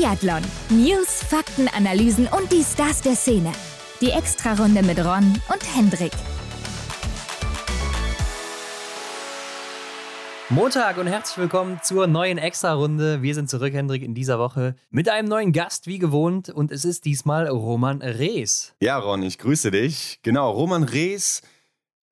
Biathlon. News, Fakten, Analysen und die Stars der Szene. Die Extrarunde mit Ron und Hendrik. Montag und herzlich willkommen zur neuen Extra-Runde. Wir sind zurück, Hendrik, in dieser Woche mit einem neuen Gast, wie gewohnt. Und es ist diesmal Roman Rees. Ja, Ron, ich grüße dich. Genau, Roman Rees,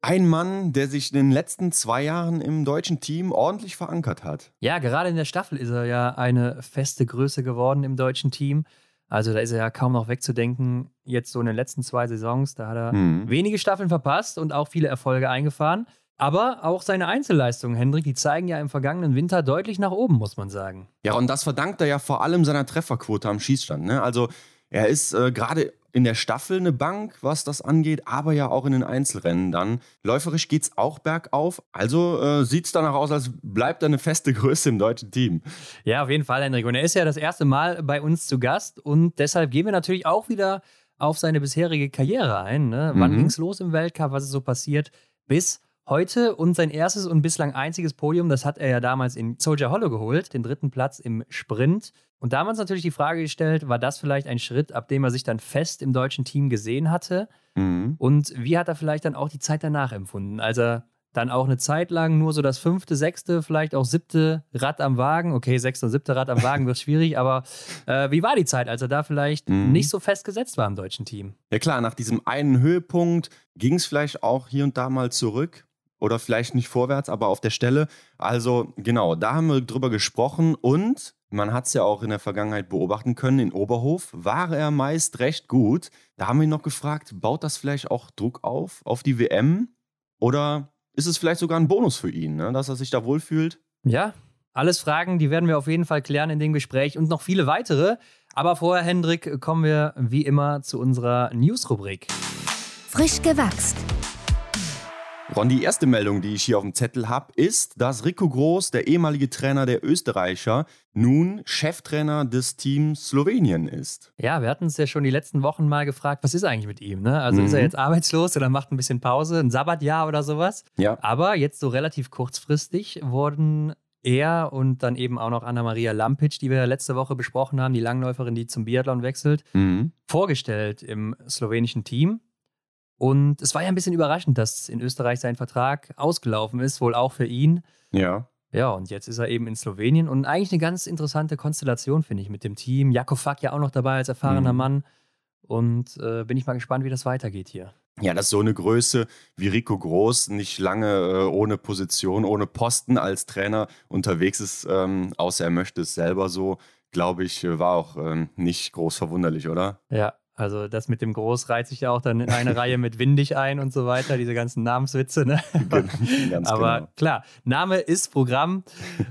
ein Mann, der sich in den letzten zwei Jahren im deutschen Team ordentlich verankert hat. Ja, gerade in der Staffel ist er ja eine feste Größe geworden im deutschen Team. Also da ist er ja kaum noch wegzudenken. Jetzt so in den letzten zwei Saisons, da hat er mhm. wenige Staffeln verpasst und auch viele Erfolge eingefahren. Aber auch seine Einzelleistungen, Hendrik, die zeigen ja im vergangenen Winter deutlich nach oben, muss man sagen. Ja, und das verdankt er ja vor allem seiner Trefferquote am Schießstand. Ne? Also er ist äh, gerade in der Staffel eine Bank, was das angeht, aber ja auch in den Einzelrennen dann. Läuferisch geht es auch bergauf. Also äh, sieht es danach aus, als bleibt er eine feste Größe im deutschen Team. Ja, auf jeden Fall, Hendrik. Und er ist ja das erste Mal bei uns zu Gast und deshalb gehen wir natürlich auch wieder auf seine bisherige Karriere ein. Ne? Wann mhm. ging es los im Weltcup? Was ist so passiert? Bis heute und sein erstes und bislang einziges Podium, das hat er ja damals in Soldier Hollow geholt, den dritten Platz im Sprint. Und damals natürlich die Frage gestellt, war das vielleicht ein Schritt, ab dem er sich dann fest im deutschen Team gesehen hatte? Mhm. Und wie hat er vielleicht dann auch die Zeit danach empfunden? als er dann auch eine Zeit lang nur so das fünfte, sechste, vielleicht auch siebte Rad am Wagen. Okay, sechste und siebte Rad am Wagen wird schwierig, aber äh, wie war die Zeit, als er da vielleicht mhm. nicht so fest gesetzt war im deutschen Team? Ja klar, nach diesem einen Höhepunkt ging es vielleicht auch hier und da mal zurück oder vielleicht nicht vorwärts, aber auf der Stelle. Also genau, da haben wir drüber gesprochen und man hat es ja auch in der Vergangenheit beobachten können, in Oberhof war er meist recht gut. Da haben wir ihn noch gefragt, baut das vielleicht auch Druck auf, auf die WM? Oder ist es vielleicht sogar ein Bonus für ihn, ne, dass er sich da wohlfühlt? Ja, alles Fragen, die werden wir auf jeden Fall klären in dem Gespräch und noch viele weitere. Aber vorher, Hendrik, kommen wir wie immer zu unserer News-Rubrik. Frisch gewachst. Ron, die erste Meldung, die ich hier auf dem Zettel habe, ist, dass Rico Groß, der ehemalige Trainer der Österreicher, nun Cheftrainer des Teams Slowenien ist. Ja, wir hatten es ja schon die letzten Wochen mal gefragt, was ist eigentlich mit ihm? Ne? Also mhm. ist er mhm. jetzt arbeitslos oder macht ein bisschen Pause, ein Sabbatjahr oder sowas? Ja. Aber jetzt so relativ kurzfristig wurden er und dann eben auch noch Anna-Maria Lampic, die wir letzte Woche besprochen haben, die Langläuferin, die zum Biathlon wechselt, mhm. vorgestellt im slowenischen Team. Und es war ja ein bisschen überraschend, dass in Österreich sein Vertrag ausgelaufen ist, wohl auch für ihn. Ja. Ja, und jetzt ist er eben in Slowenien und eigentlich eine ganz interessante Konstellation, finde ich, mit dem Team. Jakofak ja auch noch dabei als erfahrener mhm. Mann. Und äh, bin ich mal gespannt, wie das weitergeht hier. Ja, dass so eine Größe wie Rico Groß nicht lange äh, ohne Position, ohne Posten als Trainer unterwegs ist, ähm, außer er möchte es selber so, glaube ich, äh, war auch ähm, nicht groß verwunderlich, oder? Ja, also das mit dem Groß reiht sich ja auch dann in eine Reihe mit Windig ein und so weiter, diese ganzen Namenswitze. Ne? Aber genau. klar, Name ist Programm.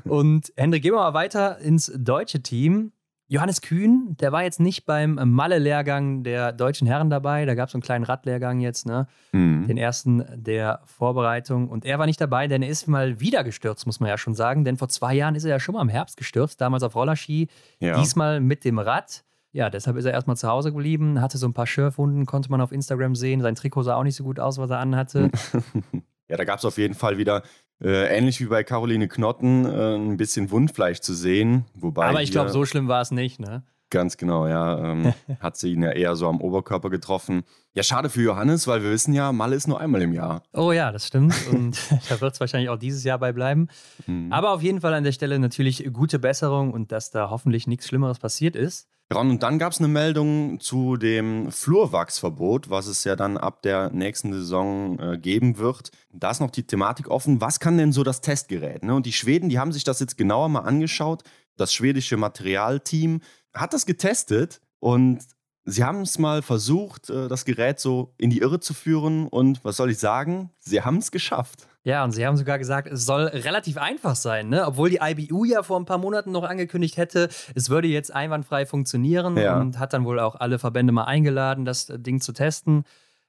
Und Hendrik, gehen wir mal weiter ins deutsche Team. Johannes Kühn, der war jetzt nicht beim Malle-Lehrgang der deutschen Herren dabei. Da gab es so einen kleinen Radlehrgang jetzt, ne? Mhm. Den ersten der Vorbereitung. Und er war nicht dabei, denn er ist mal wieder gestürzt, muss man ja schon sagen. Denn vor zwei Jahren ist er ja schon mal im Herbst gestürzt, damals auf Rollerski, ja. diesmal mit dem Rad. Ja, deshalb ist er erstmal zu Hause geblieben, hatte so ein paar Schürfwunden, konnte man auf Instagram sehen. Sein Trikot sah auch nicht so gut aus, was er anhatte. ja, da gab es auf jeden Fall wieder, äh, ähnlich wie bei Caroline Knotten, äh, ein bisschen Wundfleisch zu sehen. Wobei Aber ich glaube, so schlimm war es nicht, ne? Ganz genau, ja. Ähm, hat sie ihn ja eher so am Oberkörper getroffen. Ja, schade für Johannes, weil wir wissen ja, Malle ist nur einmal im Jahr. Oh ja, das stimmt. Und da wird es wahrscheinlich auch dieses Jahr bei bleiben. Mhm. Aber auf jeden Fall an der Stelle natürlich gute Besserung und dass da hoffentlich nichts Schlimmeres passiert ist. Ron, und dann gab es eine Meldung zu dem Flurwachsverbot, was es ja dann ab der nächsten Saison äh, geben wird. Da ist noch die Thematik offen. Was kann denn so das Testgerät? Ne? Und die Schweden, die haben sich das jetzt genauer mal angeschaut. Das schwedische Materialteam hat das getestet und sie haben es mal versucht, äh, das Gerät so in die Irre zu führen. Und was soll ich sagen? Sie haben es geschafft. Ja, und sie haben sogar gesagt, es soll relativ einfach sein, ne? Obwohl die IBU ja vor ein paar Monaten noch angekündigt hätte, es würde jetzt einwandfrei funktionieren ja. und hat dann wohl auch alle Verbände mal eingeladen, das Ding zu testen.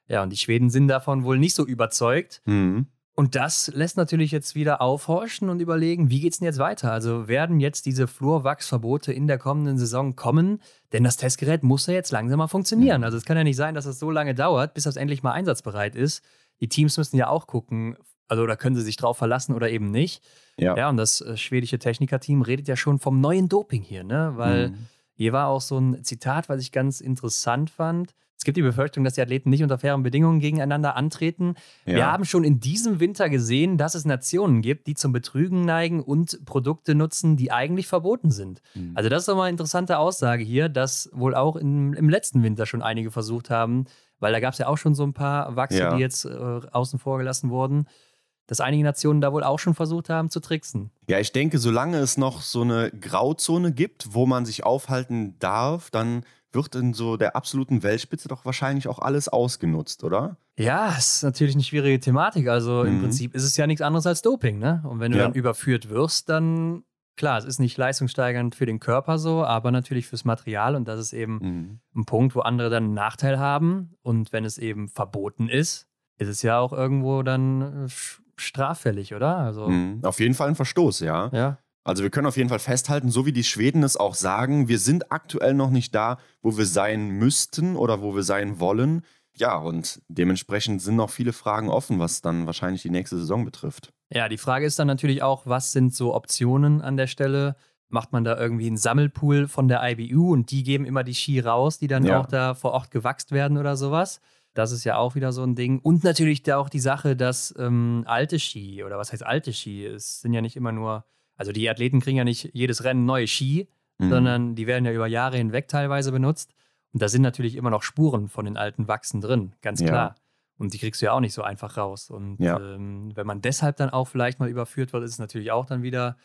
Ja, und die Schweden sind davon wohl nicht so überzeugt. Mhm. Und das lässt natürlich jetzt wieder aufhorchen und überlegen, wie geht es denn jetzt weiter? Also werden jetzt diese Flurwachsverbote in der kommenden Saison kommen? Denn das Testgerät muss ja jetzt langsam mal funktionieren. Mhm. Also es kann ja nicht sein, dass es so lange dauert, bis das endlich mal einsatzbereit ist. Die Teams müssen ja auch gucken, also da können sie sich drauf verlassen oder eben nicht. Ja, ja und das äh, schwedische Technikerteam redet ja schon vom neuen Doping hier, ne? Weil mhm. Hier war auch so ein Zitat, was ich ganz interessant fand. Es gibt die Befürchtung, dass die Athleten nicht unter fairen Bedingungen gegeneinander antreten. Ja. Wir haben schon in diesem Winter gesehen, dass es Nationen gibt, die zum Betrügen neigen und Produkte nutzen, die eigentlich verboten sind. Mhm. Also das ist doch mal eine interessante Aussage hier, dass wohl auch in, im letzten Winter schon einige versucht haben, weil da gab es ja auch schon so ein paar Wachse, ja. die jetzt äh, außen vor gelassen wurden dass einige Nationen da wohl auch schon versucht haben zu tricksen. Ja, ich denke, solange es noch so eine Grauzone gibt, wo man sich aufhalten darf, dann wird in so der absoluten Weltspitze doch wahrscheinlich auch alles ausgenutzt, oder? Ja, es ist natürlich eine schwierige Thematik. Also mhm. im Prinzip ist es ja nichts anderes als Doping, ne? Und wenn du ja. dann überführt wirst, dann klar, es ist nicht leistungssteigernd für den Körper so, aber natürlich fürs Material und das ist eben mhm. ein Punkt, wo andere dann einen Nachteil haben. Und wenn es eben verboten ist, ist es ja auch irgendwo dann äh, straffällig, oder? Also mhm. Auf jeden Fall ein Verstoß, ja. Ja. Also wir können auf jeden Fall festhalten, so wie die Schweden es auch sagen, wir sind aktuell noch nicht da, wo wir sein müssten oder wo wir sein wollen. Ja, und dementsprechend sind noch viele Fragen offen, was dann wahrscheinlich die nächste Saison betrifft. Ja, die Frage ist dann natürlich auch, was sind so Optionen an der Stelle? Macht man da irgendwie einen Sammelpool von der IBU und die geben immer die Ski raus, die dann ja. auch da vor Ort gewachst werden oder sowas? Das ist ja auch wieder so ein Ding. Und natürlich da auch die Sache, dass ähm, alte Ski oder was heißt alte Ski? Es sind ja nicht immer nur also die Athleten kriegen ja nicht jedes Rennen neue Ski, mhm. sondern die werden ja über Jahre hinweg teilweise benutzt. Und da sind natürlich immer noch Spuren von den alten Wachsen drin, ganz klar. Ja. Und die kriegst du ja auch nicht so einfach raus. Und ja. ähm, wenn man deshalb dann auch vielleicht mal überführt wird, ist es natürlich auch dann wieder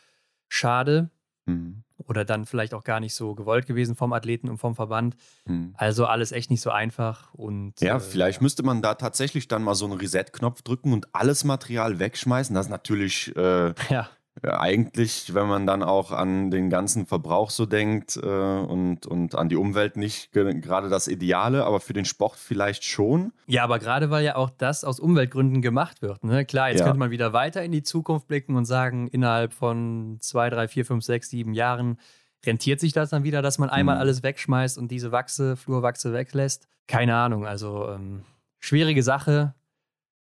schade. Mhm. Oder dann vielleicht auch gar nicht so gewollt gewesen vom Athleten und vom Verband. Mhm. Also alles echt nicht so einfach. Und, ja, äh, vielleicht ja. müsste man da tatsächlich dann mal so einen Reset-Knopf drücken und alles Material wegschmeißen. Das ist natürlich äh, ja eigentlich, wenn man dann auch an den ganzen Verbrauch so denkt äh, und, und an die Umwelt nicht gerade das Ideale, aber für den Sport vielleicht schon. Ja, aber gerade weil ja auch das aus Umweltgründen gemacht wird. Ne? Klar, jetzt ja. könnte man wieder weiter in die Zukunft blicken und sagen, innerhalb von zwei, drei, vier, fünf, sechs, sieben Jahren rentiert sich das dann wieder, dass man einmal mhm. alles wegschmeißt und diese Wachse, Flurwachse weglässt. Keine Ahnung, also ähm, schwierige Sache.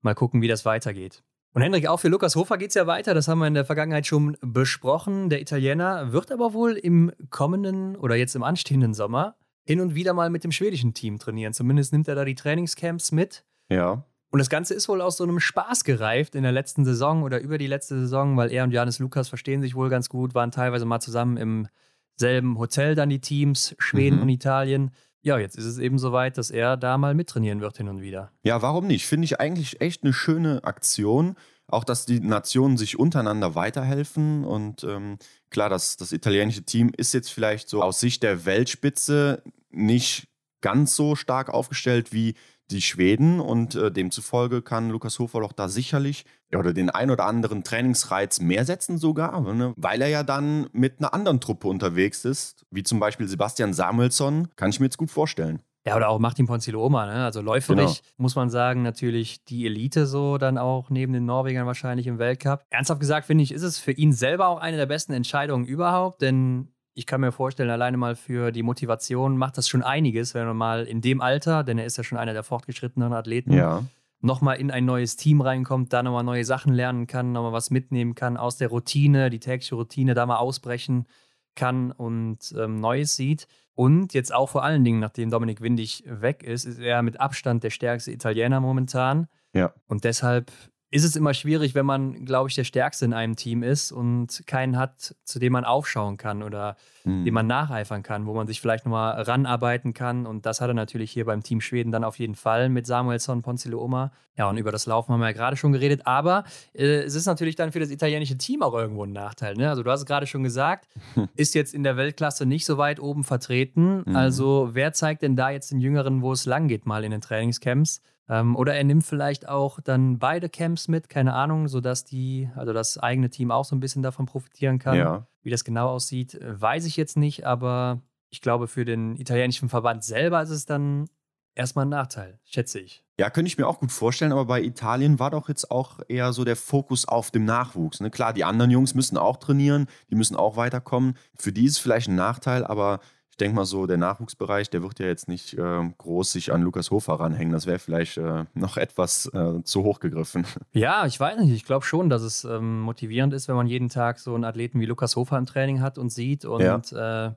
Mal gucken, wie das weitergeht. Und Hendrik, auch für Lukas Hofer geht es ja weiter. Das haben wir in der Vergangenheit schon besprochen. Der Italiener wird aber wohl im kommenden oder jetzt im anstehenden Sommer hin und wieder mal mit dem schwedischen Team trainieren. Zumindest nimmt er da die Trainingscamps mit. Ja. Und das Ganze ist wohl aus so einem Spaß gereift in der letzten Saison oder über die letzte Saison, weil er und Janis Lukas verstehen sich wohl ganz gut, waren teilweise mal zusammen im selben Hotel dann die Teams, Schweden mhm. und Italien. Ja, jetzt ist es eben soweit, dass er da mal mittrainieren wird hin und wieder. Ja, warum nicht? Finde ich eigentlich echt eine schöne Aktion. Auch, dass die Nationen sich untereinander weiterhelfen. Und ähm, klar, das, das italienische Team ist jetzt vielleicht so aus Sicht der Weltspitze nicht ganz so stark aufgestellt wie die Schweden und äh, demzufolge kann Lukas Hofer doch da sicherlich ja, oder den ein oder anderen Trainingsreiz mehr setzen sogar, ne? weil er ja dann mit einer anderen Truppe unterwegs ist, wie zum Beispiel Sebastian Samuelsson, kann ich mir jetzt gut vorstellen. Ja, oder auch Martin Ponziluoma, ne? Also läuferig genau. muss man sagen, natürlich die Elite so dann auch neben den Norwegern wahrscheinlich im Weltcup. Ernsthaft gesagt, finde ich, ist es für ihn selber auch eine der besten Entscheidungen überhaupt, denn ich kann mir vorstellen, alleine mal für die Motivation macht das schon einiges, wenn man mal in dem Alter, denn er ist ja schon einer der fortgeschrittenen Athleten, ja. nochmal in ein neues Team reinkommt, da nochmal neue Sachen lernen kann, nochmal was mitnehmen kann aus der Routine, die tägliche Routine, da mal ausbrechen kann und ähm, Neues sieht. Und jetzt auch vor allen Dingen, nachdem Dominik Windig weg ist, ist er mit Abstand der stärkste Italiener momentan. Ja. Und deshalb ist es immer schwierig, wenn man, glaube ich, der Stärkste in einem Team ist und keinen hat, zu dem man aufschauen kann oder mhm. dem man nacheifern kann, wo man sich vielleicht nochmal ranarbeiten kann. Und das hat er natürlich hier beim Team Schweden dann auf jeden Fall mit Samuelsson, Ponzilo Ja, und über das Laufen haben wir ja gerade schon geredet. Aber äh, es ist natürlich dann für das italienische Team auch irgendwo ein Nachteil. Ne? Also du hast es gerade schon gesagt, ist jetzt in der Weltklasse nicht so weit oben vertreten. Mhm. Also wer zeigt denn da jetzt den Jüngeren, wo es lang geht, mal in den Trainingscamps? Ähm, oder er nimmt vielleicht auch dann beide Camps mit, keine Ahnung, sodass die, also das eigene Team auch so ein bisschen davon profitieren kann. Ja. Wie das genau aussieht, äh, weiß ich jetzt nicht, aber ich glaube, für den italienischen Verband selber ist es dann erstmal ein Nachteil, schätze ich. Ja, könnte ich mir auch gut vorstellen, aber bei Italien war doch jetzt auch eher so der Fokus auf dem Nachwuchs. Ne? Klar, die anderen Jungs müssen auch trainieren, die müssen auch weiterkommen. Für die ist es vielleicht ein Nachteil, aber ich denke mal so, der Nachwuchsbereich, der wird ja jetzt nicht äh, groß sich an Lukas Hofer ranhängen. Das wäre vielleicht äh, noch etwas äh, zu hoch gegriffen. Ja, ich weiß nicht. Ich glaube schon, dass es ähm, motivierend ist, wenn man jeden Tag so einen Athleten wie Lukas Hofer im Training hat und sieht und ja. Äh,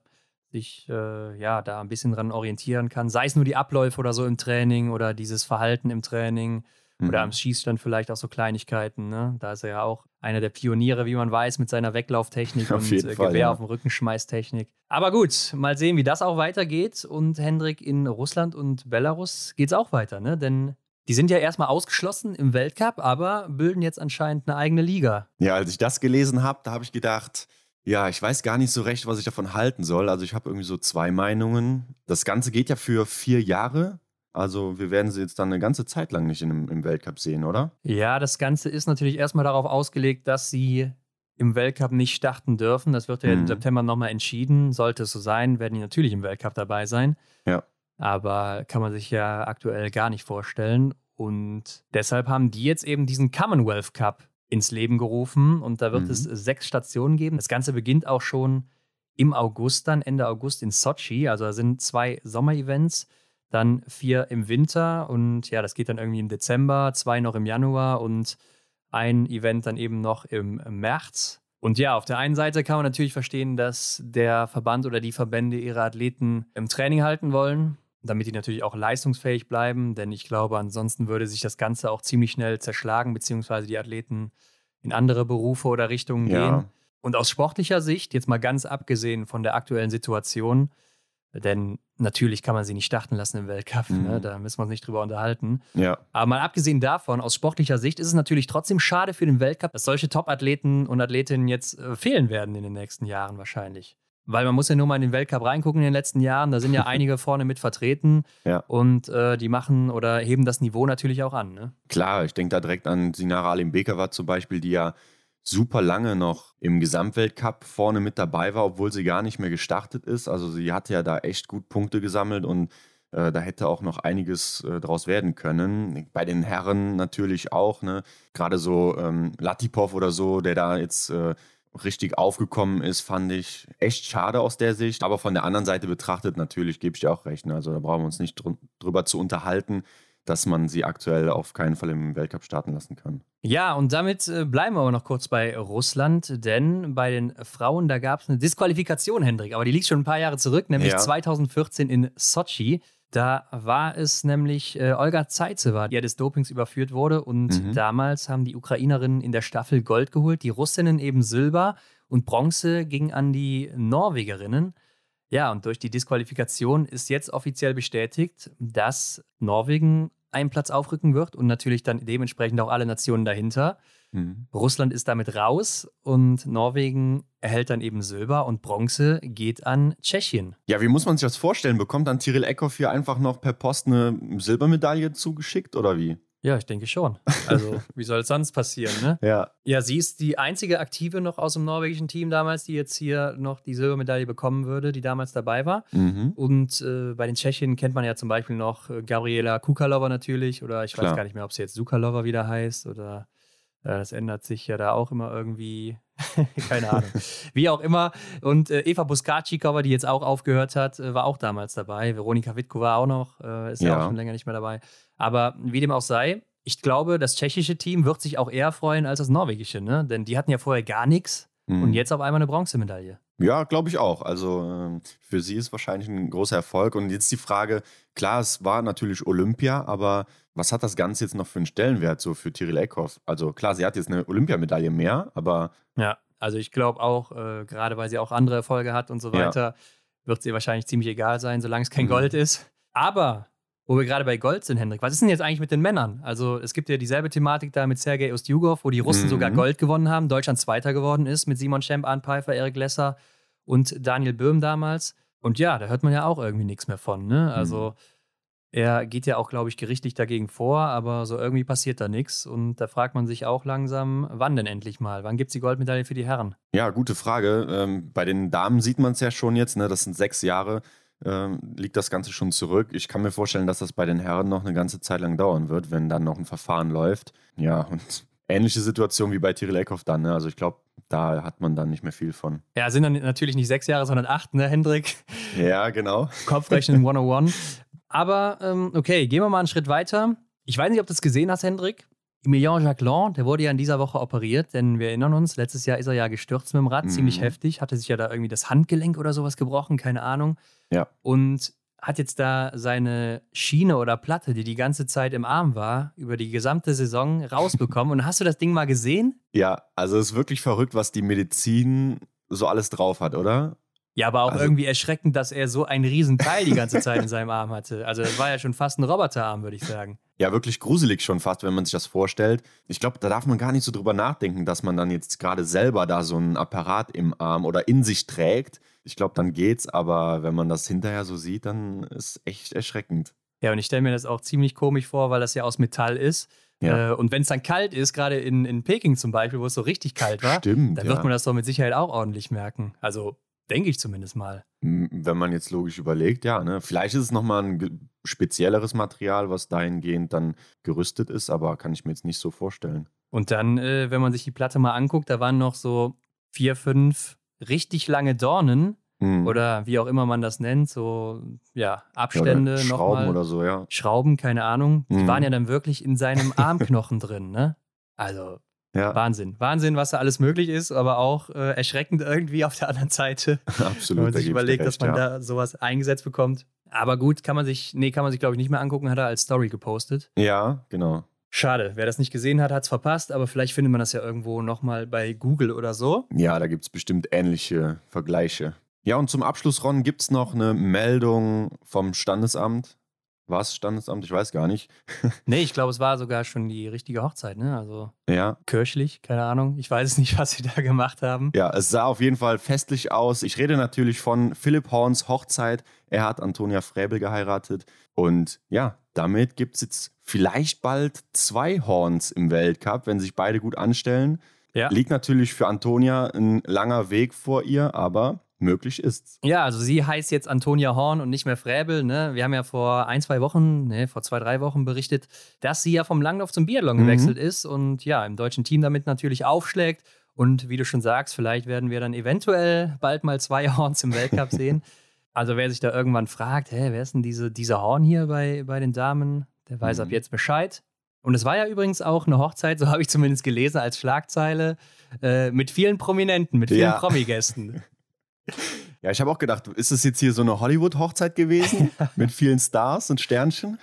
sich äh, ja da ein bisschen dran orientieren kann. Sei es nur die Abläufe oder so im Training oder dieses Verhalten im Training. Oder am Schießstand vielleicht auch so Kleinigkeiten. Ne? Da ist er ja auch einer der Pioniere, wie man weiß, mit seiner Weglauftechnik auf und äh, Fall, Gewehr ja. auf dem Rückenschmeißtechnik. Aber gut, mal sehen, wie das auch weitergeht. Und Hendrik, in Russland und Belarus geht es auch weiter, ne? Denn die sind ja erstmal ausgeschlossen im Weltcup, aber bilden jetzt anscheinend eine eigene Liga. Ja, als ich das gelesen habe, da habe ich gedacht, ja, ich weiß gar nicht so recht, was ich davon halten soll. Also ich habe irgendwie so zwei Meinungen. Das Ganze geht ja für vier Jahre. Also wir werden sie jetzt dann eine ganze Zeit lang nicht in, im Weltcup sehen, oder? Ja, das Ganze ist natürlich erstmal darauf ausgelegt, dass sie im Weltcup nicht starten dürfen. Das wird ja Mhm. im September nochmal entschieden. Sollte es so sein, werden die natürlich im Weltcup dabei sein. Ja. Aber kann man sich ja aktuell gar nicht vorstellen. Und deshalb haben die jetzt eben diesen Commonwealth Cup ins Leben gerufen. Und da wird Mhm. es sechs Stationen geben. Das Ganze beginnt auch schon im August dann, Ende August in Sochi. Also da sind zwei Sommerevents, dann vier im Winter und ja, das geht dann irgendwie im Dezember, zwei noch im Januar und ein Event dann eben noch im März. Und ja, auf der einen Seite kann man natürlich verstehen, dass der Verband oder die Verbände ihre Athleten im Training halten wollen, damit die natürlich auch leistungsfähig bleiben, denn ich glaube, ansonsten würde sich das Ganze auch ziemlich schnell zerschlagen, beziehungsweise die Athleten in andere Berufe oder Richtungen Ja. gehen. Und aus sportlicher Sicht, jetzt mal ganz abgesehen von der aktuellen Situation, denn natürlich kann man sie nicht starten lassen im Weltcup, Mhm. ne? da müssen wir uns nicht drüber unterhalten. Ja. Aber mal abgesehen davon, aus sportlicher Sicht ist es natürlich trotzdem schade für den Weltcup, dass solche Top-Athleten und Athletinnen jetzt äh, fehlen werden in den nächsten Jahren wahrscheinlich. Weil man muss ja nur mal in den Weltcup reingucken in den letzten Jahren, da sind ja einige vorne mit vertreten Ja. und äh, die machen oder heben das Niveau natürlich auch an. Ne? Klar, ich denke da direkt an Sinara Alimbekova zum Beispiel, die ja super lange noch im Gesamtweltcup vorne mit dabei war, obwohl sie gar nicht mehr gestartet ist. Also sie hatte ja da echt gut Punkte gesammelt und äh, da hätte auch noch einiges äh, draus werden können. Bei den Herren natürlich auch, ne? Gerade so ähm, Latipov oder so, der da jetzt äh, richtig aufgekommen ist, fand ich echt schade aus der Sicht. Aber von der anderen Seite betrachtet, natürlich gebe ich dir auch recht. Ne? Also da brauchen wir uns nicht drü drüber zu unterhalten, dass man sie aktuell auf keinen Fall im Weltcup starten lassen kann. Ja, und damit äh, bleiben wir aber noch kurz bei Russland, denn bei den Frauen, da gab es eine Disqualifikation, Hendrik, aber die liegt schon ein paar Jahre zurück, nämlich Ja. 2014 in Sochi. Da war es nämlich äh, Olga Zaitseva, die ja des Dopings überführt wurde. Und Mhm. damals haben die Ukrainerinnen in der Staffel Gold geholt, die Russinnen eben Silber und Bronze ging an die Norwegerinnen. Ja, und durch die Disqualifikation ist jetzt offiziell bestätigt, dass Norwegen einen Platz aufrücken wird und natürlich dann dementsprechend auch alle Nationen dahinter. Russland ist damit raus und Norwegen erhält dann eben Silber und Bronze geht an Tschechien. Ja, wie muss man sich das vorstellen? Bekommt dann Tyrell Eckhoff hier einfach noch per Post eine Silbermedaille zugeschickt oder wie? Ja, ich denke schon. Also, wie soll es sonst passieren, ne? Ja. Ja, sie ist die einzige Aktive noch aus dem norwegischen Team damals, die jetzt hier noch die Silbermedaille bekommen würde, die damals dabei war. Mhm. Und äh, bei den Tschechen kennt man ja zum Beispiel noch äh, Gabriela Kukalova natürlich, oder ich weiß Klar. gar nicht mehr, ob sie jetzt Sukalova wieder heißt oder äh, das ändert sich ja da auch immer irgendwie. Keine Ahnung. Wie auch immer. Und äh, Eva Buskacikova, die jetzt auch aufgehört hat, äh, war auch damals dabei. Veronika Witko war auch noch, äh, ist ja. Ja. auch schon länger nicht mehr dabei. Aber wie dem auch sei, ich glaube, das tschechische Team wird sich auch eher freuen als das norwegische, ne? Denn die hatten ja vorher gar nichts Mhm. und jetzt auf einmal eine Bronzemedaille. Ja, glaube ich auch. Also ähm, für sie ist wahrscheinlich ein großer Erfolg. Und jetzt die Frage, klar, es war natürlich Olympia, aber was hat das Ganze jetzt noch für einen Stellenwert so für Tyrell Eckhoff? Also klar, sie hat jetzt eine Olympiamedaille mehr, aber Ja, also ich glaube auch, äh, gerade weil sie auch andere Erfolge hat und so Ja. weiter, wird sie wahrscheinlich ziemlich egal sein, solange es kein Mhm. Gold ist. Aber, wo wir gerade bei Gold sind, Hendrik, was ist denn jetzt eigentlich mit den Männern? Also es gibt ja dieselbe Thematik da mit Sergei Ustjugov, wo die Russen Mhm. sogar Gold gewonnen haben, Deutschland Zweiter geworden ist mit Simon Schemp, Arndt Pfeiffer, Erik Lesser und Daniel Böhm damals. Und ja, da hört man ja auch irgendwie nichts mehr von. Ne? Also er geht ja auch, glaube ich, gerichtlich dagegen vor, aber so irgendwie passiert da nichts. Und da fragt man sich auch langsam, wann denn endlich mal? Wann gibt es die Goldmedaille für die Herren? ja, gute Frage. Ähm, bei den Damen sieht man es ja schon jetzt, ne? das sind sechs Jahre, ähm, liegt das Ganze schon zurück. Ich kann mir vorstellen, dass das bei den Herren noch eine ganze Zeit lang dauern wird, wenn dann noch ein Verfahren läuft. Ja, und ähnliche Situation wie bei Tyrell Eckhoff dann. Ne? Also ich glaube, da hat man dann nicht mehr viel von. Ja, sind dann natürlich nicht sechs Jahre, sondern acht, ne, Hendrik? Ja, genau. Kopfrechnen 101. Aber ähm, okay, gehen wir mal einen Schritt weiter. Ich weiß nicht, ob du es gesehen hast, Hendrik. Emilien Jacquelin, der wurde ja in dieser Woche operiert, denn wir erinnern uns, letztes Jahr ist er ja gestürzt mit dem Rad, mhm. ziemlich heftig, hatte sich ja da irgendwie das Handgelenk oder sowas gebrochen, keine Ahnung. Ja. Und hat jetzt da seine Schiene oder Platte, die die ganze Zeit im Arm war, über die gesamte Saison rausbekommen. Und hast du das Ding mal gesehen? Ja, also es ist wirklich verrückt, was die Medizin so alles drauf hat, oder? Ja, aber auch also, irgendwie erschreckend, dass er so einen riesen Teil die ganze Zeit in seinem Arm hatte. Also das war ja schon fast ein Roboterarm, würde ich sagen. Ja, wirklich gruselig schon fast, wenn man sich das vorstellt. Ich glaube, da darf man gar nicht so drüber nachdenken, dass man dann jetzt gerade selber da so einen Apparat im Arm oder in sich trägt. Ich glaube, dann geht's, aber wenn man das hinterher so sieht, dann ist echt erschreckend. Ja, und ich stelle mir das auch ziemlich komisch vor, weil das ja aus Metall ist. Ja. Äh, und wenn es dann kalt ist, gerade in, in Peking zum Beispiel, wo es so richtig kalt war, Stimmt, dann wird man das doch mit Sicherheit auch ordentlich merken. Also Denke ich zumindest mal. Wenn man jetzt logisch überlegt, ja. Ne? Vielleicht ist es nochmal ein spezielleres Material, was dahingehend dann gerüstet ist, aber kann ich mir jetzt nicht so vorstellen. Und dann, äh, wenn man sich die Platte mal anguckt, da waren noch so vier, fünf richtig lange Dornen mhm. oder wie auch immer man das nennt, so ja, Abstände. Ja, Schrauben oder so, ja. Schrauben, keine Ahnung. Die mhm. waren ja dann wirklich in seinem Armknochen drin, ne? Also ja. Wahnsinn. Wahnsinn, was da alles möglich ist, aber auch äh, erschreckend irgendwie auf der anderen Seite. Absolut. Wenn man sich überlegt, recht, dass man ja. da sowas eingesetzt bekommt. Aber gut, kann man sich, nee, kann man sich, glaube ich, nicht mehr angucken, hat er als Story gepostet. Ja, genau. Schade, wer das nicht gesehen hat, hat es verpasst, aber vielleicht findet man das ja irgendwo nochmal bei Google oder so. Ja, da gibt es bestimmt ähnliche Vergleiche. Ja, und zum Abschluss, Ron, gibt es noch eine Meldung vom Standesamt. War es Standesamt? Ich weiß gar nicht. nee, ich glaube, es war sogar schon die richtige Hochzeit, ne? Also ja. kirchlich, keine Ahnung. Ich weiß es nicht, was sie da gemacht haben. Ja, es sah auf jeden Fall festlich aus. Ich rede natürlich von Philipp Horns Hochzeit. Er hat Antonia Fräbel geheiratet. Und ja, damit gibt es jetzt vielleicht bald zwei Horns im Weltcup, wenn sich beide gut anstellen. Ja. Liegt natürlich für Antonia ein langer Weg vor ihr, aber möglich ist. Ja, also sie heißt jetzt Antonia Horn und nicht mehr Fräbel. Ne? Wir haben ja vor ein, zwei Wochen, ne, vor zwei, drei Wochen berichtet, dass sie ja vom Langlauf zum Biathlon mhm. gewechselt ist und ja, im deutschen Team damit natürlich aufschlägt. Und wie du schon sagst, vielleicht werden wir dann eventuell bald mal zwei Horns im Weltcup sehen. Also wer sich da irgendwann fragt, hä, wer ist denn diese, dieser Horn hier bei, bei den Damen, der weiß mhm. ab jetzt Bescheid. Und es war ja übrigens auch eine Hochzeit, so habe ich zumindest gelesen als Schlagzeile, äh, mit vielen Prominenten, mit vielen ja. Promi-Gästen. Ja, ich habe auch gedacht, ist es jetzt hier so eine Hollywood-Hochzeit gewesen mit vielen Stars und Sternchen?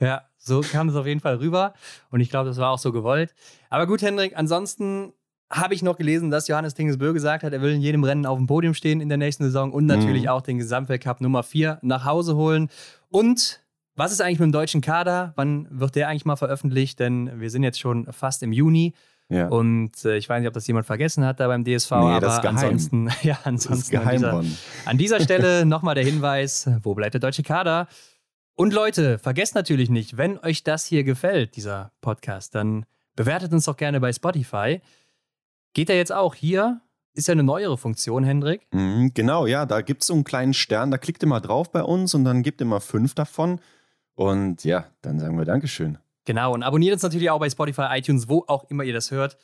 Ja, so kam es auf jeden Fall rüber und ich glaube, das war auch so gewollt. Aber gut, Hendrik, ansonsten habe ich noch gelesen, dass Johannes Tingesbö gesagt hat, er will in jedem Rennen auf dem Podium stehen in der nächsten Saison und natürlich mhm. auch den Gesamtweltcup Nummer 4 nach Hause holen. Und was ist eigentlich mit dem deutschen Kader? Wann wird der eigentlich mal veröffentlicht? Denn wir sind jetzt schon fast im Juni. Ja. Und äh, ich weiß nicht, ob das jemand vergessen hat da beim DSV, nee, aber ansonsten, ja, ansonsten an dieser, an dieser Stelle nochmal der Hinweis: Wo bleibt der deutsche Kader? Und Leute, vergesst natürlich nicht, wenn euch das hier gefällt, dieser Podcast, dann bewertet uns doch gerne bei Spotify. Geht er jetzt auch hier? Ist ja eine neuere Funktion, Hendrik. Mhm, genau, ja, da gibt es so einen kleinen Stern, da klickt ihr mal drauf bei uns und dann gebt ihr mal fünf davon. Und ja, dann sagen wir Dankeschön. Genau, und abonniert uns natürlich auch bei Spotify, iTunes, wo auch immer ihr das hört.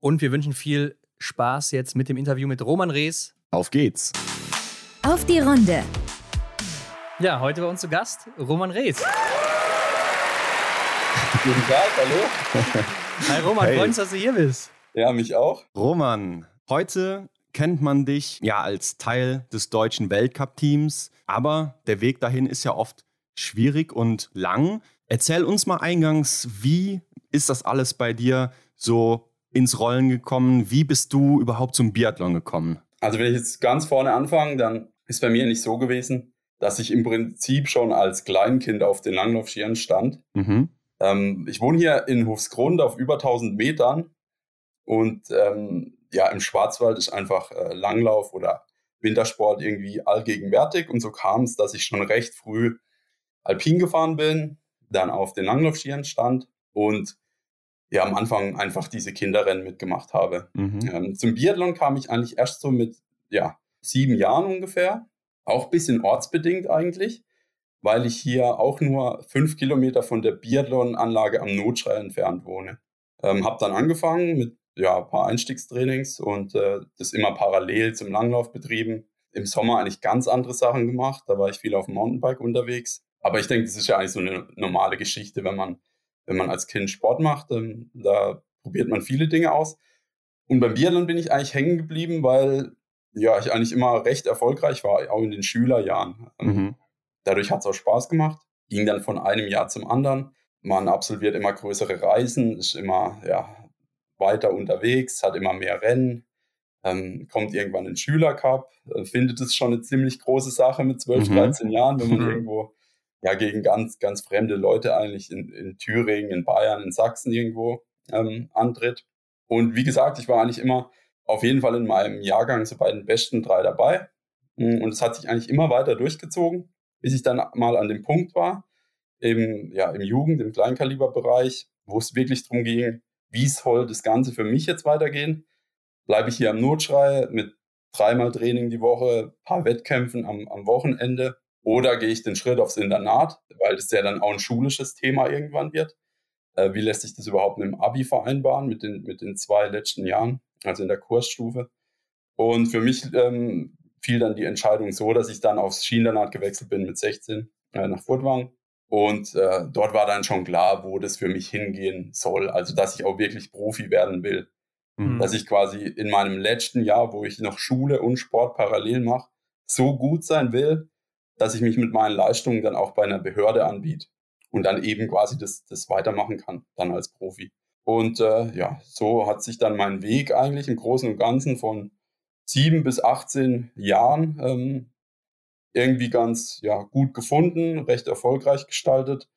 Und wir wünschen viel Spaß jetzt mit dem Interview mit Roman Rees. Auf geht's. Auf die Runde. Ja, heute bei uns zu Gast Roman Rees. Guten Tag, hallo. Hi Roman, hey. freuen uns, dass du hier bist. Ja, mich auch. Roman, heute kennt man dich ja als Teil des deutschen Weltcup-Teams, aber der Weg dahin ist ja oft schwierig und lang. Erzähl uns mal eingangs, wie ist das alles bei dir so ins Rollen gekommen? Wie bist du überhaupt zum Biathlon gekommen? Also wenn ich jetzt ganz vorne anfange, dann ist bei mir nicht so gewesen, dass ich im Prinzip schon als Kleinkind auf den Langlaufskiern stand. Mhm. Ähm, ich wohne hier in Hofsgrund auf über 1000 Metern und ähm, ja, im Schwarzwald ist einfach äh, Langlauf oder Wintersport irgendwie allgegenwärtig und so kam es, dass ich schon recht früh alpin gefahren bin, dann auf den Langlaufskiern stand und ja, am Anfang einfach diese Kinderrennen mitgemacht habe. Mhm. Ähm, zum Biathlon kam ich eigentlich erst so mit, ja, sieben Jahren ungefähr. Auch ein bisschen ortsbedingt eigentlich, weil ich hier auch nur fünf Kilometer von der Biathlon-Anlage am Notschrei entfernt wohne. Ähm, habe dann angefangen mit ja, ein paar Einstiegstrainings und äh, das immer parallel zum Langlauf betrieben. Im Sommer eigentlich ganz andere Sachen gemacht. Da war ich viel auf dem Mountainbike unterwegs. Aber ich denke, das ist ja eigentlich so eine normale Geschichte, wenn man wenn man als Kind Sport macht, ähm, da probiert man viele Dinge aus. Und beim Biathlon bin ich eigentlich hängen geblieben, weil ja, ich eigentlich immer recht erfolgreich war, auch in den Schülerjahren. Ähm, mhm. Dadurch hat es auch Spaß gemacht. Ging dann von einem Jahr zum anderen. Man absolviert immer größere Reisen, ist immer ja, weiter unterwegs, hat immer mehr Rennen, ähm, kommt irgendwann in den Schülercup, äh, findet es schon eine ziemlich große Sache mit 12, mhm. 13 Jahren, wenn man mhm. irgendwo ja gegen ganz, ganz fremde Leute eigentlich in, in Thüringen, in Bayern, in Sachsen irgendwo ähm, antritt. Und wie gesagt, ich war eigentlich immer auf jeden Fall in meinem Jahrgang so bei den besten drei dabei. Mm, und es hat sich eigentlich immer weiter durchgezogen, bis ich dann mal an dem Punkt war, im, ja, im Jugend-, im Kleinkaliberbereich, wo es wirklich darum ging, wie soll das Ganze für mich jetzt weitergehen? Bleibe ich hier am Notschrei mit dreimal Training die Woche, paar Wettkämpfen am, am Wochenende oder gehe ich den Schritt aufs Internat, weil das ja dann auch ein schulisches Thema irgendwann wird. Äh, wie lässt sich das überhaupt mit dem Abi vereinbaren, mit den, mit den zwei letzten Jahren, also in der Kursstufe? Und für mich ähm, fiel dann die Entscheidung so, dass ich dann aufs Schieneninternat gewechselt bin mit 16 äh, nach Furtwang. Und äh, dort war dann schon klar, wo das für mich hingehen soll. Also, dass ich auch wirklich Profi werden will. Mhm. Dass ich quasi in meinem letzten Jahr, wo ich noch Schule und Sport parallel mache, so gut sein will, dass ich mich mit meinen Leistungen dann auch bei einer Behörde anbiete und dann eben quasi das, das weitermachen kann, dann als Profi. Und äh, ja, so hat sich dann mein Weg eigentlich im Großen und Ganzen von sieben bis 18 Jahren ähm, irgendwie ganz ja, gut gefunden, recht erfolgreich gestaltet.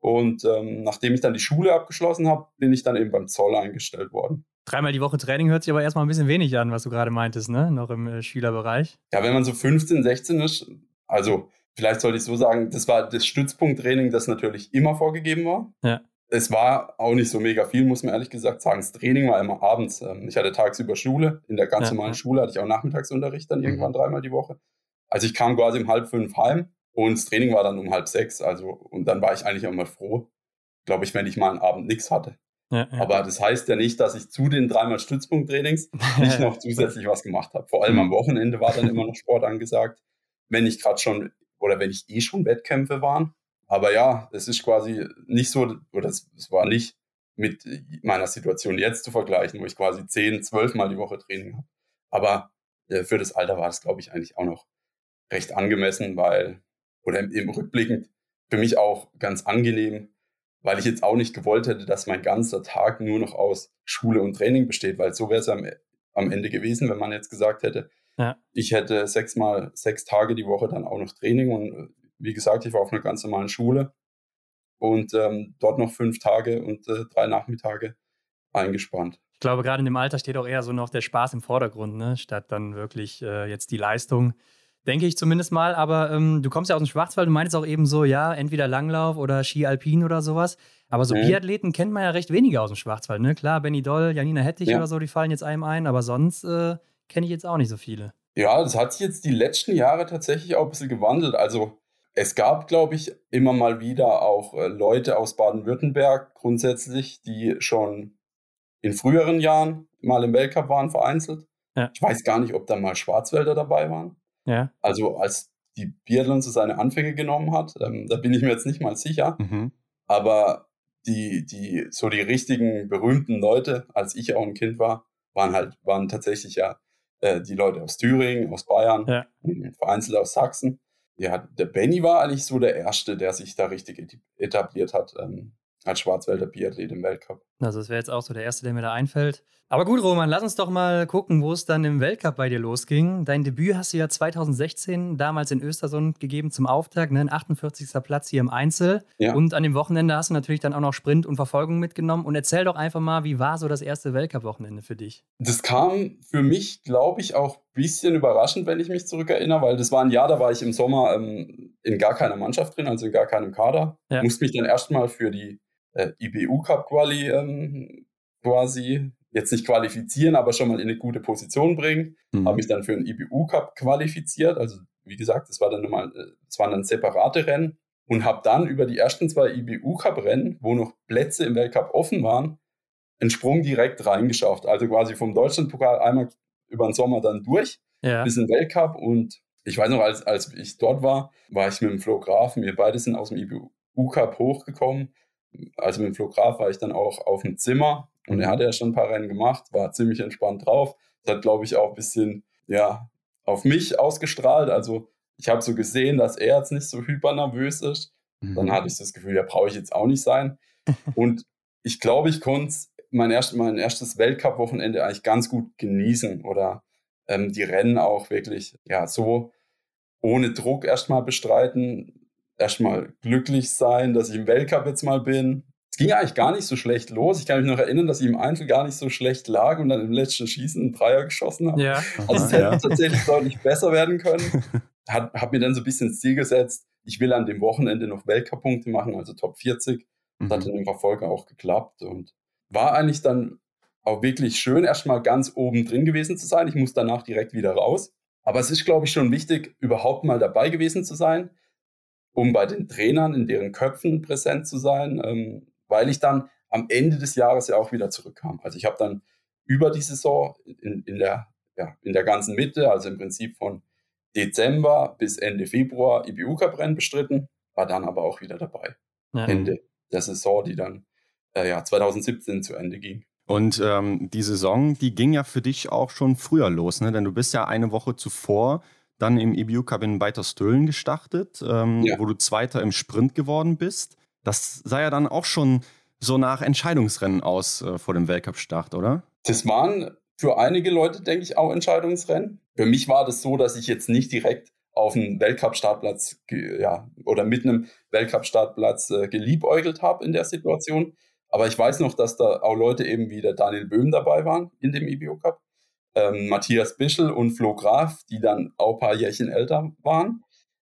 Und ähm, nachdem ich dann die Schule abgeschlossen habe, bin ich dann eben beim Zoll eingestellt worden. Dreimal die Woche Training hört sich aber erstmal ein bisschen wenig an, was du gerade meintest, ne? Noch im äh, Schülerbereich. Ja, wenn man so 15, 16 ist, also vielleicht sollte ich so sagen, das war das Stützpunkttraining, das natürlich immer vorgegeben war. Ja. Es war auch nicht so mega viel, muss man ehrlich gesagt sagen. Das Training war immer abends. Ähm, ich hatte tagsüber Schule. In der ganz ja. normalen Schule hatte ich auch Nachmittagsunterricht dann irgendwann mhm. dreimal die Woche. Also ich kam quasi um halb fünf heim und das Training war dann um halb sechs. Also, und dann war ich eigentlich auch mal froh, glaube ich, wenn ich mal einen Abend nichts hatte. Ja, ja. Aber das heißt ja nicht, dass ich zu den dreimal Stützpunkttrainings nicht noch zusätzlich was gemacht habe. Vor allem am mhm. Wochenende war dann immer noch Sport angesagt, wenn ich gerade schon oder wenn ich eh schon Wettkämpfe waren. Aber ja, es ist quasi nicht so, oder es, es war nicht mit meiner Situation jetzt zu vergleichen, wo ich quasi zehn, zwölf Mal die Woche Training habe. Aber äh, für das Alter war das, glaube ich, eigentlich auch noch recht angemessen, weil, oder im, im Rückblickend für mich auch ganz angenehm, weil ich jetzt auch nicht gewollt hätte, dass mein ganzer Tag nur noch aus Schule und Training besteht, weil so wäre es am, am Ende gewesen, wenn man jetzt gesagt hätte, ja. ich hätte sechsmal, sechs Tage die Woche dann auch noch Training und wie gesagt, ich war auf einer ganz normalen Schule und ähm, dort noch fünf Tage und äh, drei Nachmittage eingespannt. Ich glaube, gerade in dem Alter steht auch eher so noch der Spaß im Vordergrund, ne? statt dann wirklich äh, jetzt die Leistung denke ich zumindest mal. Aber ähm, du kommst ja aus dem Schwarzwald, du meintest auch eben so, ja, entweder Langlauf oder Ski Alpin oder sowas. Aber so mhm. Biathleten kennt man ja recht wenige aus dem Schwarzwald, ne? Klar, Benny Doll, Janina Hettich ja. oder so, die fallen jetzt einem ein, aber sonst äh, kenne ich jetzt auch nicht so viele. Ja, das hat sich jetzt die letzten Jahre tatsächlich auch ein bisschen gewandelt. Also es gab, glaube ich, immer mal wieder auch äh, Leute aus Baden-Württemberg grundsätzlich, die schon in früheren Jahren mal im Weltcup waren, vereinzelt. Ja. Ich weiß gar nicht, ob da mal Schwarzwälder dabei waren. Ja. Also als die Biathlon so seine Anfänge genommen hat, ähm, da bin ich mir jetzt nicht mal sicher. Mhm. Aber die, die, so die richtigen berühmten Leute, als ich auch ein Kind war, waren halt, waren tatsächlich ja äh, die Leute aus Thüringen, aus Bayern, ja. vereinzelt aus Sachsen. Ja, der Benny war eigentlich so der Erste, der sich da richtig etabliert hat. Ähm, als Schwarzwälder Biathlet im Weltcup. Also das wäre jetzt auch so der erste, der mir da einfällt. Aber gut, Roman, lass uns doch mal gucken, wo es dann im Weltcup bei dir losging. Dein Debüt hast du ja 2016 damals in Östersund gegeben zum Auftakt, ne? ein 48. Platz hier im Einzel. Ja. Und an dem Wochenende hast du natürlich dann auch noch Sprint und Verfolgung mitgenommen. Und erzähl doch einfach mal, wie war so das erste Weltcup-Wochenende für dich? Das kam für mich, glaube ich, auch ein bisschen überraschend, wenn ich mich zurückerinnere, weil das war ein Jahr, da war ich im Sommer ähm, in gar keiner Mannschaft drin, also in gar keinem Kader. Ja. Musste mich dann erstmal für die äh, IBU Cup Quali ähm, quasi jetzt nicht qualifizieren, aber schon mal in eine gute Position bringen. Mhm. Habe mich dann für einen IBU Cup qualifiziert. Also wie gesagt, das war dann nochmal, das äh, waren dann separate Rennen und habe dann über die ersten zwei IBU Cup Rennen, wo noch Plätze im Weltcup offen waren, einen Sprung direkt reingeschafft. Also quasi vom Deutschlandpokal einmal über den Sommer dann durch ja. bis in den Weltcup und ich weiß noch, als, als ich dort war, war ich mit dem Flo Graf, wir beide sind aus dem IBU Cup hochgekommen also mit dem Flo Graf war ich dann auch auf dem Zimmer und er mhm. hatte ja schon ein paar Rennen gemacht, war ziemlich entspannt drauf. Das hat, glaube ich, auch ein bisschen, ja, auf mich ausgestrahlt. Also ich habe so gesehen, dass er jetzt nicht so hypernervös ist. Mhm. Dann hatte ich das Gefühl, ja, brauche ich jetzt auch nicht sein. und ich glaube, ich konnte mein, erst, mein erstes Weltcup-Wochenende eigentlich ganz gut genießen oder ähm, die Rennen auch wirklich, ja, so ohne Druck erstmal bestreiten, erstmal glücklich sein, dass ich im Weltcup jetzt mal bin. Es ging eigentlich gar nicht so schlecht los. Ich kann mich noch erinnern, dass ich im Einzel gar nicht so schlecht lag und dann im letzten Schießen einen Dreier geschossen habe. Ja. Also es hätte ja. tatsächlich deutlich besser werden können. Hat, habe mir dann so ein bisschen das Ziel gesetzt, ich will an dem Wochenende noch Weltcup-Punkte machen, also Top 40. Das mhm. hat dann im Verfolger auch geklappt und war eigentlich dann auch wirklich schön, erstmal ganz oben drin gewesen zu sein. Ich muss danach direkt wieder raus. Aber es ist, glaube ich, schon wichtig, überhaupt mal dabei gewesen zu sein, um bei den Trainern in deren Köpfen präsent zu sein, ähm, weil ich dann am Ende des Jahres ja auch wieder zurückkam. Also ich habe dann über die Saison in, in, der, ja, in der ganzen Mitte, also im Prinzip von Dezember bis Ende Februar IBU Cup Rennen bestritten, war dann aber auch wieder dabei. Ja. Ende der Saison, die dann äh, ja, 2017 zu Ende ging. Und ähm, die Saison, die ging ja für dich auch schon früher los, ne? denn du bist ja eine Woche zuvor dann im EBU Cup in Weiterstöhlen gestartet, ähm, ja. wo du Zweiter im Sprint geworden bist. Das sah ja dann auch schon so nach Entscheidungsrennen aus äh, vor dem Weltcup-Start, oder? Das waren für einige Leute, denke ich, auch Entscheidungsrennen. Für mich war das so, dass ich jetzt nicht direkt auf einen Weltcup-Startplatz ja, oder mit einem Weltcup-Startplatz äh, geliebäugelt habe in der Situation, aber ich weiß noch, dass da auch Leute eben wie der Daniel Böhm dabei waren in dem IBO e Cup. Ähm, Matthias Bischel und Flo Graf, die dann auch ein paar Jährchen älter waren,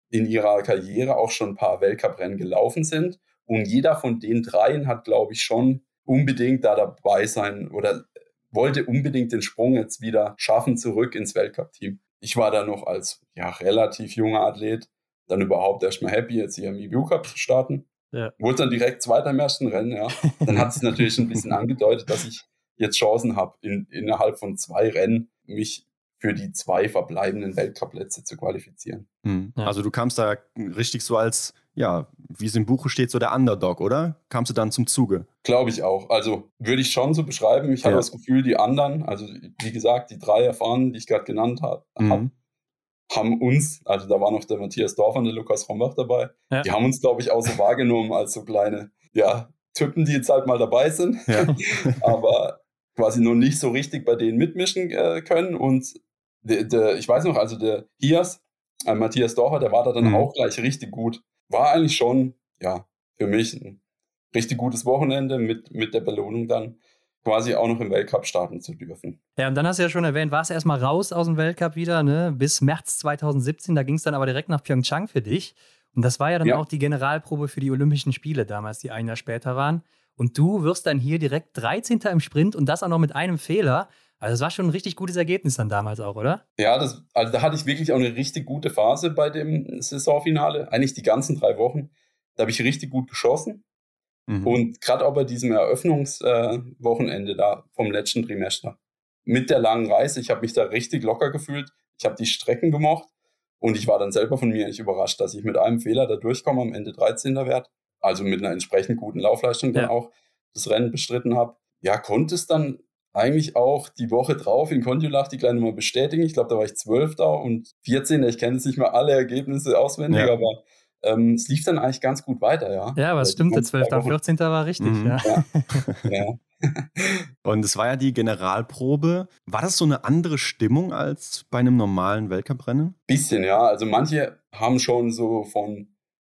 in ihrer Karriere auch schon ein paar Weltcuprennen gelaufen sind. Und jeder von den dreien hat, glaube ich, schon unbedingt da dabei sein oder wollte unbedingt den Sprung jetzt wieder schaffen zurück ins Weltcup-Team. Ich war da noch als ja, relativ junger Athlet dann überhaupt erstmal happy, jetzt hier im IBU e Cup zu starten. Ja. Wurde dann direkt Zweiter im ersten Rennen, ja. Dann hat es natürlich ein bisschen angedeutet, dass ich jetzt Chancen habe, in, innerhalb von zwei Rennen mich für die zwei verbleibenden Weltcup-Plätze zu qualifizieren. Mhm. Ja. Also du kamst da richtig so als, ja, wie es im Buche steht, so der Underdog, oder? Kamst du dann zum Zuge? Glaube ich auch. Also würde ich schon so beschreiben. Ich ja. habe das Gefühl, die anderen, also wie gesagt, die drei Erfahrenen, die ich gerade genannt habe, mhm haben uns, also da war noch der Matthias Dorf und der Lukas Rombach dabei, ja. die haben uns, glaube ich, auch so wahrgenommen als so kleine, ja, Typen, die jetzt halt mal dabei sind, ja. aber quasi noch nicht so richtig bei denen mitmischen äh, können. Und de, de, ich weiß noch, also der Hias, äh, Matthias Dorfer, der war da dann mhm. auch gleich richtig gut. War eigentlich schon, ja, für mich ein richtig gutes Wochenende mit, mit der Belohnung dann quasi auch noch im Weltcup starten zu dürfen. Ja, und dann hast du ja schon erwähnt, warst du erstmal raus aus dem Weltcup wieder, ne? bis März 2017. Da ging es dann aber direkt nach Pyeongchang für dich. Und das war ja dann ja. auch die Generalprobe für die Olympischen Spiele damals, die ein Jahr später waren. Und du wirst dann hier direkt 13. im Sprint und das auch noch mit einem Fehler. Also das war schon ein richtig gutes Ergebnis dann damals auch, oder? Ja, das, also da hatte ich wirklich auch eine richtig gute Phase bei dem Saisonfinale. Eigentlich die ganzen drei Wochen. Da habe ich richtig gut geschossen. Mhm. Und gerade auch bei diesem Eröffnungswochenende äh, da vom letzten Trimester mit der langen Reise, ich habe mich da richtig locker gefühlt. Ich habe die Strecken gemocht und ich war dann selber von mir nicht überrascht, dass ich mit einem Fehler da durchkomme, am Ende 13. Wert, also mit einer entsprechend guten Laufleistung dann auch das Rennen bestritten habe. Ja, konnte es dann eigentlich auch die Woche drauf in Kontiolach die kleine mal bestätigen. Ich glaube, da war ich 12. und 14. Ich kenne jetzt nicht mehr alle Ergebnisse auswendig, ja. aber ähm, es lief dann eigentlich ganz gut weiter, ja. Ja, aber es stimmt, der 12. und 14. war richtig, mhm. ja. ja. ja. und es war ja die Generalprobe. War das so eine andere Stimmung als bei einem normalen Weltcuprennen? Bisschen, ja. Also manche haben schon so von,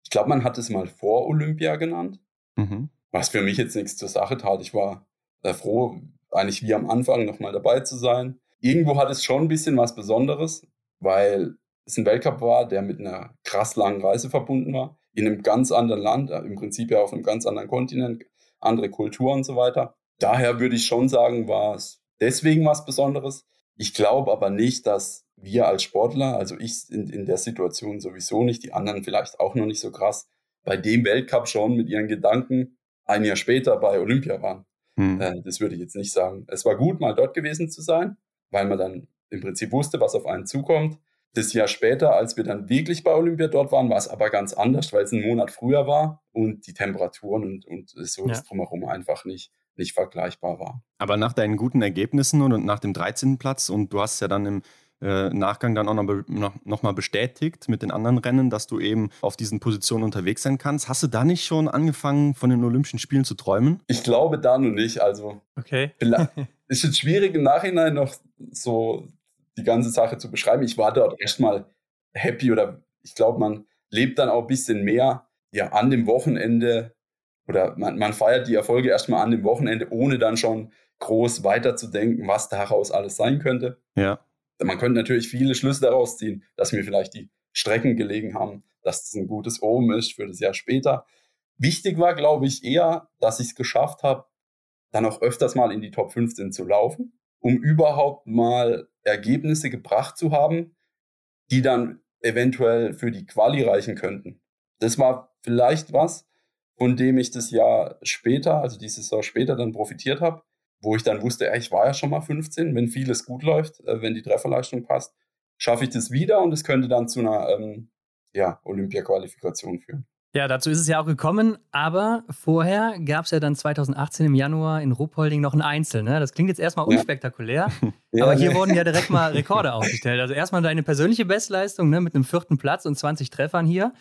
ich glaube, man hat es mal vor Olympia genannt, mhm. was für mich jetzt nichts zur Sache tat. Ich war äh, froh, eigentlich wie am Anfang nochmal dabei zu sein. Irgendwo hat es schon ein bisschen was Besonderes, weil es ein Weltcup war, der mit einer krass langen Reise verbunden war, in einem ganz anderen Land, äh, im Prinzip ja auf einem ganz anderen Kontinent, andere Kultur und so weiter. Daher würde ich schon sagen, war es deswegen was Besonderes. Ich glaube aber nicht, dass wir als Sportler, also ich in, in der Situation sowieso nicht, die anderen vielleicht auch noch nicht so krass, bei dem Weltcup schon mit ihren Gedanken ein Jahr später bei Olympia waren. Hm. Äh, das würde ich jetzt nicht sagen. Es war gut, mal dort gewesen zu sein, weil man dann im Prinzip wusste, was auf einen zukommt. Das Jahr später, als wir dann wirklich bei Olympia dort waren, war es aber ganz anders, weil es einen Monat früher war und die Temperaturen und, und so ja. das Drumherum einfach nicht, nicht vergleichbar war. Aber nach deinen guten Ergebnissen und nach dem 13. Platz und du hast ja dann im äh, Nachgang dann auch noch, noch, noch, mal bestätigt mit den anderen Rennen, dass du eben auf diesen Positionen unterwegs sein kannst. Hast du da nicht schon angefangen, von den Olympischen Spielen zu träumen? Ich glaube da noch nicht. Also, okay. ist jetzt schwierig im Nachhinein noch so die ganze Sache zu beschreiben. Ich war dort erstmal happy oder ich glaube, man lebt dann auch ein bisschen mehr ja, an dem Wochenende oder man, man feiert die Erfolge erstmal an dem Wochenende, ohne dann schon groß weiterzudenken, was daraus alles sein könnte. Ja. Man könnte natürlich viele Schlüsse daraus ziehen, dass mir vielleicht die Strecken gelegen haben, dass das ein gutes Omen ist für das Jahr später. Wichtig war, glaube ich, eher, dass ich es geschafft habe, dann auch öfters mal in die Top 15 zu laufen, um überhaupt mal Ergebnisse gebracht zu haben, die dann eventuell für die Quali reichen könnten. Das war vielleicht was, von dem ich das Jahr später, also dieses Jahr später dann profitiert habe, wo ich dann wusste, ich war ja schon mal 15, wenn vieles gut läuft, äh, wenn die Trefferleistung passt, schaffe ich das wieder und es könnte dann zu einer ähm, ja, Olympia-Qualifikation führen. Ja, dazu ist es ja auch gekommen, aber vorher gab es ja dann 2018 im Januar in Ruppolding noch ein Einzel. Ne? Das klingt jetzt erstmal unspektakulär, ja. aber hier nee. wurden ja direkt mal Rekorde aufgestellt. Also erstmal deine persönliche Bestleistung ne, mit einem vierten Platz und 20 Treffern hier.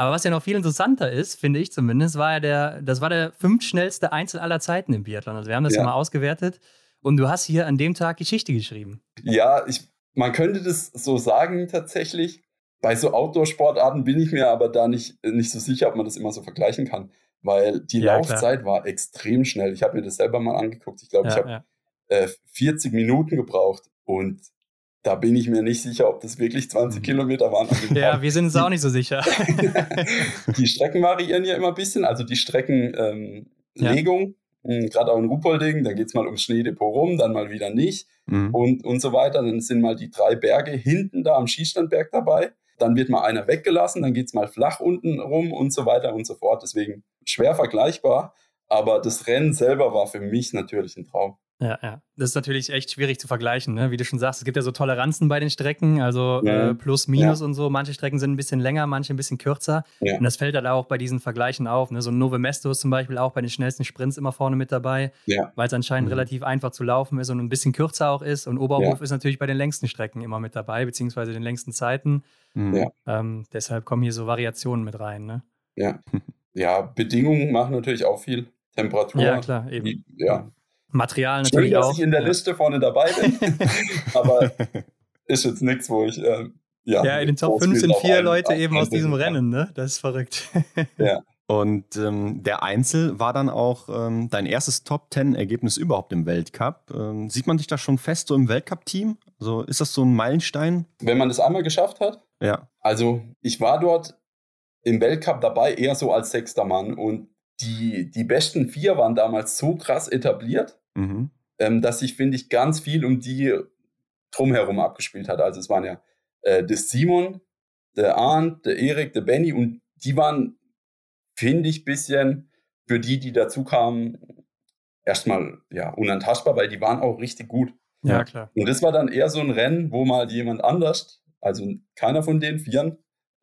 Aber was ja noch viel interessanter ist, finde ich zumindest, war ja der, das war der fünftschnellste Einzel aller Zeiten im Biathlon. Also wir haben das ja, ja mal ausgewertet und du hast hier an dem Tag Geschichte geschrieben. Ja, ich, man könnte das so sagen tatsächlich. Bei so Outdoor-Sportarten bin ich mir aber da nicht, nicht so sicher, ob man das immer so vergleichen kann, weil die ja, Laufzeit klar. war extrem schnell. Ich habe mir das selber mal angeguckt. Ich glaube, ja, ich habe äh, 40 Minuten gebraucht und da bin ich mir nicht sicher, ob das wirklich 20 mhm. Kilometer waren. Ja, wir sind uns auch nicht so sicher. die Strecken variieren ja immer ein bisschen, also die Streckenlegung, ähm, ja. Hm, gerade auch in Ruhpolding, da geht es mal ums Schneedepot rum, dann mal wieder nicht mhm. und, und so weiter. Dann sind mal die drei Berge hinten da am Schießstandberg dabei. Dann wird mal einer weggelassen, dann geht es mal flach unten rum und so weiter und so fort. Deswegen schwer vergleichbar. Aber das Rennen selber war für mich natürlich ein Traum. Ja, ja. Das ist natürlich echt schwierig zu vergleichen, ne? wie du schon sagst. Es gibt ja so Toleranzen bei den Strecken, also ja. äh, plus, minus ja. und so. Manche Strecken sind ein bisschen länger, manche ein bisschen kürzer. Ja. Und das fällt halt auch bei diesen Vergleichen auf. Ne? So ein Nove Mesto ist zum Beispiel auch bei den schnellsten Sprints immer vorne mit dabei, weil es anscheinend mhm. relativ einfach zu laufen ist und ein bisschen kürzer auch ist. Und Oberhof ist natürlich bei den längsten Strecken immer mit dabei, beziehungsweise den längsten Zeiten. Mhm. Ähm, deshalb kommen hier so Variationen mit rein. Ne? Ja. ja, Bedingungen machen natürlich auch viel. Temperatur. Ja, klar, eben. Ja, Material natürlich Schön, dass auch. ich in der Liste vorne dabei bin, aber ist jetzt nichts, wo ich äh, ja, ja, in den Top 5 sind vier Leute eben aus diesem Rennen, ne? Das ist verrückt. ja. Und ähm, der Einzel war dann auch ähm, dein erstes Top-10-Ergebnis überhaupt im Weltcup. Ähm, sieht man dich da schon fest so im Weltcup-Team? Also ist das so ein Meilenstein? Wenn man das einmal geschafft hat? Ja. Also ich war dort im Weltcup dabei eher so als sechster Mann und die, die besten vier waren damals so krass etabliert, mhm. ähm, dass sich, finde ich, ganz viel um die drumherum abgespielt hat. Also es waren ja äh, der Simon, der Arndt, der Erik, der Benny und die waren, finde ich, bisschen für die, die dazu kamen, erstmal ja unantastbar, weil die waren auch richtig gut. Ja, klar. Und das war dann eher so ein Rennen, wo mal jemand anders, also keiner von den Vieren,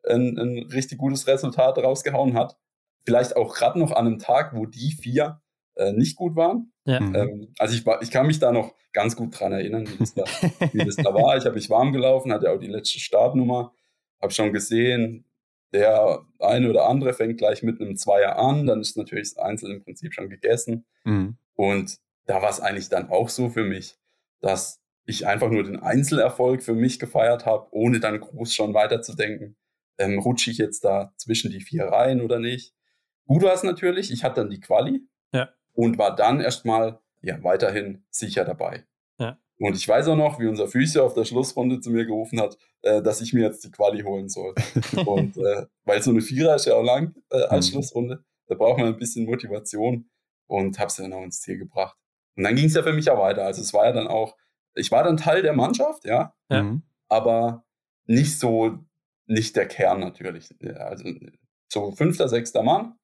ein, ein richtig gutes Resultat rausgehauen hat. Vielleicht auch gerade noch an einem Tag, wo die vier äh, nicht gut waren. Ja. Mhm. Ähm, also ich, ich kann mich da noch ganz gut dran erinnern, wie das da, wie das da war. Ich habe mich warm gelaufen, hatte auch die letzte Startnummer, habe schon gesehen, der eine oder andere fängt gleich mit einem Zweier an, dann ist natürlich das Einzel im Prinzip schon gegessen. Mhm. Und da war es eigentlich dann auch so für mich, dass ich einfach nur den Einzelerfolg für mich gefeiert habe, ohne dann groß schon weiterzudenken. Ähm, rutsche ich jetzt da zwischen die vier Reihen oder nicht? Gut war es natürlich, ich hatte dann die Quali. Und war dann erstmal ja, weiterhin sicher dabei. Ja. Und ich weiß auch noch, wie unser Physio auf der Schlussrunde zu mir gerufen hat, äh, dass ich mir jetzt die Quali holen soll. und äh, weil so eine Vierer ist ja auch lang äh, als mhm. Schlussrunde, da braucht man ein bisschen Motivation und habe es dann auch ins Ziel gebracht. Und dann ging es ja für mich auch weiter. Also es war ja dann auch, ich war dann Teil der Mannschaft, ja, ja. Mhm. aber nicht so, nicht der Kern natürlich. Also so fünfter, sechster Mann,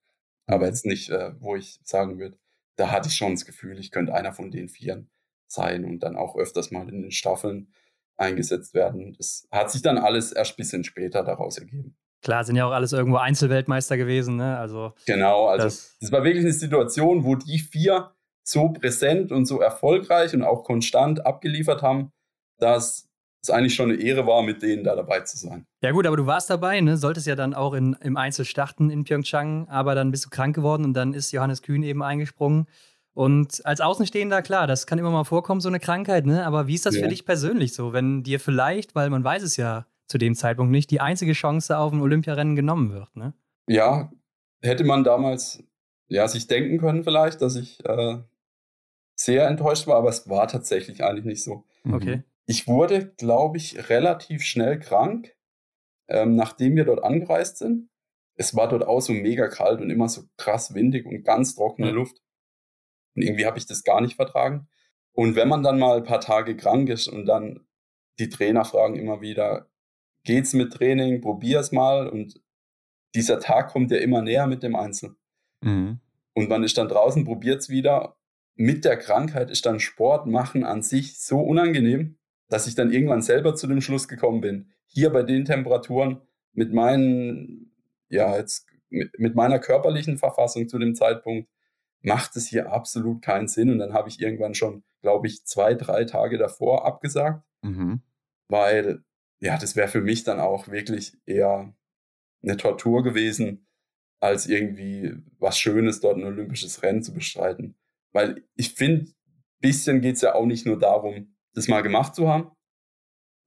aber mhm. jetzt nicht, äh, wo ich sagen würde, da hatte ich schon das Gefühl, ich könnte einer von den Vieren sein und dann auch öfters mal in den Staffeln eingesetzt werden. Das hat sich dann alles erst ein bisschen später daraus ergeben. Klar, sind ja auch alles irgendwo Einzelweltmeister gewesen, ne? Also genau, also das, das war wirklich eine Situation, wo die vier so präsent und so erfolgreich und auch konstant abgeliefert haben, dass es eigentlich schon eine Ehre war, mit denen da dabei zu sein. Ja gut, aber du warst dabei, ne? solltest ja dann auch in, im Einzel starten in Pyeongchang, aber dann bist du krank geworden und dann ist Johannes Kühn eben eingesprungen. Und als Außenstehender, klar, das kann immer mal vorkommen, so eine Krankheit, ne? Aber wie ist das ja. für dich persönlich so, wenn dir vielleicht, weil man weiß es ja zu dem Zeitpunkt nicht, die einzige Chance auf ein Olympiarennen genommen wird, ne? Ja, hätte man damals ja sich denken können vielleicht, dass ich äh, sehr enttäuscht war, aber es war tatsächlich eigentlich nicht so. Okay. Ich wurde, glaube ich, relativ schnell krank, ähm, nachdem wir dort angereist sind. Es war dort auch so mega kalt und immer so krass windig und ganz trockene. Luft. Und irgendwie habe ich das gar nicht vertragen. Und wenn man dann mal ein paar Tage krank ist und dann die Trainer fragen immer wieder, geht's mit Training, probier's mal. Und dieser Tag kommt ja immer näher mit dem Einzel. Mhm. Und man ist dann draußen, probiert's wieder. Mit der Krankheit ist dann Sport machen an sich so unangenehm, dass ich dann irgendwann selber zu dem Schluss gekommen bin. Hier bei den Temperaturen mit meinen, ja, jetzt mit, mit meiner körperlichen Verfassung zu dem Zeitpunkt, macht es hier absolut keinen Sinn. Und dann habe ich irgendwann schon, glaube ich, zwei, drei Tage davor abgesagt, mhm. weil ja, das wäre für mich dann auch wirklich eher eine Tortur gewesen, als irgendwie was Schönes, dort ein olympisches Rennen zu bestreiten. Weil ich finde, bisschen geht es ja auch nicht nur darum, das mal gemacht zu haben,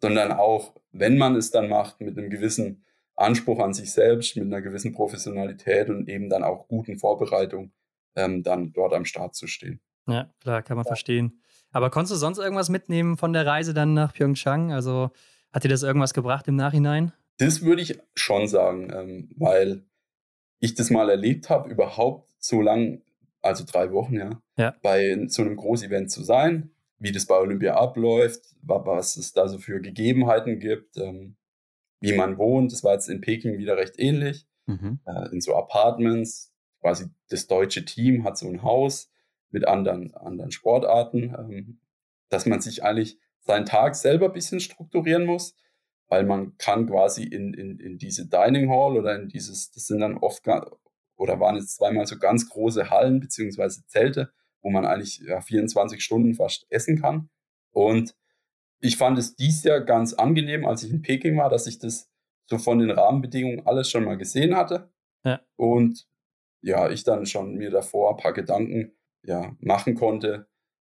sondern auch, wenn man es dann macht, mit einem gewissen Anspruch an sich selbst, mit einer gewissen Professionalität und eben dann auch guten Vorbereitung ähm, dann dort am Start zu stehen. Ja, klar, kann man ja. verstehen. Aber konntest du sonst irgendwas mitnehmen von der Reise dann nach Pyeongchang? Also hat dir das irgendwas gebracht im Nachhinein? Das würde ich schon sagen, ähm, weil ich das mal erlebt habe, überhaupt so lang, also drei Wochen, ja, ja. bei so einem Großevent zu sein, wie das bei Olympia abläuft, was es da so für Gegebenheiten gibt, ähm, wie man wohnt. Das war jetzt in Peking wieder recht ähnlich, mhm. äh, in so Apartments, quasi das deutsche Team hat so ein Haus mit anderen, anderen Sportarten, ähm, dass man sich eigentlich seinen Tag selber ein bisschen strukturieren muss, weil man kann quasi in, in, in diese Dining Hall oder in dieses, das sind dann oft, oder waren jetzt zweimal so ganz große Hallen beziehungsweise Zelte, wo man eigentlich ja, 24 Stunden fast essen kann. Und ich fand es dies Jahr ganz angenehm, als ich in Peking war, dass ich das so von den Rahmenbedingungen alles schon mal gesehen hatte. Ja. Und ja, ich dann schon mir davor ein paar Gedanken ja, machen konnte,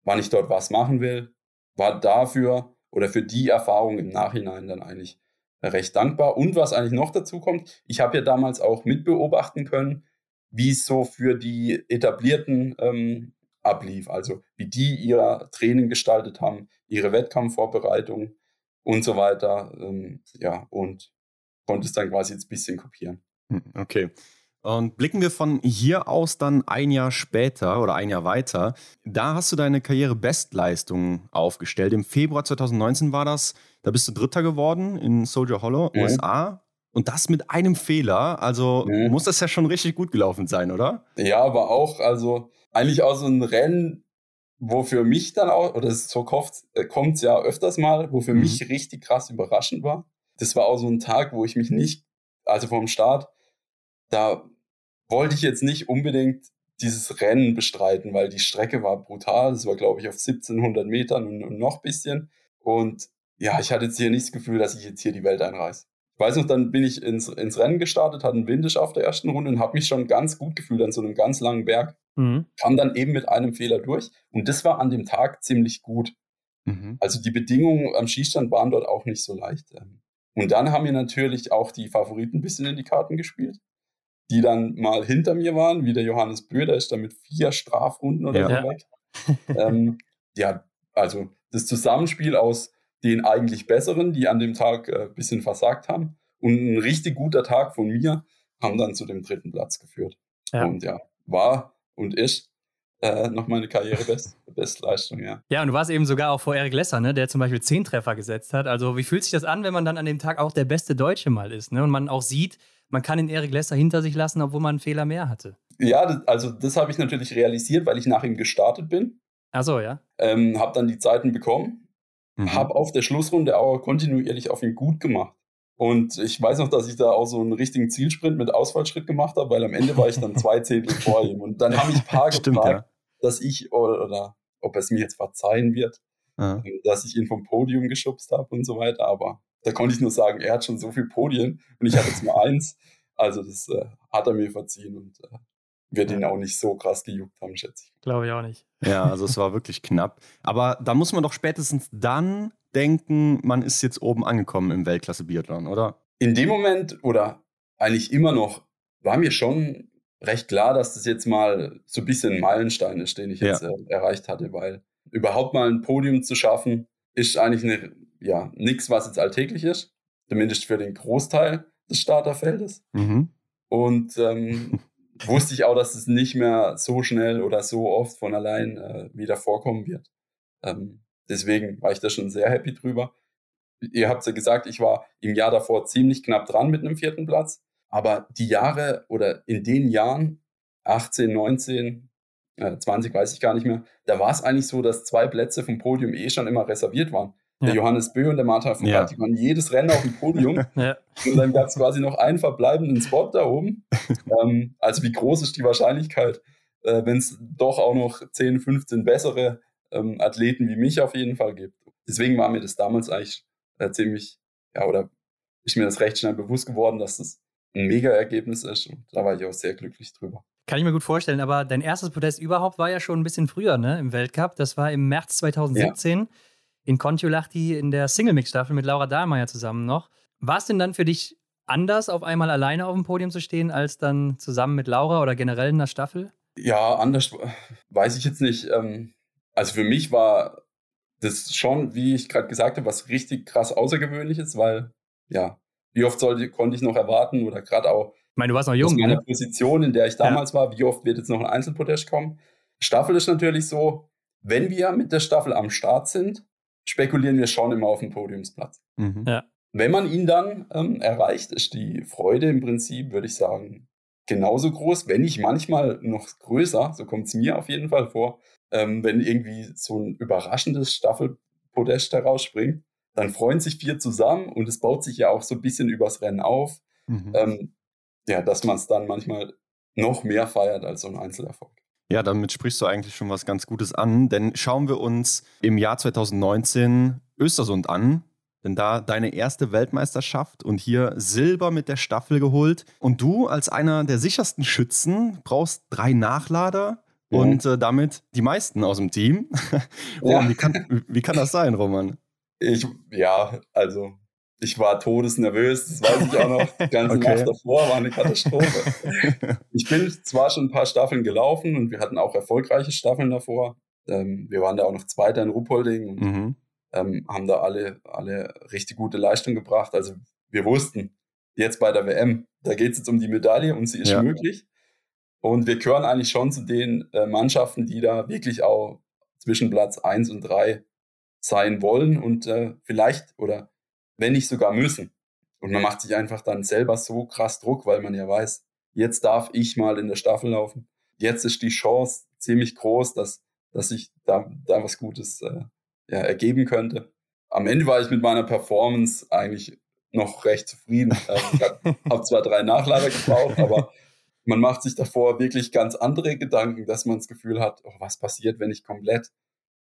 wann ich dort was machen will. War dafür oder für die Erfahrung im Nachhinein dann eigentlich recht dankbar. Und was eigentlich noch dazu kommt, ich habe ja damals auch mitbeobachten können, wie es so für die etablierten ähm, ablief, also wie die ihr Training gestaltet haben, ihre Wettkampfvorbereitung und so weiter. Ähm, ja, und konnte es dann quasi jetzt ein bisschen kopieren. Hm, okay. Und blicken wir von hier aus dann ein Jahr später oder ein Jahr weiter. Da hast du deine Karriere-Bestleistung aufgestellt. Im Februar 2019 war das. Da bist du Dritter geworden in Soldier Hollow, mhm. USA. Und das mit einem Fehler. Also mhm. muss das ja schon richtig gut gelaufen sein, oder? Ja, aber auch, also eigentlich auch so ein Rennen, wo für mich dann auch, oder so kommt es ja öfters mal, wo für mhm. mich richtig krass überraschend war. Das war auch so ein Tag, wo ich mich nicht, also vom Start, da wollte ich jetzt nicht unbedingt dieses Rennen bestreiten, weil die Strecke war brutal. Das war, glaube ich, auf 1700 Metern und, und noch bisschen. Und ja, ich hatte jetzt hier nicht das Gefühl, dass ich jetzt hier die Welt einreiße. Ich weiß noch, dann bin ich ins, ins Rennen gestartet, hatte einen Windisch auf der ersten Runde und habe mich schon ganz gut gefühlt an so einem ganz langen Berg. Mhm. Kam dann eben mit einem Fehler durch. Und das war an dem Tag ziemlich gut. Mhm. Also die Bedingungen am Schießstand waren dort auch nicht so leicht. Und dann haben mir natürlich auch die Favoriten ein bisschen in die Karten gespielt die dann mal hinter mir waren, wie der Johannes Böder ist dann mit vier Strafrunden oder ja. so weg. ähm, ja, also das Zusammenspiel aus den eigentlich Besseren, die an dem Tag ein äh, bisschen versagt haben, und ein richtig guter Tag von mir haben dann zu dem dritten Platz geführt. Ja. Und ja, war und ist äh, noch meine Karrierebestleistung, ja. Ja, und du warst eben sogar auch vor Erik Lesser, ne, der zum Beispiel zehn Treffer gesetzt hat. Also wie fühlt sich das an, wenn man dann an dem Tag auch der beste Deutsche mal ist, ne? Und man auch sieht, man kann den Erik Lesser hinter sich lassen, obwohl man einen Fehler mehr hatte. Ja, das, also das habe ich natürlich realisiert, weil ich nach ihm gestartet bin. Ach so, ja. Ähm, habe dann die Zeiten bekommen. Mhm. habe auf der Schlussrunde auch kontinuierlich auf ihn gut gemacht. Und ich weiß noch, dass ich da auch so einen richtigen Zielsprint mit Ausfallschritt gemacht habe, weil am Ende war ich dann zwei Zehntel vor ihm. Und dann habe ich ein paar Stimmt, gefragt, ja. dass ich, oder, oder, ob es mir jetzt verzeihen wird, ja. dass ich ihn vom Podium geschubst habe und so weiter. Aber da konnte ich nur sagen, er hat schon so viele Podien und ich habe jetzt nur eins. Also das äh, hat er mir verziehen und äh, wird ihn auch nicht so krass gejuckt haben, schätze ich. Glaube ich auch nicht. Ja, also es war wirklich knapp. Aber da muss man doch spätestens dann denken, man ist jetzt oben angekommen im Weltklasse-Biathlon, oder? In dem Moment oder eigentlich immer noch war mir schon recht klar, dass das jetzt mal so ein bisschen ein Meilenstein ist, den ich jetzt ja. äh, erreicht hatte, weil überhaupt mal ein Podium zu schaffen, ist eigentlich eine, ja, nichts, was jetzt alltäglich ist, zumindest für den Großteil des Starterfeldes. Mhm. Und ähm, wusste ich auch, dass es nicht mehr so schnell oder so oft von allein äh, wieder vorkommen wird. Ähm, deswegen war ich da schon sehr happy drüber. Ihr habt ja gesagt, ich war im Jahr davor ziemlich knapp dran mit einem vierten Platz. Aber die Jahre oder in den Jahren, 18, 19, äh, 20 weiß ich gar nicht mehr, da war es eigentlich so, dass zwei Plätze vom Podium eh schon immer reserviert waren. Ja. Der Johannes Bö und der Martha von ja. waren jedes Rennen auf dem Podium. ja. Und dann gab es quasi noch einen verbleibenden Spot da oben. ähm, also wie groß ist die Wahrscheinlichkeit, äh, wenn es doch auch noch 10, 15 bessere ähm, Athleten wie mich auf jeden Fall gibt. Deswegen war mir das damals eigentlich äh, ziemlich, ja, oder ist mir das recht schnell bewusst geworden, dass das ein Mega-Ergebnis ist. Und da war ich auch sehr glücklich drüber. Kann ich mir gut vorstellen, aber dein erstes Podest überhaupt war ja schon ein bisschen früher, ne, im Weltcup. Das war im März 2017 ja. In Kontiolahti in der Single-Mix-Staffel mit Laura Dahlmeier zusammen noch. War es denn dann für dich anders, auf einmal alleine auf dem Podium zu stehen, als dann zusammen mit Laura oder generell in der Staffel? Ja, anders weiß ich jetzt nicht. Ähm, also für mich war das schon, wie ich gerade gesagt habe, was richtig krass Außergewöhnliches, weil ja, wie oft sollte, konnte ich noch erwarten oder gerade auch ich meine, du warst noch jung. Aus meiner ne? Position, in der ich damals ja. war, wie oft wird jetzt noch ein Einzelpodest kommen? Staffel ist natürlich so, wenn wir mit der Staffel am Start sind, spekulieren wir schon immer auf den Podiumsplatz. Mhm. Ja. Wenn man ihn dann ähm, erreicht, ist die Freude im Prinzip, würde ich sagen, genauso groß, wenn nicht manchmal noch größer, so kommt es mir auf jeden Fall vor, ähm, wenn irgendwie so ein überraschendes Staffelpodest herausspringt, dann freuen sich vier zusammen und es baut sich ja auch so ein bisschen übers Rennen auf. Mhm. Ähm, ja, dass man es dann manchmal noch mehr feiert als so ein Einzelerfolg. Ja, damit sprichst du eigentlich schon was ganz Gutes an, denn schauen wir uns im Jahr 2019 Östersund an, denn da deine erste Weltmeisterschaft und hier Silber mit der Staffel geholt. Und du als einer der sichersten Schützen brauchst drei Nachlader ja. und äh, damit die meisten aus dem Team. Roman, ja. wie, kann, wie kann das sein, Roman? Ich, ja, also ich war todesnervös, das weiß ich auch noch. Die ganze okay. Nacht davor war eine Katastrophe. ich bin zwar schon ein paar Staffeln gelaufen und wir hatten auch erfolgreiche Staffeln davor. Ähm, wir waren da auch noch Zweiter in Ruppolding und mhm. ähm, haben da alle, alle richtig gute Leistung gebracht. Also wir wussten, jetzt bei der WM, da geht es jetzt um die Medaille und sie ist ja. möglich. Und wir gehören eigentlich schon zu den äh, Mannschaften, die da wirklich auch zwischen Platz 1 und 3 sein wollen und äh, vielleicht oder wenn nicht sogar müssen. Und man macht sich einfach dann selber so krass Druck, weil man ja weiß, jetzt darf ich mal in der Staffel laufen. Jetzt ist die Chance ziemlich groß, dass, dass sich da, da was Gutes äh, ja, ergeben könnte. Am Ende war ich mit meiner Performance eigentlich noch recht zufrieden. Also ich habe zwar drei Nachlader gebraucht, aber man macht sich davor wirklich ganz andere Gedanken, dass man das Gefühl hat, oh, was passiert, wenn ich komplett,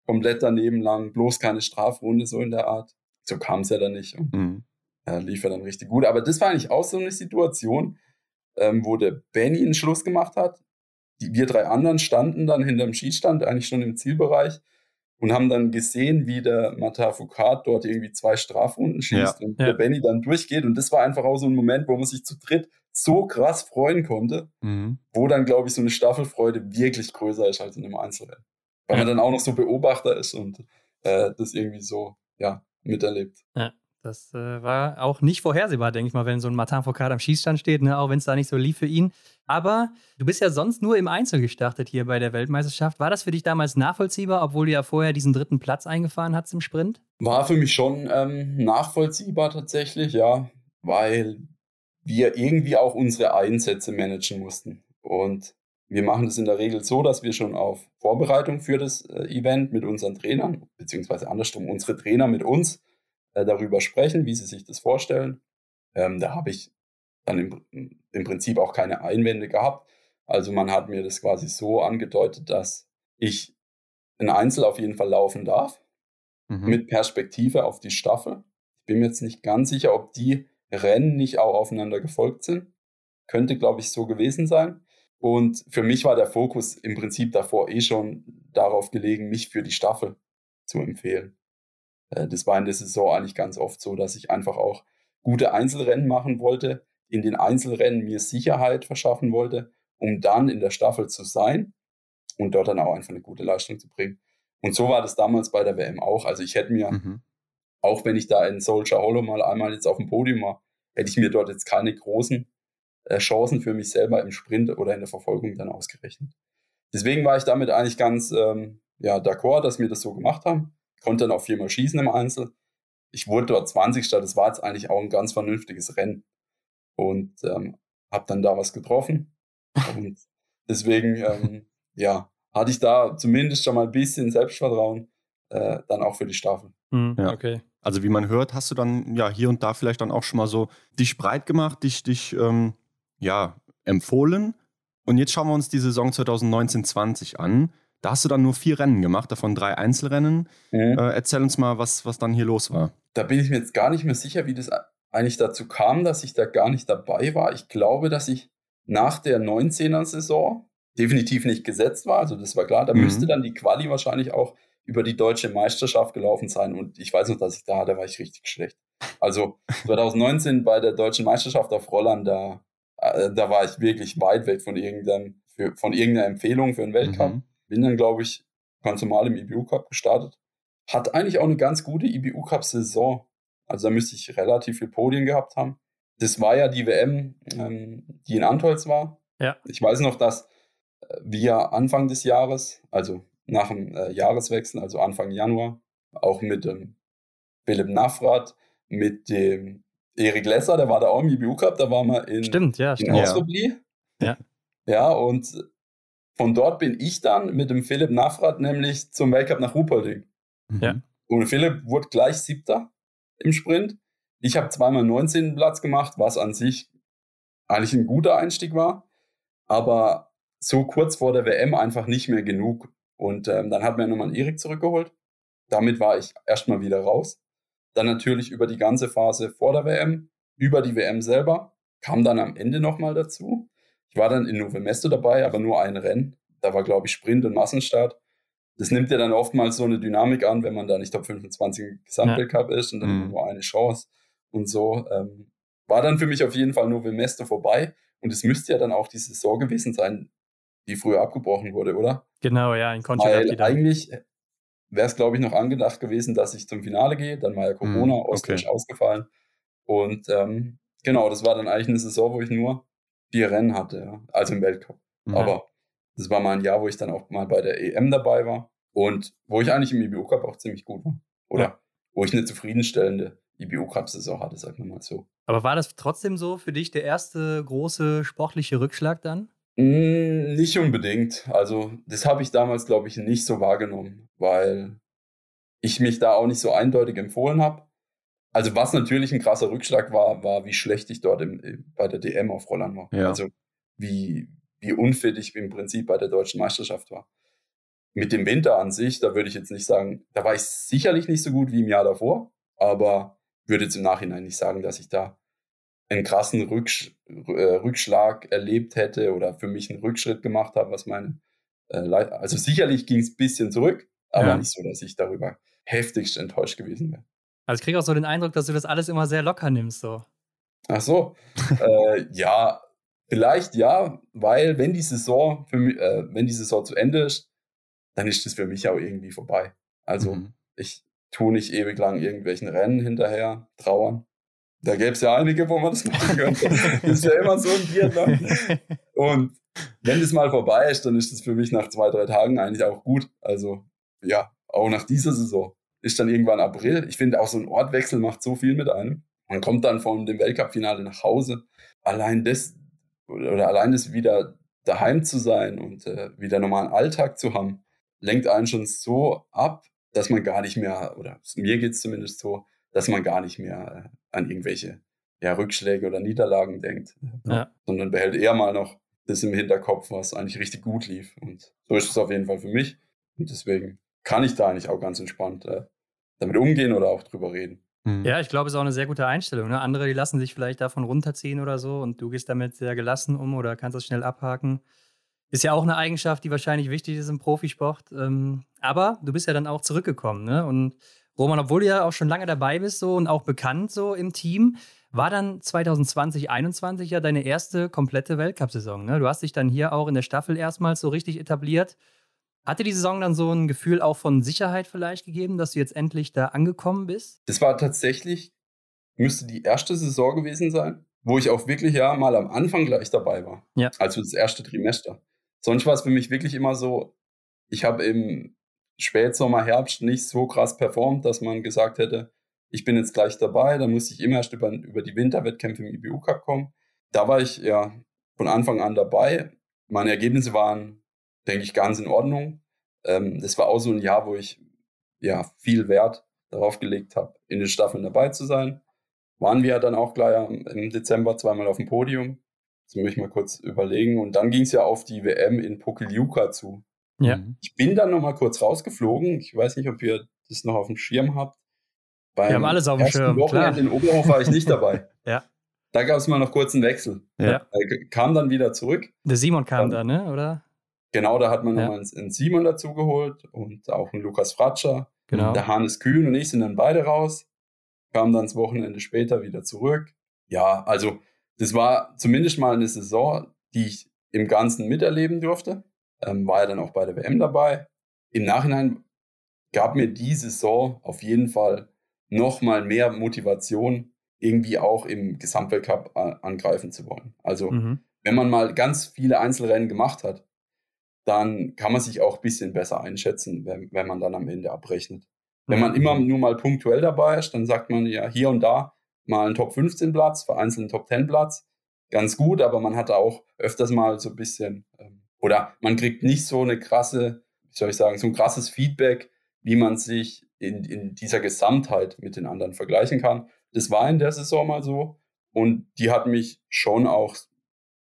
komplett daneben lang, bloß keine Strafrunde, so in der Art so kam es ja dann nicht und mhm. äh, lief er dann richtig gut. Aber das war eigentlich auch so eine Situation, ähm, wo der Benny einen Schluss gemacht hat. Die, wir drei anderen standen dann hinterm Schießstand, eigentlich schon im Zielbereich und haben dann gesehen, wie der Mata Foucault dort irgendwie zwei Strafrunden schießt ja. und ja. der Benny dann durchgeht. Und das war einfach auch so ein Moment, wo man sich zu dritt so krass freuen konnte, mhm. wo dann, glaube ich, so eine Staffelfreude wirklich größer ist als in einem Einzelrennen. Weil ja. man dann auch noch so Beobachter ist und äh, das irgendwie so, ja, miterlebt. Ja. Das äh, war auch nicht vorhersehbar, denke ich mal, wenn so ein Martin Foucault am Schießstand steht, ne? auch wenn es da nicht so lief für ihn. Aber du bist ja sonst nur im Einzel gestartet hier bei der Weltmeisterschaft. War das für dich damals nachvollziehbar, obwohl du ja vorher diesen dritten Platz eingefahren hast im Sprint? War für mich schon ähm, nachvollziehbar tatsächlich, ja, weil wir irgendwie auch unsere Einsätze managen mussten. Und wir machen das in der Regel so, dass wir schon auf Vorbereitung für das äh, Event mit unseren Trainern, beziehungsweise andersrum unsere Trainer mit uns äh, darüber sprechen, wie sie sich das vorstellen. Ähm, da habe ich dann im, im Prinzip auch keine Einwände gehabt. Also man hat mir das quasi so angedeutet, dass ich ein Einzel auf jeden Fall laufen darf, mhm. mit Perspektive auf die Staffel. Ich bin mir jetzt nicht ganz sicher, ob die Rennen nicht auch aufeinander gefolgt sind. Könnte, glaube ich, so gewesen sein. Und für mich war der Fokus im Prinzip davor eh schon darauf gelegen, mich für die Staffel zu empfehlen. Das war in der Saison eigentlich ganz oft so, dass ich einfach auch gute Einzelrennen machen wollte, in den Einzelrennen mir Sicherheit verschaffen wollte, um dann in der Staffel zu sein und dort dann auch einfach eine gute Leistung zu bringen. Und so war das damals bei der WM auch. Also ich hätte mir, mhm. auch wenn ich da in Soldier Hollow mal einmal jetzt auf dem Podium war, hätte ich mir dort jetzt keine großen Chancen für mich selber im Sprint oder in der Verfolgung dann ausgerechnet. Deswegen war ich damit eigentlich ganz ähm, ja, d'accord, dass wir das so gemacht haben. Konnte dann auch viermal schießen im Einzel. Ich wurde dort 20. Das war jetzt eigentlich auch ein ganz vernünftiges Rennen. Und ähm, habe dann da was getroffen. Und deswegen, ähm, ja, hatte ich da zumindest schon mal ein bisschen Selbstvertrauen, äh, dann auch für die Staffel. Mhm, ja. Okay. Also wie man hört, hast du dann ja hier und da vielleicht dann auch schon mal so dich breit gemacht, dich, dich ähm, ja, empfohlen. Und jetzt schauen wir uns die Saison 2019-20 an. Da hast du dann nur vier Rennen gemacht, davon drei Einzelrennen. Mhm. Äh, erzähl uns mal, was, was dann hier los war. Da bin ich mir jetzt gar nicht mehr sicher, wie das eigentlich dazu kam, dass ich da gar nicht dabei war. Ich glaube, dass ich nach der 19er-Saison definitiv nicht gesetzt war. Also das war klar. Da mhm. müsste dann die Quali wahrscheinlich auch über die deutsche Meisterschaft gelaufen sein. Und ich weiß noch, dass ich da, da war ich richtig schlecht. Also 2019 bei der deutschen Meisterschaft auf Rollern, da äh, da war ich wirklich weit weg von, irgendeinem, für, von irgendeiner Empfehlung für einen Weltcup. Mhm. Bin dann, glaube ich, ganz normal im IBU Cup gestartet. Hat eigentlich auch eine ganz gute IBU Cup Saison. Also da müsste ich relativ viel Podien gehabt haben. Das war ja die WM, ähm, die in Antolz war. Ja. Ich weiß noch, dass äh, wir Anfang des Jahres, also nach dem äh, Jahreswechsel, also Anfang Januar, auch mit dem Philipp Nafrat, mit dem Erik Lesser, der war da auch im IBU Cup, da war mal in, stimmt, ja, stimmt. in Ja. ja, und von dort bin ich dann mit dem Philipp Nafrat nämlich zum Weltcup nach Ruhpolding. Mhm. Ja. Und Philipp wurde gleich Siebter im Sprint. Ich habe zweimal 19. Platz gemacht, was an sich eigentlich ein guter Einstieg war. Aber so kurz vor der WM einfach nicht mehr genug. Und ähm, dann hat mir nochmal Erik zurückgeholt. Damit war ich erstmal wieder raus. Dann natürlich über die ganze Phase vor der WM, über die WM selber, kam dann am Ende nochmal dazu. Ich war dann in Nove Mesto dabei, aber nur ein Rennen. Da war, glaube ich, Sprint und Massenstart. Das nimmt ja dann oftmals so eine Dynamik an, wenn man da nicht Top 25 im Gesamtweltcup ja. ist und dann mhm. nur eine Chance und so. Ähm, war dann für mich auf jeden Fall Nove Mesto vorbei. Und es müsste ja dann auch die Saison gewesen sein, die früher abgebrochen wurde, oder? Genau, ja, in Weil eigentlich wäre es, glaube ich, noch angedacht gewesen, dass ich zum Finale gehe. Dann war ja Corona, mm, okay. ausgefallen. Und ähm, genau, das war dann eigentlich eine Saison, wo ich nur vier Rennen hatte, ja. also im Weltcup. Mhm. Aber das war mal ein Jahr, wo ich dann auch mal bei der EM dabei war und wo ich eigentlich im IBU Cup auch ziemlich gut war. Oder ja. wo ich eine zufriedenstellende IBU Cup-Saison hatte, sagen wir mal so. Aber war das trotzdem so für dich der erste große sportliche Rückschlag dann? Mm, nicht unbedingt. Also, das habe ich damals, glaube ich, nicht so wahrgenommen, weil ich mich da auch nicht so eindeutig empfohlen habe. Also, was natürlich ein krasser Rückschlag war, war, wie schlecht ich dort im, bei der DM auf Rollern war. Ja. Also, wie, wie unfit ich im Prinzip bei der deutschen Meisterschaft war. Mit dem Winter an sich, da würde ich jetzt nicht sagen, da war ich sicherlich nicht so gut wie im Jahr davor, aber würde jetzt im Nachhinein nicht sagen, dass ich da einen krassen Rücksch äh, Rückschlag erlebt hätte oder für mich einen Rückschritt gemacht habe, was meine äh, also sicherlich ging es ein bisschen zurück, aber ja. nicht so, dass ich darüber heftigst enttäuscht gewesen wäre. Also ich kriege auch so den Eindruck, dass du das alles immer sehr locker nimmst, so. Ach so, äh, ja, vielleicht ja, weil wenn die Saison für mich, äh, wenn die Saison zu Ende ist, dann ist das für mich auch irgendwie vorbei. Also mhm. ich tue nicht ewig lang irgendwelchen Rennen hinterher trauern, da gäbe es ja einige, wo man das machen könnte. das ist ja immer so ein Biathlon. Und wenn das mal vorbei ist, dann ist das für mich nach zwei, drei Tagen eigentlich auch gut. Also ja, auch nach dieser Saison ist dann irgendwann April. Ich finde auch so ein Ortwechsel macht so viel mit einem. Man kommt dann von dem Weltcup-Finale nach Hause. Allein das oder allein das wieder daheim zu sein und äh, wieder normalen Alltag zu haben, lenkt einen schon so ab, dass man gar nicht mehr, oder mir geht es zumindest so, dass man gar nicht mehr äh, an irgendwelche ja, Rückschläge oder Niederlagen denkt, ja. sondern behält eher mal noch das im Hinterkopf, was eigentlich richtig gut lief. Und so ist es auf jeden Fall für mich. Und deswegen kann ich da eigentlich auch ganz entspannt äh, damit umgehen oder auch drüber reden. Mhm. Ja, ich glaube, es ist auch eine sehr gute Einstellung. Ne? Andere, die lassen sich vielleicht davon runterziehen oder so und du gehst damit sehr gelassen um oder kannst das schnell abhaken. Ist ja auch eine Eigenschaft, die wahrscheinlich wichtig ist im Profisport. Ähm, aber du bist ja dann auch zurückgekommen. Ne? Und Roman, obwohl du ja auch schon lange dabei bist so und auch bekannt so im Team, war dann 2020, 2021 ja deine erste komplette Weltcup-Saison. Ne? Du hast dich dann hier auch in der Staffel erstmals so richtig etabliert. Hatte die Saison dann so ein Gefühl auch von Sicherheit vielleicht gegeben, dass du jetzt endlich da angekommen bist? Das war tatsächlich, müsste die erste Saison gewesen sein, wo ich auch wirklich ja mal am Anfang gleich dabei war. Ja. Also das erste Trimester. Sonst war es für mich wirklich immer so, ich habe im Spätsommer, Herbst nicht so krass performt, dass man gesagt hätte, ich bin jetzt gleich dabei. Dann musste ich immer erst über, über die Winterwettkämpfe im IBU Cup kommen. Da war ich ja von Anfang an dabei. Meine Ergebnisse waren denke ich, ganz in Ordnung. Ähm, das war auch so ein Jahr, wo ich ja viel Wert darauf gelegt habe, in den Staffeln dabei zu sein. Waren wir dann auch gleich im Dezember zweimal auf dem Podium. Das muss ich mal kurz überlegen. Und dann ging es ja auf die WM in Pokljuka zu. Ja. Ich bin dann noch mal kurz rausgeflogen. Ich weiß nicht, ob ihr das noch auf dem Schirm habt. Beim wir haben alles auf dem Schirm. Wochenende in Oberhof war ich nicht dabei. ja. Da gab es mal noch kurz einen Wechsel. Ja. Er kam dann wieder zurück. Der Simon kam dann, ne? oder? Genau, da hat man ja. nochmal einen Simon dazugeholt und auch einen Lukas Fratscher. Genau. Der Hannes Kühn und ich sind dann beide raus, kamen dann das Wochenende später wieder zurück. Ja, also das war zumindest mal eine Saison, die ich im Ganzen miterleben durfte. Ähm, war ja dann auch bei der WM dabei. Im Nachhinein gab mir die Saison auf jeden Fall nochmal mehr Motivation, irgendwie auch im Gesamtweltcup angreifen zu wollen. Also mhm. wenn man mal ganz viele Einzelrennen gemacht hat, dann kann man sich auch ein bisschen besser einschätzen, wenn, wenn man dann am Ende abrechnet. Wenn man immer nur mal punktuell dabei ist, dann sagt man ja hier und da mal einen Top 15 Platz, vereinzelt einen Top 10 Platz. Ganz gut, aber man hat auch öfters mal so ein bisschen, ähm, oder man kriegt nicht so eine krasse, wie soll ich sagen, so ein krasses Feedback, wie man sich in, in dieser Gesamtheit mit den anderen vergleichen kann. Das war in der Saison mal so und die hat mich schon auch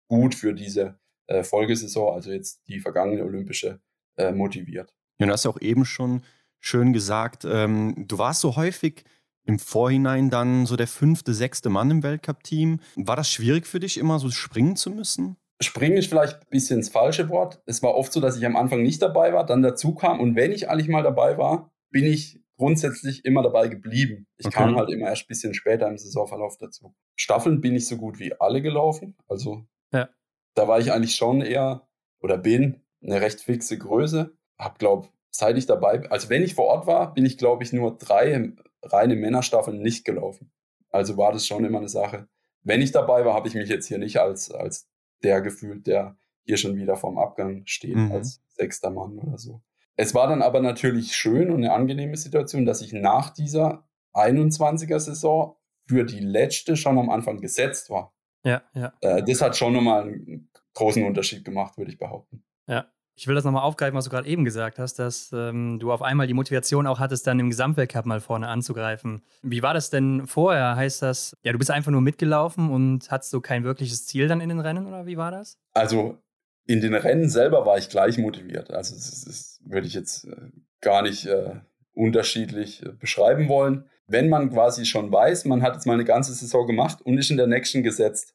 gut für diese äh, Folgesaison, also jetzt die vergangene olympische, äh, motiviert. Ja, du hast ja auch eben schon schön gesagt, ähm, du warst so häufig im Vorhinein dann so der fünfte, sechste Mann im Weltcup-Team. War das schwierig für dich, immer so springen zu müssen? Springen ist vielleicht ein bisschen das falsche Wort. Es war oft so, dass ich am Anfang nicht dabei war, dann dazu kam und wenn ich eigentlich mal dabei war, bin ich grundsätzlich immer dabei geblieben. Ich okay. kam halt immer erst ein bisschen später im Saisonverlauf dazu. Staffeln bin ich so gut wie alle gelaufen. Also ja da war ich eigentlich schon eher oder bin eine recht fixe Größe. Hab, glaube seit ich dabei, also wenn ich vor Ort war, bin ich, glaube ich, nur drei reine Männerstaffeln nicht gelaufen. Also war das schon immer eine Sache. Wenn ich dabei war, habe ich mich jetzt hier nicht als, als der gefühlt, der hier schon wieder vorm Abgang steht, mhm. als sechster Mann oder so. Es war dann aber natürlich schön und eine angenehme Situation, dass ich nach dieser 21er Saison für die letzte schon am Anfang gesetzt war. Ja, ja. Äh, das hat schon nochmal einen großen Unterschied gemacht, würde ich behaupten. Ja. Ich will das nochmal aufgreifen, was du gerade eben gesagt hast, dass ähm, du auf einmal die Motivation auch hattest, dann im Gesamtweltcup mal vorne anzugreifen. Wie war das denn vorher? Heißt das, ja, du bist einfach nur mitgelaufen und hattest du kein wirkliches Ziel dann in den Rennen oder wie war das? Also in den Rennen selber war ich gleich motiviert. Also das, das würde ich jetzt äh, gar nicht äh, unterschiedlich äh, beschreiben wollen. Wenn man quasi schon weiß, man hat jetzt mal eine ganze Saison gemacht und ist in der nächsten gesetzt,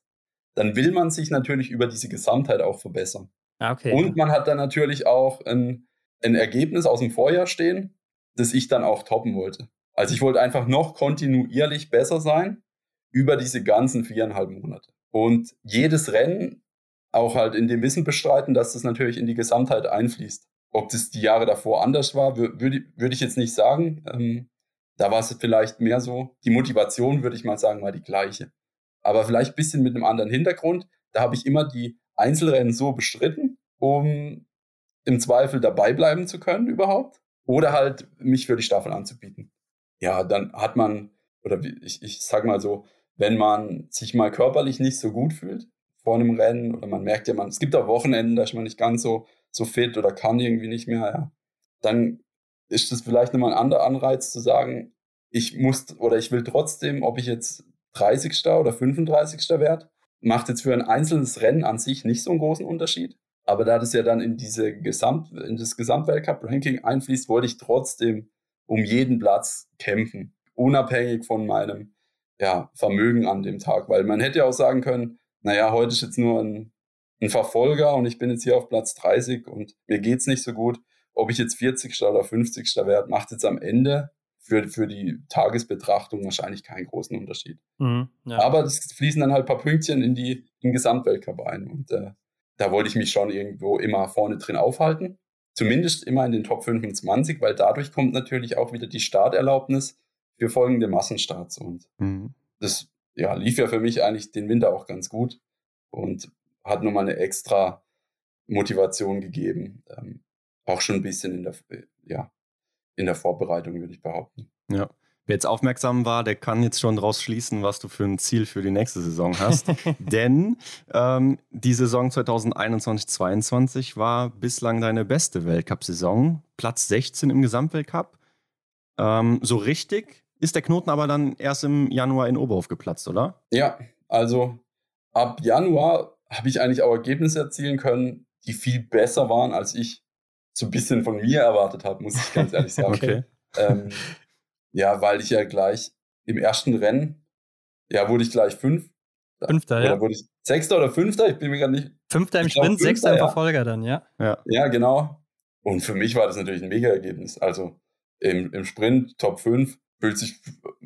dann will man sich natürlich über diese Gesamtheit auch verbessern. Ah, okay. Und man hat dann natürlich auch ein, ein Ergebnis aus dem Vorjahr stehen, das ich dann auch toppen wollte. Also ich wollte einfach noch kontinuierlich besser sein über diese ganzen viereinhalb Monate. Und jedes Rennen auch halt in dem Wissen bestreiten, dass das natürlich in die Gesamtheit einfließt. Ob das die Jahre davor anders war, würde würd ich jetzt nicht sagen. Ähm, da war es vielleicht mehr so. Die Motivation, würde ich mal sagen, war die gleiche aber vielleicht ein bisschen mit einem anderen Hintergrund. Da habe ich immer die Einzelrennen so bestritten, um im Zweifel dabei bleiben zu können überhaupt oder halt mich für die Staffel anzubieten. Ja, dann hat man, oder ich, ich sag mal so, wenn man sich mal körperlich nicht so gut fühlt, vor einem Rennen oder man merkt ja, man, es gibt auch Wochenenden, da ist man nicht ganz so, so fit oder kann irgendwie nicht mehr, ja. Dann ist das vielleicht nochmal ein anderer Anreiz zu sagen, ich muss oder ich will trotzdem, ob ich jetzt 30. oder 35. werde, macht jetzt für ein einzelnes Rennen an sich nicht so einen großen Unterschied. Aber da das ja dann in diese Gesamt, in das Gesamtweltcup-Ranking einfließt, wollte ich trotzdem um jeden Platz kämpfen, unabhängig von meinem ja, Vermögen an dem Tag. Weil man hätte ja auch sagen können, naja, heute ist jetzt nur ein, ein Verfolger und ich bin jetzt hier auf Platz 30 und mir geht's nicht so gut. Ob ich jetzt 40. oder 50. werde, macht jetzt am Ende für, für die Tagesbetrachtung wahrscheinlich keinen großen Unterschied. Mhm, ja. Aber es fließen dann halt ein paar Pünktchen in die in Gesamtweltcup ein. Und äh, da wollte ich mich schon irgendwo immer vorne drin aufhalten. Zumindest immer in den Top 25, weil dadurch kommt natürlich auch wieder die Starterlaubnis für folgende Massenstarts. Und mhm. das ja, lief ja für mich eigentlich den Winter auch ganz gut und hat nochmal eine extra Motivation gegeben. Ähm, auch schon ein bisschen in der, äh, ja, in der Vorbereitung, würde ich behaupten. Ja. Wer jetzt aufmerksam war, der kann jetzt schon daraus schließen, was du für ein Ziel für die nächste Saison hast. Denn ähm, die Saison 2021-22 war bislang deine beste Weltcup-Saison. Platz 16 im Gesamtweltcup. Ähm, so richtig ist der Knoten aber dann erst im Januar in Oberhof geplatzt, oder? Ja, also ab Januar habe ich eigentlich auch Ergebnisse erzielen können, die viel besser waren, als ich so ein bisschen von mir erwartet habe, muss ich ganz ehrlich sagen. okay. Ähm, ja, weil ich ja gleich im ersten Rennen, ja, wurde ich gleich fünf. Fünfter, oder ja. wurde ich Sechster oder Fünfter? Ich bin mir gar nicht. Fünfter im Sprint, glaub, Sechster im Verfolger dann, ja. ja. Ja, genau. Und für mich war das natürlich ein Mega-Ergebnis. Also im, im Sprint Top 5 fühlt sich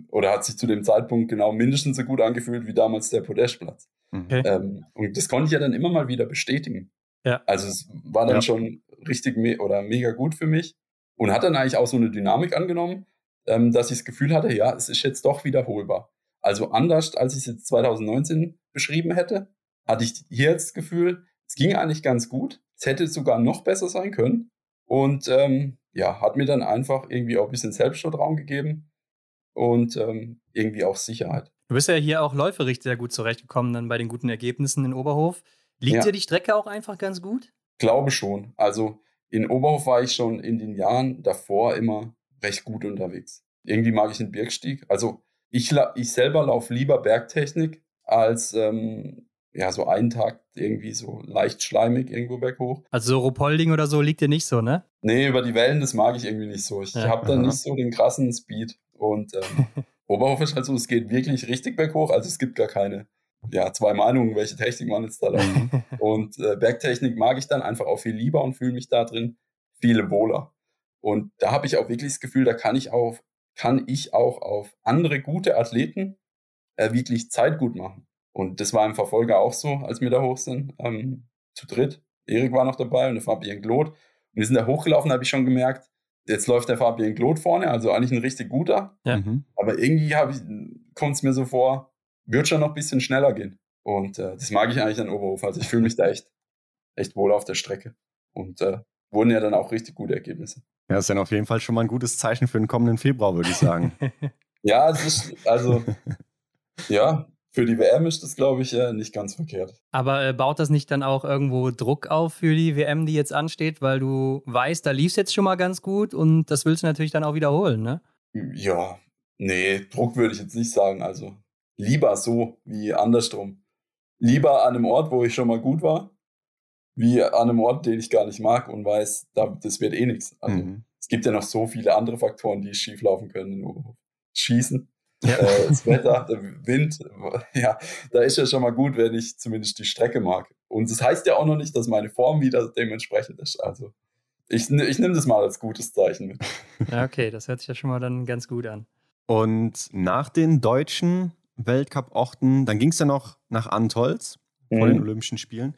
oder hat sich zu dem Zeitpunkt genau mindestens so gut angefühlt wie damals der Podestplatz. Okay. Ähm, und das konnte ich ja dann immer mal wieder bestätigen. Ja. Also es war dann ja. schon richtig me oder mega gut für mich und hat dann eigentlich auch so eine Dynamik angenommen, ähm, dass ich das Gefühl hatte, ja, es ist jetzt doch wiederholbar. Also anders, als ich es jetzt 2019 beschrieben hätte, hatte ich hier jetzt das Gefühl, es ging eigentlich ganz gut. Es hätte sogar noch besser sein können. Und ähm, ja, hat mir dann einfach irgendwie auch ein bisschen Selbstvertrauen gegeben und ähm, irgendwie auch Sicherheit. Du bist ja hier auch läuferig sehr gut zurechtgekommen dann bei den guten Ergebnissen in Oberhof. Liegt ja. dir die Strecke auch einfach ganz gut? Glaube schon. Also in Oberhof war ich schon in den Jahren davor immer recht gut unterwegs. Irgendwie mag ich den Birkstieg. Also ich, ich selber laufe lieber Bergtechnik als ähm, ja, so einen Tag irgendwie so leicht schleimig irgendwo berghoch. Also so Rupolding oder so liegt dir nicht so, ne? Nee, über die Wellen, das mag ich irgendwie nicht so. Ich ja. habe da nicht so den krassen Speed. Und ähm, Oberhof ist halt so, es geht wirklich richtig berghoch. Also es gibt gar keine ja, zwei Meinungen, welche Technik man jetzt da läuft. und äh, Bergtechnik mag ich dann einfach auch viel lieber und fühle mich da drin viel wohler. Und da habe ich auch wirklich das Gefühl, da kann ich auch, kann ich auch auf andere gute Athleten äh, wirklich Zeit gut machen. Und das war im Verfolger auch so, als wir da hoch sind, ähm, zu dritt. Erik war noch dabei und der Fabian Glot. Und wir sind da hochgelaufen, habe ich schon gemerkt, jetzt läuft der Fabian Glot vorne, also eigentlich ein richtig guter. Ja. Mhm. Aber irgendwie kommt es mir so vor, wird schon noch ein bisschen schneller gehen. Und äh, das mag ich eigentlich an Oberhof. Also ich fühle mich da echt, echt wohl auf der Strecke. Und äh, wurden ja dann auch richtig gute Ergebnisse. Ja, das ist dann auf jeden Fall schon mal ein gutes Zeichen für den kommenden Februar, würde ich sagen. ja, es ist, also, ja, für die WM ist das, glaube ich, nicht ganz verkehrt. Aber äh, baut das nicht dann auch irgendwo Druck auf für die WM, die jetzt ansteht, weil du weißt, da lief es jetzt schon mal ganz gut und das willst du natürlich dann auch wiederholen, ne? Ja, nee, Druck würde ich jetzt nicht sagen. Also lieber so wie andersrum. Lieber an einem Ort, wo ich schon mal gut war, wie an einem Ort, den ich gar nicht mag und weiß, das wird eh nichts. Also mhm. es gibt ja noch so viele andere Faktoren, die schief laufen können in Oberhof. Schießen, ja. äh, das Wetter, der Wind, ja, da ist ja schon mal gut, wenn ich zumindest die Strecke mag. Und das heißt ja auch noch nicht, dass meine Form wieder dementsprechend ist. Also ich, ich nehme das mal als gutes Zeichen mit. Ja, okay, das hört sich ja schon mal dann ganz gut an. Und nach den Deutschen Weltcup-Orten. Dann ging es ja noch nach Antolz mhm. vor den Olympischen Spielen.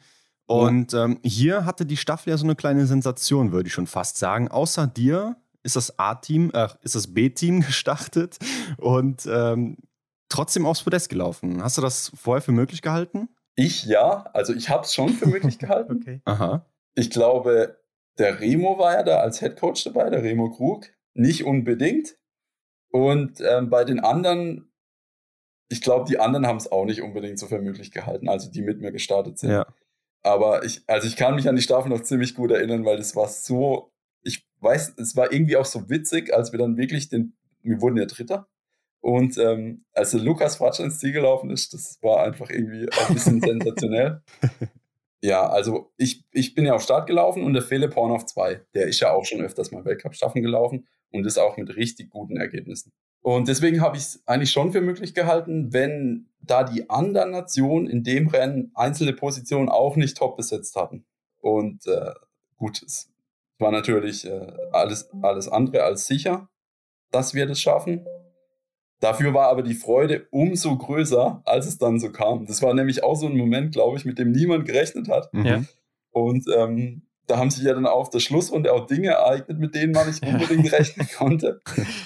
Und ähm, hier hatte die Staffel ja so eine kleine Sensation, würde ich schon fast sagen. Außer dir ist das A-Team, äh, ist das B-Team gestartet und ähm, trotzdem aufs Podest gelaufen. Hast du das vorher für möglich gehalten? Ich ja, also ich habe es schon für möglich gehalten. okay. Aha. Ich glaube, der Remo war ja da als Headcoach dabei, der Remo Krug. Nicht unbedingt. Und ähm, bei den anderen ich glaube, die anderen haben es auch nicht unbedingt so für möglich gehalten, also die mit mir gestartet sind. Ja. Aber ich, also ich kann mich an die Staffel noch ziemlich gut erinnern, weil das war so, ich weiß, es war irgendwie auch so witzig, als wir dann wirklich den, wir wurden ja Dritter. Und ähm, als der Lukas Fratscher ins Ziel gelaufen ist, das war einfach irgendwie auch ein bisschen sensationell. Ja, also ich, ich bin ja auf Start gelaufen und der Philipp Horn auf zwei. Der ist ja auch schon öfters mal Weltcup-Staffeln gelaufen und ist auch mit richtig guten Ergebnissen. Und deswegen habe ich es eigentlich schon für möglich gehalten, wenn da die anderen Nationen in dem Rennen einzelne Positionen auch nicht top besetzt hatten. Und äh, gut, es war natürlich äh, alles, alles andere als sicher, dass wir das schaffen. Dafür war aber die Freude umso größer, als es dann so kam. Das war nämlich auch so ein Moment, glaube ich, mit dem niemand gerechnet hat. Mhm. Und ähm, da haben sich ja dann auf der Schlussrunde auch Dinge ereignet, mit denen man nicht unbedingt rechnen konnte.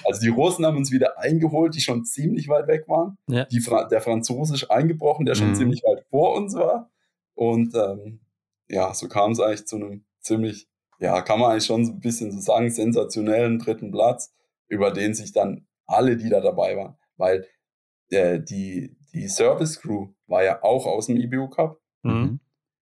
Also die Russen haben uns wieder eingeholt, die schon ziemlich weit weg waren. Ja. Fra der Franzose ist eingebrochen, der schon mhm. ziemlich weit vor uns war. Und ähm, ja, so kam es eigentlich zu einem ziemlich, ja, kann man eigentlich schon so ein bisschen so sagen, sensationellen dritten Platz, über den sich dann alle, die da dabei waren, weil äh, die, die Service Crew war ja auch aus dem IBU Cup. Mhm.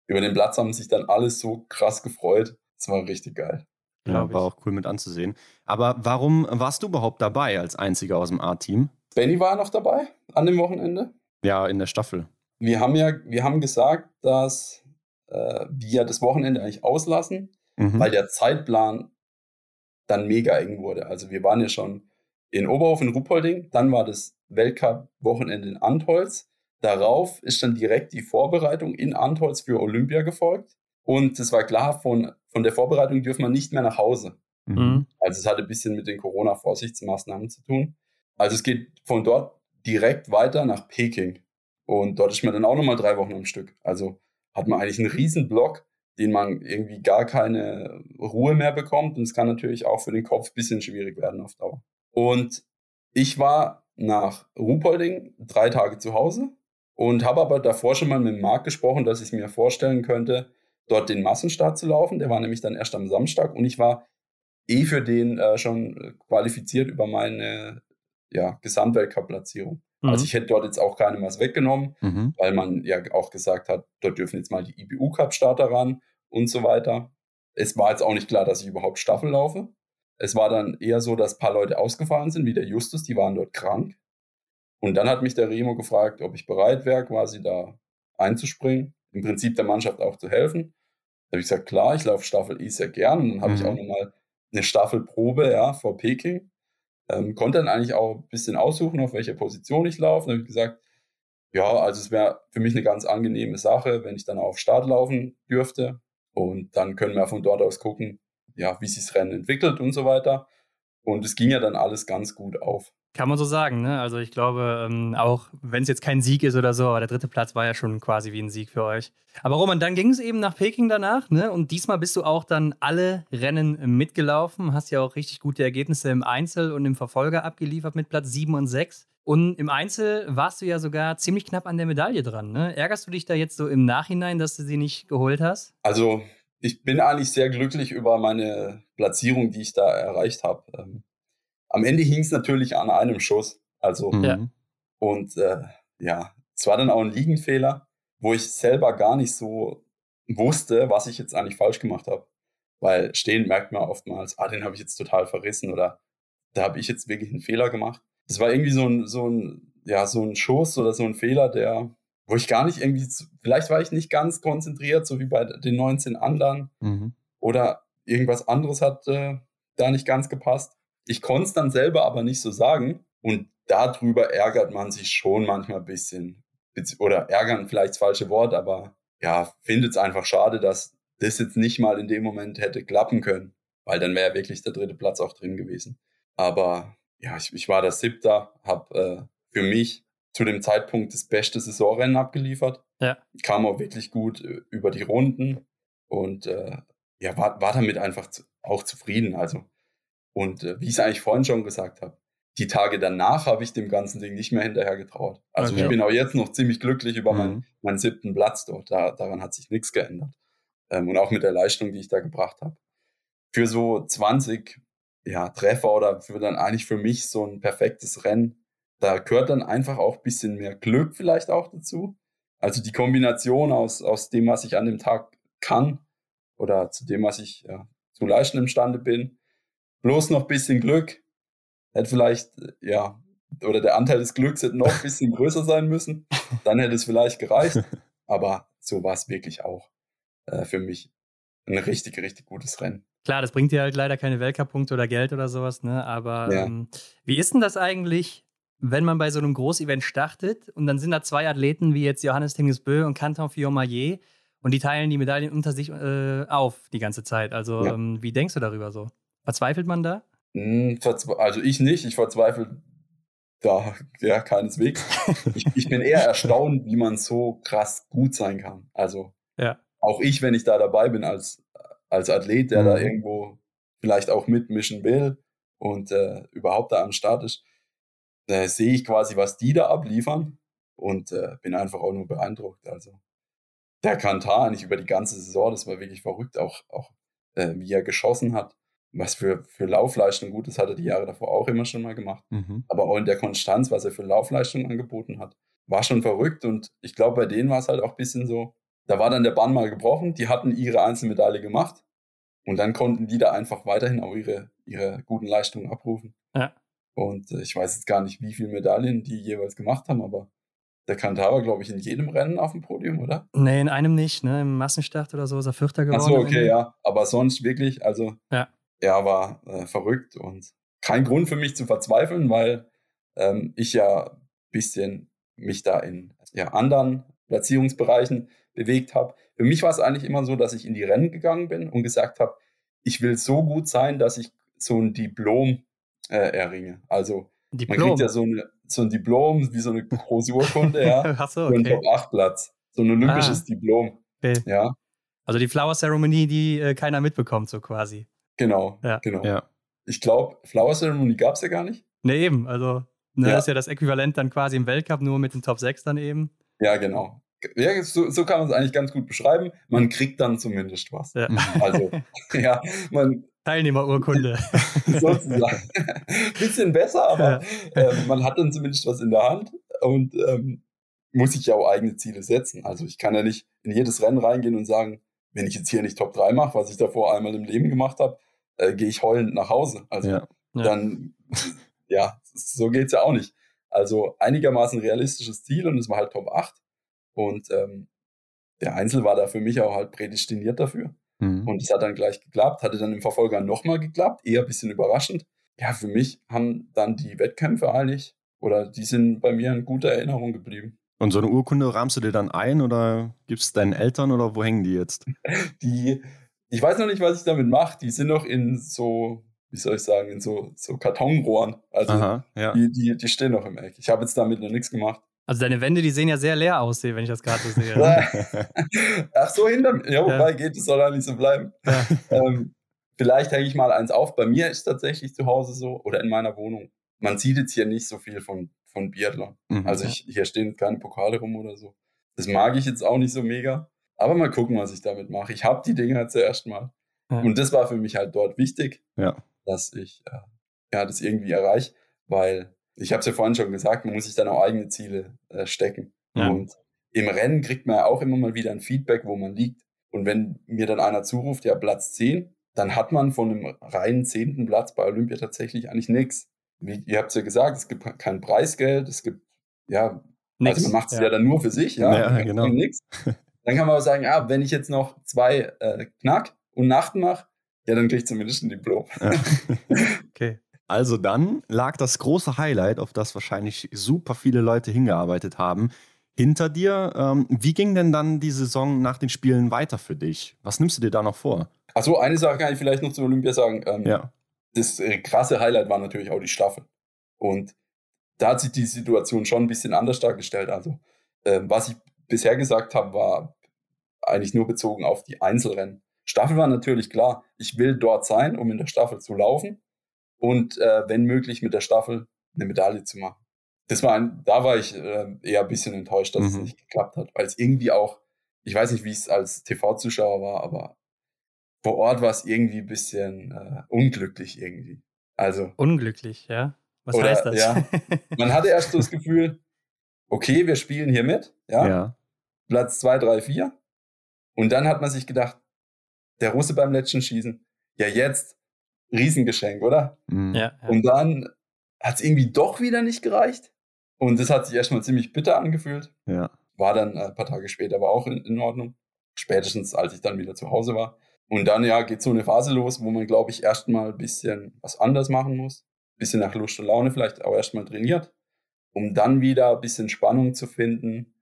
Über den Platz haben sich dann alle so krass gefreut. Das war richtig geil. Ja, war auch cool mit anzusehen. Aber warum warst du überhaupt dabei als einziger aus dem A-Team? Benny war noch dabei an dem Wochenende. Ja, in der Staffel. Wir haben ja, wir haben gesagt, dass äh, wir das Wochenende eigentlich auslassen, mhm. weil der Zeitplan dann mega eng wurde. Also wir waren ja schon in Oberhofen, Ruppolding. Dann war das Weltcup-Wochenende in Antholz. Darauf ist dann direkt die Vorbereitung in Antholz für Olympia gefolgt. Und es war klar, von, von der Vorbereitung dürfen wir nicht mehr nach Hause. Mhm. Also es hatte ein bisschen mit den Corona-Vorsichtsmaßnahmen zu tun. Also es geht von dort direkt weiter nach Peking. Und dort ist man dann auch nochmal drei Wochen am Stück. Also hat man eigentlich einen riesen Block, den man irgendwie gar keine Ruhe mehr bekommt. Und es kann natürlich auch für den Kopf ein bisschen schwierig werden auf Dauer. Und ich war nach Ruhpolding drei Tage zu Hause und habe aber davor schon mal mit Marc gesprochen, dass ich mir vorstellen könnte, dort den Massenstart zu laufen. Der war nämlich dann erst am Samstag und ich war eh für den äh, schon qualifiziert über meine ja, Gesamtweltcup-Platzierung. Mhm. Also ich hätte dort jetzt auch keinem was weggenommen, mhm. weil man ja auch gesagt hat, dort dürfen jetzt mal die IBU-Cup-Starter ran und so weiter. Es war jetzt auch nicht klar, dass ich überhaupt Staffel laufe. Es war dann eher so, dass ein paar Leute ausgefallen sind, wie der Justus, die waren dort krank. Und dann hat mich der Remo gefragt, ob ich bereit wäre, quasi da einzuspringen, im Prinzip der Mannschaft auch zu helfen. Da habe ich gesagt, klar, ich laufe Staffel E sehr gern. Und dann habe mhm. ich auch nochmal eine Staffelprobe ja, vor Peking. Ähm, konnte dann eigentlich auch ein bisschen aussuchen, auf welcher Position ich laufe. Dann habe ich gesagt, ja, also es wäre für mich eine ganz angenehme Sache, wenn ich dann auf Start laufen dürfte. Und dann können wir von dort aus gucken, ja, wie sich das Rennen entwickelt und so weiter. Und es ging ja dann alles ganz gut auf. Kann man so sagen, ne? Also ich glaube, ähm, auch wenn es jetzt kein Sieg ist oder so, aber der dritte Platz war ja schon quasi wie ein Sieg für euch. Aber Roman, dann ging es eben nach Peking danach, ne? Und diesmal bist du auch dann alle Rennen mitgelaufen, hast ja auch richtig gute Ergebnisse im Einzel und im Verfolger abgeliefert mit Platz 7 und 6. Und im Einzel warst du ja sogar ziemlich knapp an der Medaille dran. Ne? Ärgerst du dich da jetzt so im Nachhinein, dass du sie nicht geholt hast? Also ich bin eigentlich sehr glücklich über meine Platzierung, die ich da erreicht habe. Am Ende hing es natürlich an einem Schuss. Also, mhm. und äh, ja, es war dann auch ein Liegenfehler, wo ich selber gar nicht so wusste, was ich jetzt eigentlich falsch gemacht habe. Weil stehen merkt man oftmals, ah, den habe ich jetzt total verrissen oder da habe ich jetzt wirklich einen Fehler gemacht. Es war irgendwie so ein, so ein, ja, so ein Schuss oder so ein Fehler, der wo ich gar nicht irgendwie, vielleicht war ich nicht ganz konzentriert, so wie bei den 19 anderen. Mhm. Oder irgendwas anderes hat äh, da nicht ganz gepasst. Ich konnte es dann selber aber nicht so sagen. Und darüber ärgert man sich schon manchmal ein bisschen. Oder ärgern vielleicht das falsche Wort, aber ja, findet es einfach schade, dass das jetzt nicht mal in dem Moment hätte klappen können. Weil dann wäre wirklich der dritte Platz auch drin gewesen. Aber ja, ich, ich war der Siebter, habe äh, für mich zu dem Zeitpunkt das beste Saisonrennen abgeliefert. Ja. Kam auch wirklich gut äh, über die Runden und äh, ja, war, war damit einfach zu, auch zufrieden. Also, und äh, wie ich es eigentlich vorhin schon gesagt habe, die Tage danach habe ich dem ganzen Ding nicht mehr hinterher getraut. Also okay. ich bin auch jetzt noch ziemlich glücklich über mhm. meinen, meinen siebten Platz dort. Da, daran hat sich nichts geändert. Ähm, und auch mit der Leistung, die ich da gebracht habe. Für so 20 ja, Treffer oder für dann eigentlich für mich so ein perfektes Rennen da gehört dann einfach auch ein bisschen mehr Glück vielleicht auch dazu. Also die Kombination aus, aus dem, was ich an dem Tag kann oder zu dem, was ich ja, zu leisten imstande bin, bloß noch ein bisschen Glück, hätte vielleicht, ja, oder der Anteil des Glücks hätte noch ein bisschen größer sein müssen, dann hätte es vielleicht gereicht. Aber so war es wirklich auch äh, für mich ein richtig, richtig gutes Rennen. Klar, das bringt dir halt leider keine Weltcup-Punkte oder Geld oder sowas, ne? Aber ja. ähm, wie ist denn das eigentlich, wenn man bei so einem Großevent startet und dann sind da zwei Athleten wie jetzt Johannes Tingesbö und Canton Fillon-Maillet und die teilen die Medaillen unter sich äh, auf die ganze Zeit. Also, ja. ähm, wie denkst du darüber so? Verzweifelt man da? Hm, also, ich nicht. Ich verzweifle da ja keineswegs. ich, ich bin eher erstaunt, wie man so krass gut sein kann. Also, ja. auch ich, wenn ich da dabei bin als, als Athlet, der mhm. da irgendwo vielleicht auch mitmischen will und äh, überhaupt da am Start ist, äh, sehe ich quasi, was die da abliefern und äh, bin einfach auch nur beeindruckt. Also der Kantar eigentlich über die ganze Saison, das war wirklich verrückt, auch, auch äh, wie er geschossen hat. Was für, für Laufleistung gut ist, hat er die Jahre davor auch immer schon mal gemacht. Mhm. Aber auch in der Konstanz, was er für Laufleistung angeboten hat, war schon verrückt. Und ich glaube, bei denen war es halt auch ein bisschen so, da war dann der Bann mal gebrochen, die hatten ihre Einzelmedaille gemacht und dann konnten die da einfach weiterhin auch ihre, ihre guten Leistungen abrufen. Ja. Und äh, ich weiß jetzt gar nicht, wie viele Medaillen die jeweils gemacht haben, aber der Kantar war, glaube ich, in jedem Rennen auf dem Podium, oder? Nee, in einem nicht, ne? Im Massenstart oder so ist er Vierter geworden. Achso, okay, ja. Aber sonst wirklich, also ja. Er war äh, verrückt und kein Grund für mich zu verzweifeln, weil ähm, ich ja ein bisschen mich da in ja, anderen Platzierungsbereichen bewegt habe. Für mich war es eigentlich immer so, dass ich in die Rennen gegangen bin und gesagt habe, ich will so gut sein, dass ich so ein Diplom äh, erringe. Also Diplom. man kriegt ja so, eine, so ein Diplom, wie so eine große Urkunde, ja. Ach so, okay. Für einen Top-8-Platz. So ein olympisches ah. Diplom. Okay. Ja. Also die Flower Ceremony, die äh, keiner mitbekommt, so quasi. Genau, ja. genau. Ja. Ich glaube, Flower Ceremony gab es ja gar nicht. Ne, eben. Also, ne, ja. das ist ja das Äquivalent dann quasi im Weltcup, nur mit den Top 6 dann eben. Ja, genau. Ja, so, so kann man es eigentlich ganz gut beschreiben. Man kriegt dann zumindest was. Ja. Also, ja, man, Teilnehmerurkunde. Sozusagen. Bisschen besser, aber ähm, man hat dann zumindest was in der Hand und ähm, muss sich ja auch eigene Ziele setzen. Also ich kann ja nicht in jedes Rennen reingehen und sagen, wenn ich jetzt hier nicht Top 3 mache, was ich davor einmal im Leben gemacht habe, äh, gehe ich heulend nach Hause. Also ja. dann, ja, so geht es ja auch nicht. Also einigermaßen realistisches Ziel und es war halt Top 8. Und ähm, der Einzel war da für mich auch halt prädestiniert dafür. Mhm. Und es hat dann gleich geklappt, hatte dann im Verfolger nochmal geklappt, eher ein bisschen überraschend. Ja, für mich haben dann die Wettkämpfe eigentlich, oder die sind bei mir in guter Erinnerung geblieben. Und so eine Urkunde rahmst du dir dann ein oder gibst deinen Eltern oder wo hängen die jetzt? Die, ich weiß noch nicht, was ich damit mache. Die sind noch in so, wie soll ich sagen, in so, so Kartonrohren. Also Aha, ja. die, die, die stehen noch im Eck. Ich habe jetzt damit noch nichts gemacht. Also deine Wände, die sehen ja sehr leer aus, wenn ich das gerade so sehe. Ach so, hinter mir. Ja, wobei ja. geht, es soll eigentlich so bleiben. Ja. Ähm, vielleicht hänge ich mal eins auf. Bei mir ist tatsächlich zu Hause so oder in meiner Wohnung. Man sieht jetzt hier nicht so viel von, von Biathlon. Mhm, also ich, hier stehen keine Pokale rum oder so. Das mag ich jetzt auch nicht so mega. Aber mal gucken, was ich damit mache. Ich habe die Dinger zuerst mal. Ja. Und das war für mich halt dort wichtig, dass ich äh, ja, das irgendwie erreiche, weil ich habe es ja vorhin schon gesagt, man muss sich dann auch eigene Ziele äh, stecken. Ja. Und im Rennen kriegt man ja auch immer mal wieder ein Feedback, wo man liegt. Und wenn mir dann einer zuruft, ja, Platz 10, dann hat man von einem reinen zehnten Platz bei Olympia tatsächlich eigentlich nichts. Wie ihr habt es ja gesagt, es gibt kein Preisgeld, es gibt, ja, nix. also man macht es ja. ja. dann nur für sich, ja, ja genau. nix. Dann kann man aber sagen, ja, wenn ich jetzt noch zwei äh, Knack und Nachten mache, ja, dann kriege ich zumindest ein Diplom. Ja. okay. Also dann lag das große Highlight, auf das wahrscheinlich super viele Leute hingearbeitet haben, hinter dir. Ähm, wie ging denn dann die Saison nach den Spielen weiter für dich? Was nimmst du dir da noch vor? Achso, eine Sache kann ich vielleicht noch zu Olympia sagen. Ähm, ja. Das äh, krasse Highlight war natürlich auch die Staffel. Und da hat sich die Situation schon ein bisschen anders dargestellt. Also, äh, was ich bisher gesagt habe, war eigentlich nur bezogen auf die Einzelrennen. Staffel war natürlich klar, ich will dort sein, um in der Staffel zu laufen und äh, wenn möglich mit der Staffel eine Medaille zu machen. Das war ein, da war ich äh, eher ein bisschen enttäuscht, dass mhm. es nicht geklappt hat, weil es irgendwie auch, ich weiß nicht, wie es als TV-Zuschauer war, aber vor Ort war es irgendwie ein bisschen äh, unglücklich irgendwie. Also unglücklich, ja. Was Oder, heißt das? Ja, man hatte erst so das Gefühl, okay, wir spielen hier mit, ja. ja. Platz 2, 3, 4. Und dann hat man sich gedacht, der Russe beim letzten Schießen, ja jetzt, Riesengeschenk, oder? Mhm. Ja, ja. Und dann hat es irgendwie doch wieder nicht gereicht. Und das hat sich erstmal ziemlich bitter angefühlt. Ja. War dann ein paar Tage später aber auch in, in Ordnung. Spätestens, als ich dann wieder zu Hause war. Und dann, ja, geht so eine Phase los, wo man, glaube ich, erstmal ein bisschen was anders machen muss. Ein bisschen nach Lust und Laune vielleicht auch erstmal trainiert, um dann wieder ein bisschen Spannung zu finden,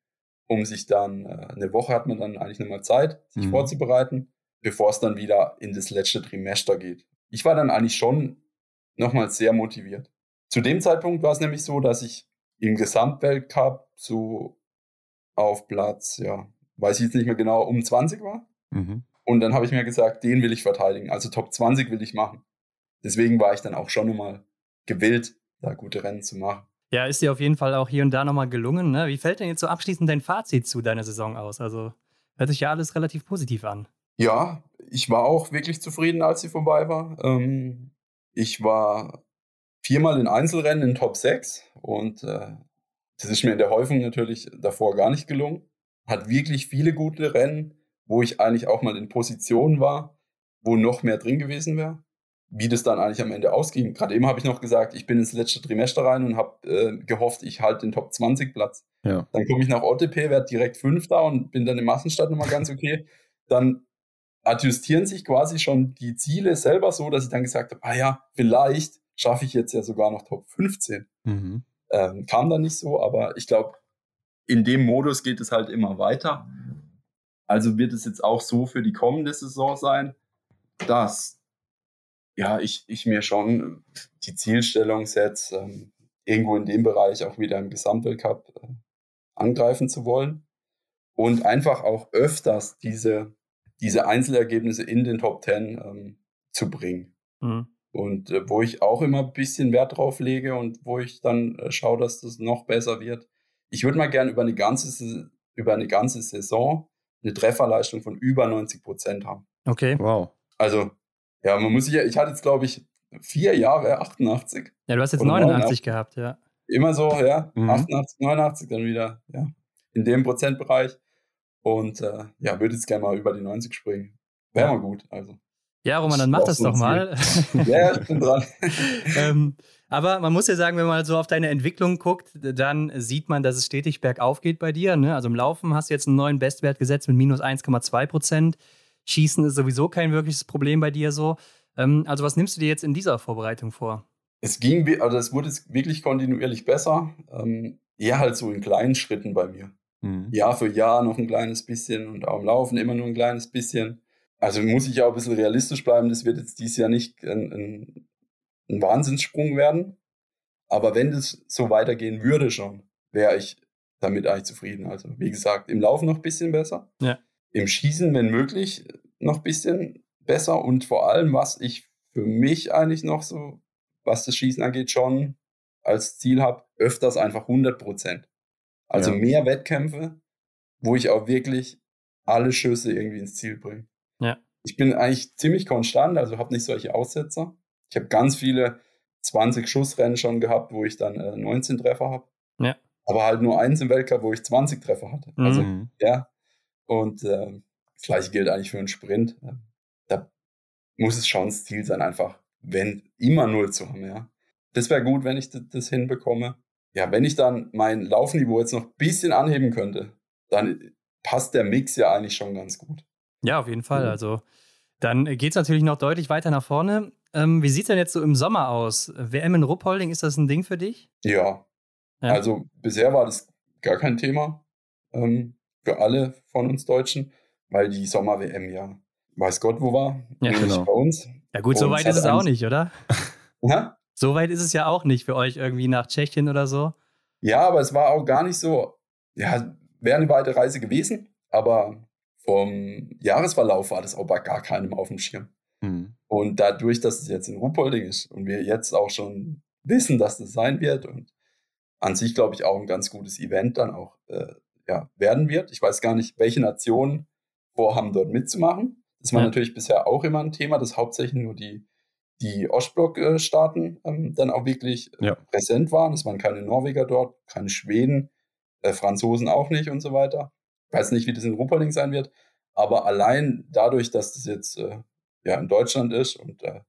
um sich dann, äh, eine Woche hat man dann eigentlich nochmal Zeit, sich mhm. vorzubereiten, bevor es dann wieder in das letzte Trimester geht. Ich war dann eigentlich schon nochmal sehr motiviert. Zu dem Zeitpunkt war es nämlich so, dass ich im Gesamtweltcup so auf Platz, ja, weiß ich jetzt nicht mehr genau, um 20 war. Mhm. Und dann habe ich mir gesagt, den will ich verteidigen. Also Top 20 will ich machen. Deswegen war ich dann auch schon nochmal gewillt, da gute Rennen zu machen. Ja, ist dir auf jeden Fall auch hier und da nochmal gelungen. Ne? Wie fällt denn jetzt so abschließend dein Fazit zu deiner Saison aus? Also hört sich ja alles relativ positiv an. Ja, ich war auch wirklich zufrieden, als sie vorbei war. Ähm, ich war viermal in Einzelrennen in Top 6 und äh, das ist mir in der Häufung natürlich davor gar nicht gelungen. Hat wirklich viele gute Rennen wo ich eigentlich auch mal in Position war, wo noch mehr drin gewesen wäre. Wie das dann eigentlich am Ende ausging. Gerade eben habe ich noch gesagt, ich bin ins letzte Trimester rein und habe äh, gehofft, ich halte den Top 20 Platz. Ja. Dann komme ich nach OTP, werde direkt Fünfter und bin dann im Massenstart nochmal ganz okay. Dann adjustieren sich quasi schon die Ziele selber so, dass ich dann gesagt habe, ah ja, vielleicht schaffe ich jetzt ja sogar noch Top 15. Mhm. Ähm, kam dann nicht so, aber ich glaube, in dem Modus geht es halt immer weiter. Also wird es jetzt auch so für die kommende Saison sein, dass ja, ich, ich mir schon die Zielstellung setze, ähm, irgendwo in dem Bereich auch wieder im Gesamtweltcup äh, angreifen zu wollen und einfach auch öfters diese, diese Einzelergebnisse in den Top Ten ähm, zu bringen. Mhm. Und äh, wo ich auch immer ein bisschen Wert drauf lege und wo ich dann äh, schaue, dass das noch besser wird. Ich würde mal gerne über eine ganze, über eine ganze Saison eine Trefferleistung von über 90 Prozent haben. Okay. Wow. Also, ja, man muss sich ja, ich hatte jetzt, glaube ich, vier Jahre 88. Ja, du hast jetzt 89, 89 gehabt, ja. Immer so, ja. Mhm. 88, 89 dann wieder, ja. In dem Prozentbereich. Und äh, ja, würde jetzt gerne mal über die 90 springen. Wäre mal gut, also. Ja, Roman, dann mach das doch mal. ja, ich bin dran. ähm, aber man muss ja sagen, wenn man so auf deine Entwicklung guckt, dann sieht man, dass es stetig bergauf geht bei dir. Ne? Also im Laufen hast du jetzt einen neuen Bestwert gesetzt mit minus 1,2 Prozent. Schießen ist sowieso kein wirkliches Problem bei dir so. Ähm, also was nimmst du dir jetzt in dieser Vorbereitung vor? Es ging, also es wurde wirklich kontinuierlich besser. Ähm, eher halt so in kleinen Schritten bei mir. Mhm. Jahr für Jahr noch ein kleines bisschen und auch im Laufen immer nur ein kleines bisschen. Also muss ich auch ein bisschen realistisch bleiben. Das wird jetzt dieses Jahr nicht ein, ein ein Wahnsinnssprung werden. Aber wenn das so weitergehen würde schon, wäre ich damit eigentlich zufrieden. Also wie gesagt, im Laufen noch ein bisschen besser. Ja. Im Schießen, wenn möglich, noch ein bisschen besser. Und vor allem, was ich für mich eigentlich noch so, was das Schießen angeht, schon als Ziel habe, öfters einfach 100 Prozent. Also ja. mehr Wettkämpfe, wo ich auch wirklich alle Schüsse irgendwie ins Ziel bringe. Ja. Ich bin eigentlich ziemlich konstant, also habe nicht solche Aussetzer. Ich habe ganz viele 20 Schussrennen schon gehabt, wo ich dann äh, 19 Treffer habe. Ja. Aber halt nur eins im Weltcup, wo ich 20 Treffer hatte. Mhm. Also, ja. Und äh, das gleiche gilt eigentlich für einen Sprint. Da muss es schon das Ziel sein, einfach, wenn immer null zu haben, ja. Das wäre gut, wenn ich das hinbekomme. Ja, wenn ich dann mein Laufniveau jetzt noch ein bisschen anheben könnte, dann passt der Mix ja eigentlich schon ganz gut. Ja, auf jeden Fall. Mhm. Also dann geht es natürlich noch deutlich weiter nach vorne. Ähm, wie sieht es denn jetzt so im Sommer aus? WM in Ruppolding, ist das ein Ding für dich? Ja. ja. Also bisher war das gar kein Thema ähm, für alle von uns Deutschen, weil die Sommer-WM ja weiß Gott wo war. Ja, genau. bei uns. Ja gut, so weit ist es auch nicht, oder? ja? So weit ist es ja auch nicht für euch irgendwie nach Tschechien oder so. Ja, aber es war auch gar nicht so, ja, wäre eine weite Reise gewesen, aber vom Jahresverlauf war das auch bei gar keinem auf dem Schirm. Mhm. Und dadurch, dass es jetzt in Ruhpolding ist und wir jetzt auch schon wissen, dass das sein wird und an sich, glaube ich, auch ein ganz gutes Event dann auch äh, ja, werden wird. Ich weiß gar nicht, welche Nationen vorhaben, dort mitzumachen. Das war ja. natürlich bisher auch immer ein Thema, dass hauptsächlich nur die, die Ostblock-Staaten ähm, dann auch wirklich ja. präsent waren. Es waren keine Norweger dort, keine Schweden, äh, Franzosen auch nicht und so weiter. Ich weiß nicht, wie das in Rupperling sein wird, aber allein dadurch, dass das jetzt äh, ja in Deutschland ist und äh,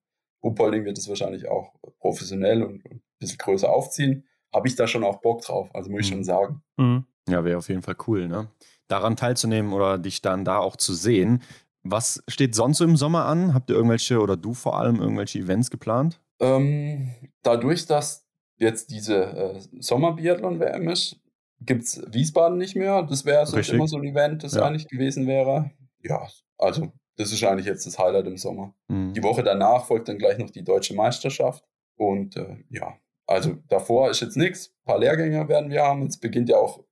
Ruppolding wird es wahrscheinlich auch professionell und, und, ein bisschen größer aufziehen, habe ich da schon auch Bock drauf. Also muss ich schon mhm. sagen. Mhm. Ja, wäre auf jeden Fall cool, ne? Daran teilzunehmen oder dich dann da auch zu sehen. Was steht sonst so im Sommer an? Habt ihr irgendwelche oder du vor allem irgendwelche Events geplant? Ähm, dadurch, dass jetzt diese äh, Sommer-Biathlon-WM ist, gibt es Wiesbaden nicht mehr. Das wäre so immer so ein Event, das ja. eigentlich gewesen wäre. Ja, also das ist eigentlich jetzt das Highlight im Sommer. Mhm. Die Woche danach folgt dann gleich noch die deutsche Meisterschaft. Und äh, ja, also davor ist jetzt nichts. Ein paar Lehrgänge werden wir haben. Jetzt beginnt ja auch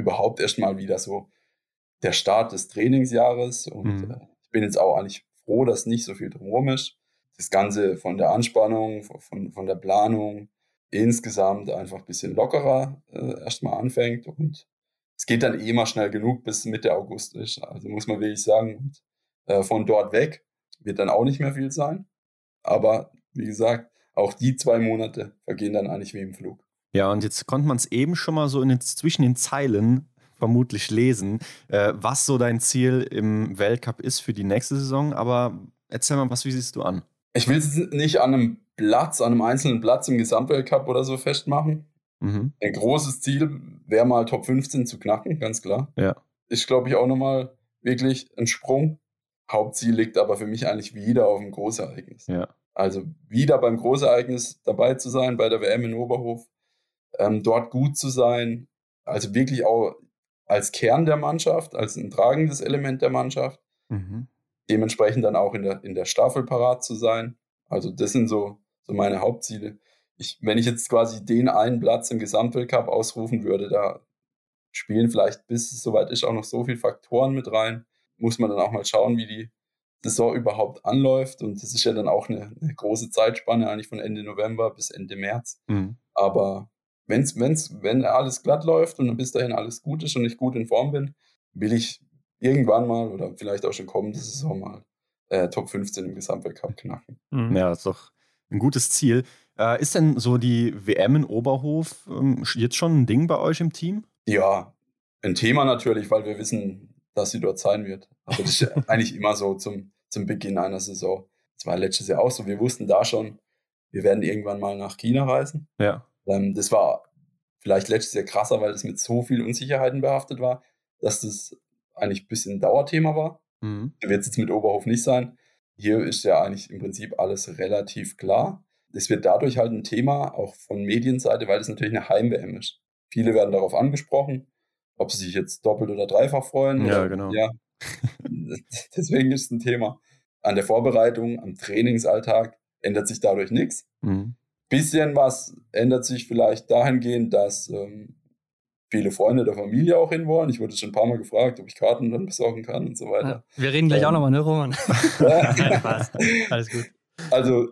überhaupt erstmal wieder so der Start des Trainingsjahres. Und mhm. äh, ich bin jetzt auch eigentlich froh, dass nicht so viel drumherum ist. Das Ganze von der Anspannung, von, von der Planung insgesamt einfach ein bisschen lockerer äh, erstmal anfängt. Und es geht dann eh mal schnell genug bis Mitte August ist. Also muss man wirklich sagen. Und äh, von dort weg wird dann auch nicht mehr viel sein. Aber wie gesagt, auch die zwei Monate vergehen dann eigentlich wie im Flug. Ja, und jetzt konnte man es eben schon mal so den, zwischen den Zeilen vermutlich lesen, äh, was so dein Ziel im Weltcup ist für die nächste Saison. Aber erzähl mal, was, wie siehst du an? Ich will es nicht an einem Platz, an einem einzelnen Platz im Gesamtweltcup oder so festmachen. Mhm. Ein großes Ziel wäre mal Top 15 zu knacken, ganz klar. Ja. Ist, glaube ich, auch nochmal wirklich ein Sprung. Hauptziel liegt aber für mich eigentlich wieder auf dem Großereignis. Ja. Also wieder beim Großereignis dabei zu sein, bei der WM in Oberhof, ähm, dort gut zu sein, also wirklich auch als Kern der Mannschaft, als ein tragendes Element der Mannschaft. Mhm. Dementsprechend dann auch in der, in der Staffel parat zu sein. Also das sind so, so meine Hauptziele. Ich, wenn ich jetzt quasi den einen Platz im Gesamtweltcup ausrufen würde, da spielen vielleicht bis es soweit ist auch noch so viele Faktoren mit rein muss man dann auch mal schauen, wie die Saison überhaupt anläuft. Und das ist ja dann auch eine, eine große Zeitspanne, eigentlich von Ende November bis Ende März. Mhm. Aber wenn's, wenn's, wenn alles glatt läuft und bis dahin alles gut ist und ich gut in Form bin, will ich irgendwann mal oder vielleicht auch schon kommende Saison mal äh, Top 15 im Gesamtweltcup knacken. Mhm. Ja, ist doch ein gutes Ziel. Äh, ist denn so die WM in Oberhof ähm, jetzt schon ein Ding bei euch im Team? Ja, ein Thema natürlich, weil wir wissen, dass sie dort sein wird. Aber das ist eigentlich immer so zum, zum Beginn einer Saison. Das war letztes Jahr auch so. Wir wussten da schon, wir werden irgendwann mal nach China reisen. Ja. Ähm, das war vielleicht letztes Jahr krasser, weil es mit so vielen Unsicherheiten behaftet war, dass das eigentlich ein bisschen ein Dauerthema war. Mhm. Wird es jetzt mit Oberhof nicht sein. Hier ist ja eigentlich im Prinzip alles relativ klar. Es wird dadurch halt ein Thema, auch von Medienseite, weil es natürlich eine Heim-WM ist. Viele werden darauf angesprochen ob sie sich jetzt doppelt oder dreifach freuen. Ja, oder, genau. Ja. Deswegen ist es ein Thema. An der Vorbereitung, am Trainingsalltag ändert sich dadurch nichts. Mhm. Bisschen was ändert sich vielleicht dahingehend, dass ähm, viele Freunde der Familie auch hin wollen. Ich wurde schon ein paar Mal gefragt, ob ich Karten dann besorgen kann und so weiter. Ja, wir reden gleich ähm, auch nochmal, ne, Roman? Nein, Spaß. Alles gut. Also,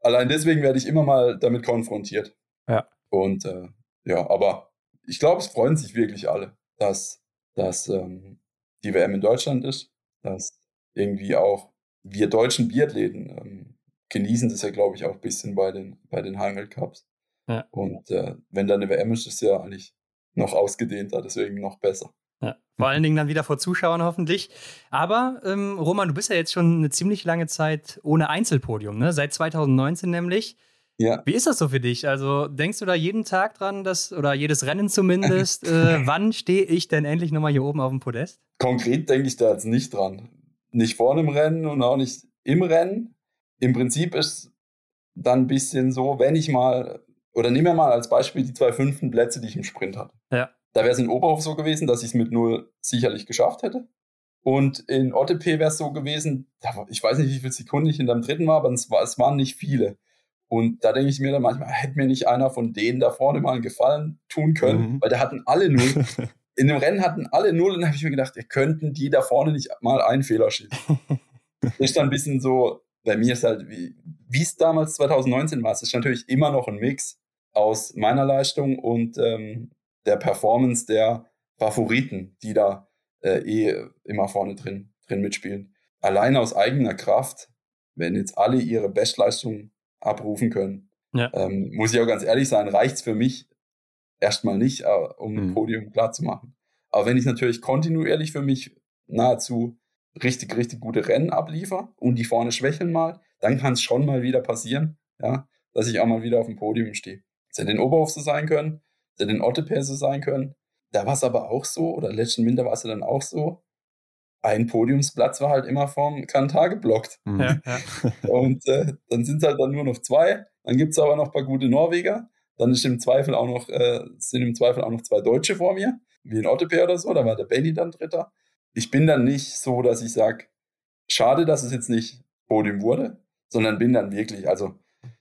allein deswegen werde ich immer mal damit konfrontiert. Ja. Und äh, ja, aber ich glaube, es freuen sich wirklich alle dass, dass ähm, die WM in Deutschland ist, dass irgendwie auch wir deutschen Biathleten ähm, genießen das ja, glaube ich, auch ein bisschen bei den, bei den Heimweltcups. Ja. Und äh, wenn da eine WM ist, ist es ja eigentlich noch ausgedehnter, deswegen noch besser. Ja. Vor allen Dingen dann wieder vor Zuschauern hoffentlich. Aber ähm, Roman, du bist ja jetzt schon eine ziemlich lange Zeit ohne Einzelpodium, ne? Seit 2019 nämlich. Ja. Wie ist das so für dich? Also denkst du da jeden Tag dran, dass, oder jedes Rennen zumindest, äh, wann stehe ich denn endlich nochmal hier oben auf dem Podest? Konkret denke ich da jetzt nicht dran. Nicht vor einem Rennen und auch nicht im Rennen. Im Prinzip ist dann ein bisschen so, wenn ich mal, oder nehmen wir mal als Beispiel die zwei fünften Plätze, die ich im Sprint hatte. Ja. Da wäre es in Oberhof so gewesen, dass ich es mit null sicherlich geschafft hätte. Und in OTP wäre es so gewesen, ich weiß nicht, wie viele Sekunden ich in dem dritten war, aber es, war, es waren nicht viele. Und da denke ich mir dann manchmal, hätte mir nicht einer von denen da vorne mal einen Gefallen tun können, mhm. weil da hatten alle null. In dem Rennen hatten alle null und dann habe ich mir gedacht, ihr könnten die da vorne nicht mal einen Fehler schießen. ist dann ein bisschen so, bei mir ist halt, wie es damals 2019 war, es ist natürlich immer noch ein Mix aus meiner Leistung und ähm, der Performance der Favoriten, die da äh, eh immer vorne drin, drin mitspielen. Allein aus eigener Kraft, wenn jetzt alle ihre Bestleistung abrufen können. Ja. Ähm, muss ich auch ganz ehrlich sein, reicht es für mich erstmal nicht, äh, um mhm. ein Podium klar zu machen. Aber wenn ich natürlich kontinuierlich für mich nahezu richtig, richtig gute Rennen abliefer und die vorne schwächeln mal, dann kann es schon mal wieder passieren, ja, dass ich auch mal wieder auf dem Podium stehe. Es hätte in Oberhof so sein können, es hätte in Otteper so sein können. Da war es aber auch so, oder letzten Winter war es ja dann auch so. Ein Podiumsplatz war halt immer vom Kantar geblockt. Mhm. Ja, ja. Und äh, dann sind es halt dann nur noch zwei. Dann gibt es aber noch ein paar gute Norweger. Dann ist im Zweifel auch noch, äh, sind im Zweifel auch noch zwei Deutsche vor mir, wie in Otteper oder so. Da war der Benny dann Dritter. Ich bin dann nicht so, dass ich sage, schade, dass es jetzt nicht Podium wurde, sondern bin dann wirklich, also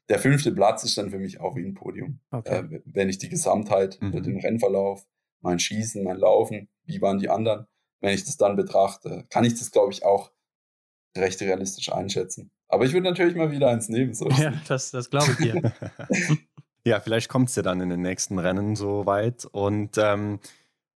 der fünfte Platz ist dann für mich auch wie ein Podium. Okay. Äh, wenn ich die Gesamtheit, mhm. den Rennverlauf, mein Schießen, mein Laufen, wie waren die anderen, wenn ich das dann betrachte, kann ich das, glaube ich, auch recht realistisch einschätzen. Aber ich würde natürlich mal wieder eins nehmen. So ja, das, das glaube ich dir. ja, vielleicht kommt es ja dann in den nächsten Rennen so weit. Und ähm,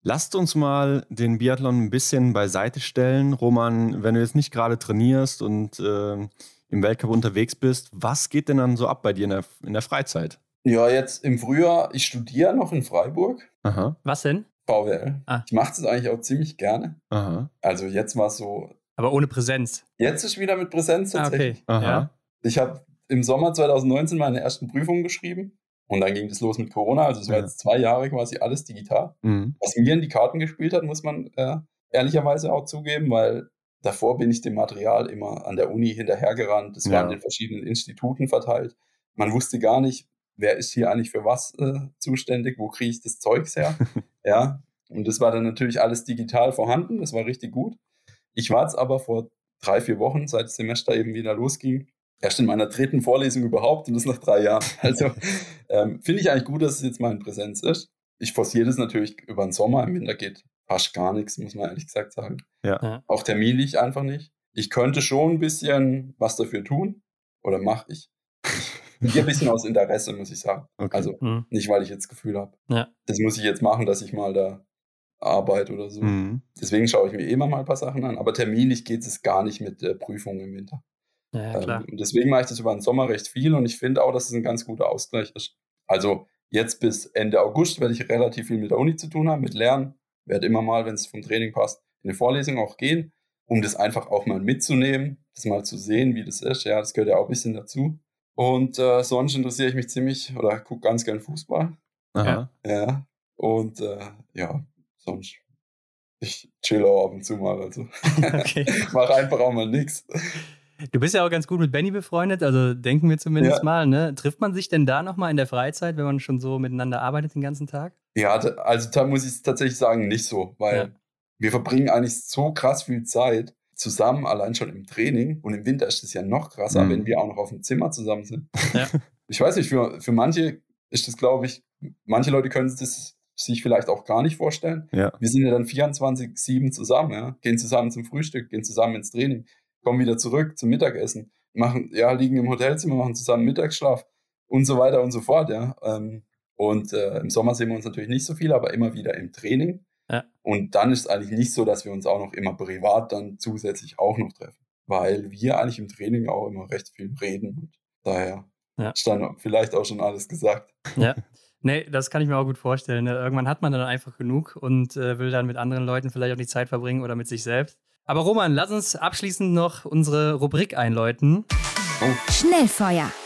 lasst uns mal den Biathlon ein bisschen beiseite stellen. Roman, wenn du jetzt nicht gerade trainierst und äh, im Weltcup unterwegs bist, was geht denn dann so ab bei dir in der, in der Freizeit? Ja, jetzt im Frühjahr, ich studiere noch in Freiburg. Aha. Was denn? VWL. Ah. Ich mache das eigentlich auch ziemlich gerne. Aha. Also jetzt war es so. Aber ohne Präsenz. Jetzt ist wieder mit Präsenz tatsächlich. Ah, okay. Aha. Ja. Ich habe im Sommer 2019 meine ersten Prüfungen geschrieben und dann ging es los mit Corona. Also es war ja. jetzt zwei Jahre quasi alles digital. Mhm. Was mir in die Karten gespielt hat, muss man äh, ehrlicherweise auch zugeben, weil Davor bin ich dem Material immer an der Uni hinterhergerannt. Das ja. war in den verschiedenen Instituten verteilt. Man wusste gar nicht, wer ist hier eigentlich für was äh, zuständig, wo kriege ich das Zeugs her. ja, und das war dann natürlich alles digital vorhanden. Das war richtig gut. Ich war jetzt aber vor drei, vier Wochen, seit das Semester eben wieder losging, erst in meiner dritten Vorlesung überhaupt und das nach drei Jahren. Also ähm, finde ich eigentlich gut, dass es jetzt mal in Präsenz ist. Ich forciere das natürlich über den Sommer. Im Winter geht fast gar nichts, muss man ehrlich gesagt sagen. Ja. Auch terminlich einfach nicht. Ich könnte schon ein bisschen was dafür tun oder mache ich. Hier ein bisschen aus Interesse, muss ich sagen. Okay. Also mhm. nicht, weil ich jetzt Gefühl habe. Ja. Das muss ich jetzt machen, dass ich mal da arbeite oder so. Mhm. Deswegen schaue ich mir immer mal ein paar Sachen an. Aber terminlich geht es gar nicht mit der Prüfung im Winter. Ja, klar. Ähm, deswegen mache ich das über den Sommer recht viel und ich finde auch, dass es ein ganz guter Ausgleich ist. Also jetzt bis Ende August werde ich relativ viel mit der Uni zu tun haben, mit Lernen werde immer mal, wenn es vom Training passt, in eine Vorlesung auch gehen, um das einfach auch mal mitzunehmen, das mal zu sehen, wie das ist. Ja, das gehört ja auch ein bisschen dazu. Und äh, sonst interessiere ich mich ziemlich oder gucke ganz gern Fußball. Aha. Ja. Und äh, ja, sonst ich chill auch ab und zu mal. Also okay. mache einfach auch mal nichts. Du bist ja auch ganz gut mit Benny befreundet, also denken wir zumindest ja. mal. Ne? Trifft man sich denn da nochmal in der Freizeit, wenn man schon so miteinander arbeitet den ganzen Tag? Ja, also da muss ich tatsächlich sagen, nicht so, weil ja. wir verbringen eigentlich so krass viel Zeit zusammen, allein schon im Training. Und im Winter ist es ja noch krasser, mhm. wenn wir auch noch auf dem Zimmer zusammen sind. Ja. Ich weiß nicht, für, für manche ist das, glaube ich, manche Leute können das sich vielleicht auch gar nicht vorstellen. Ja. Wir sind ja dann 24-7 zusammen, ja? gehen zusammen zum Frühstück, gehen zusammen ins Training, kommen wieder zurück zum Mittagessen, machen, ja, liegen im Hotelzimmer, machen zusammen Mittagsschlaf und so weiter und so fort, ja. Ähm, und äh, im Sommer sehen wir uns natürlich nicht so viel, aber immer wieder im Training. Ja. Und dann ist es eigentlich nicht so, dass wir uns auch noch immer privat dann zusätzlich auch noch treffen. Weil wir eigentlich im Training auch immer recht viel reden. Und daher ja. ist dann vielleicht auch schon alles gesagt. Ja. Nee, das kann ich mir auch gut vorstellen. Ne? Irgendwann hat man dann einfach genug und äh, will dann mit anderen Leuten vielleicht auch die Zeit verbringen oder mit sich selbst. Aber Roman, lass uns abschließend noch unsere Rubrik einläuten. Oh. Schnellfeuer.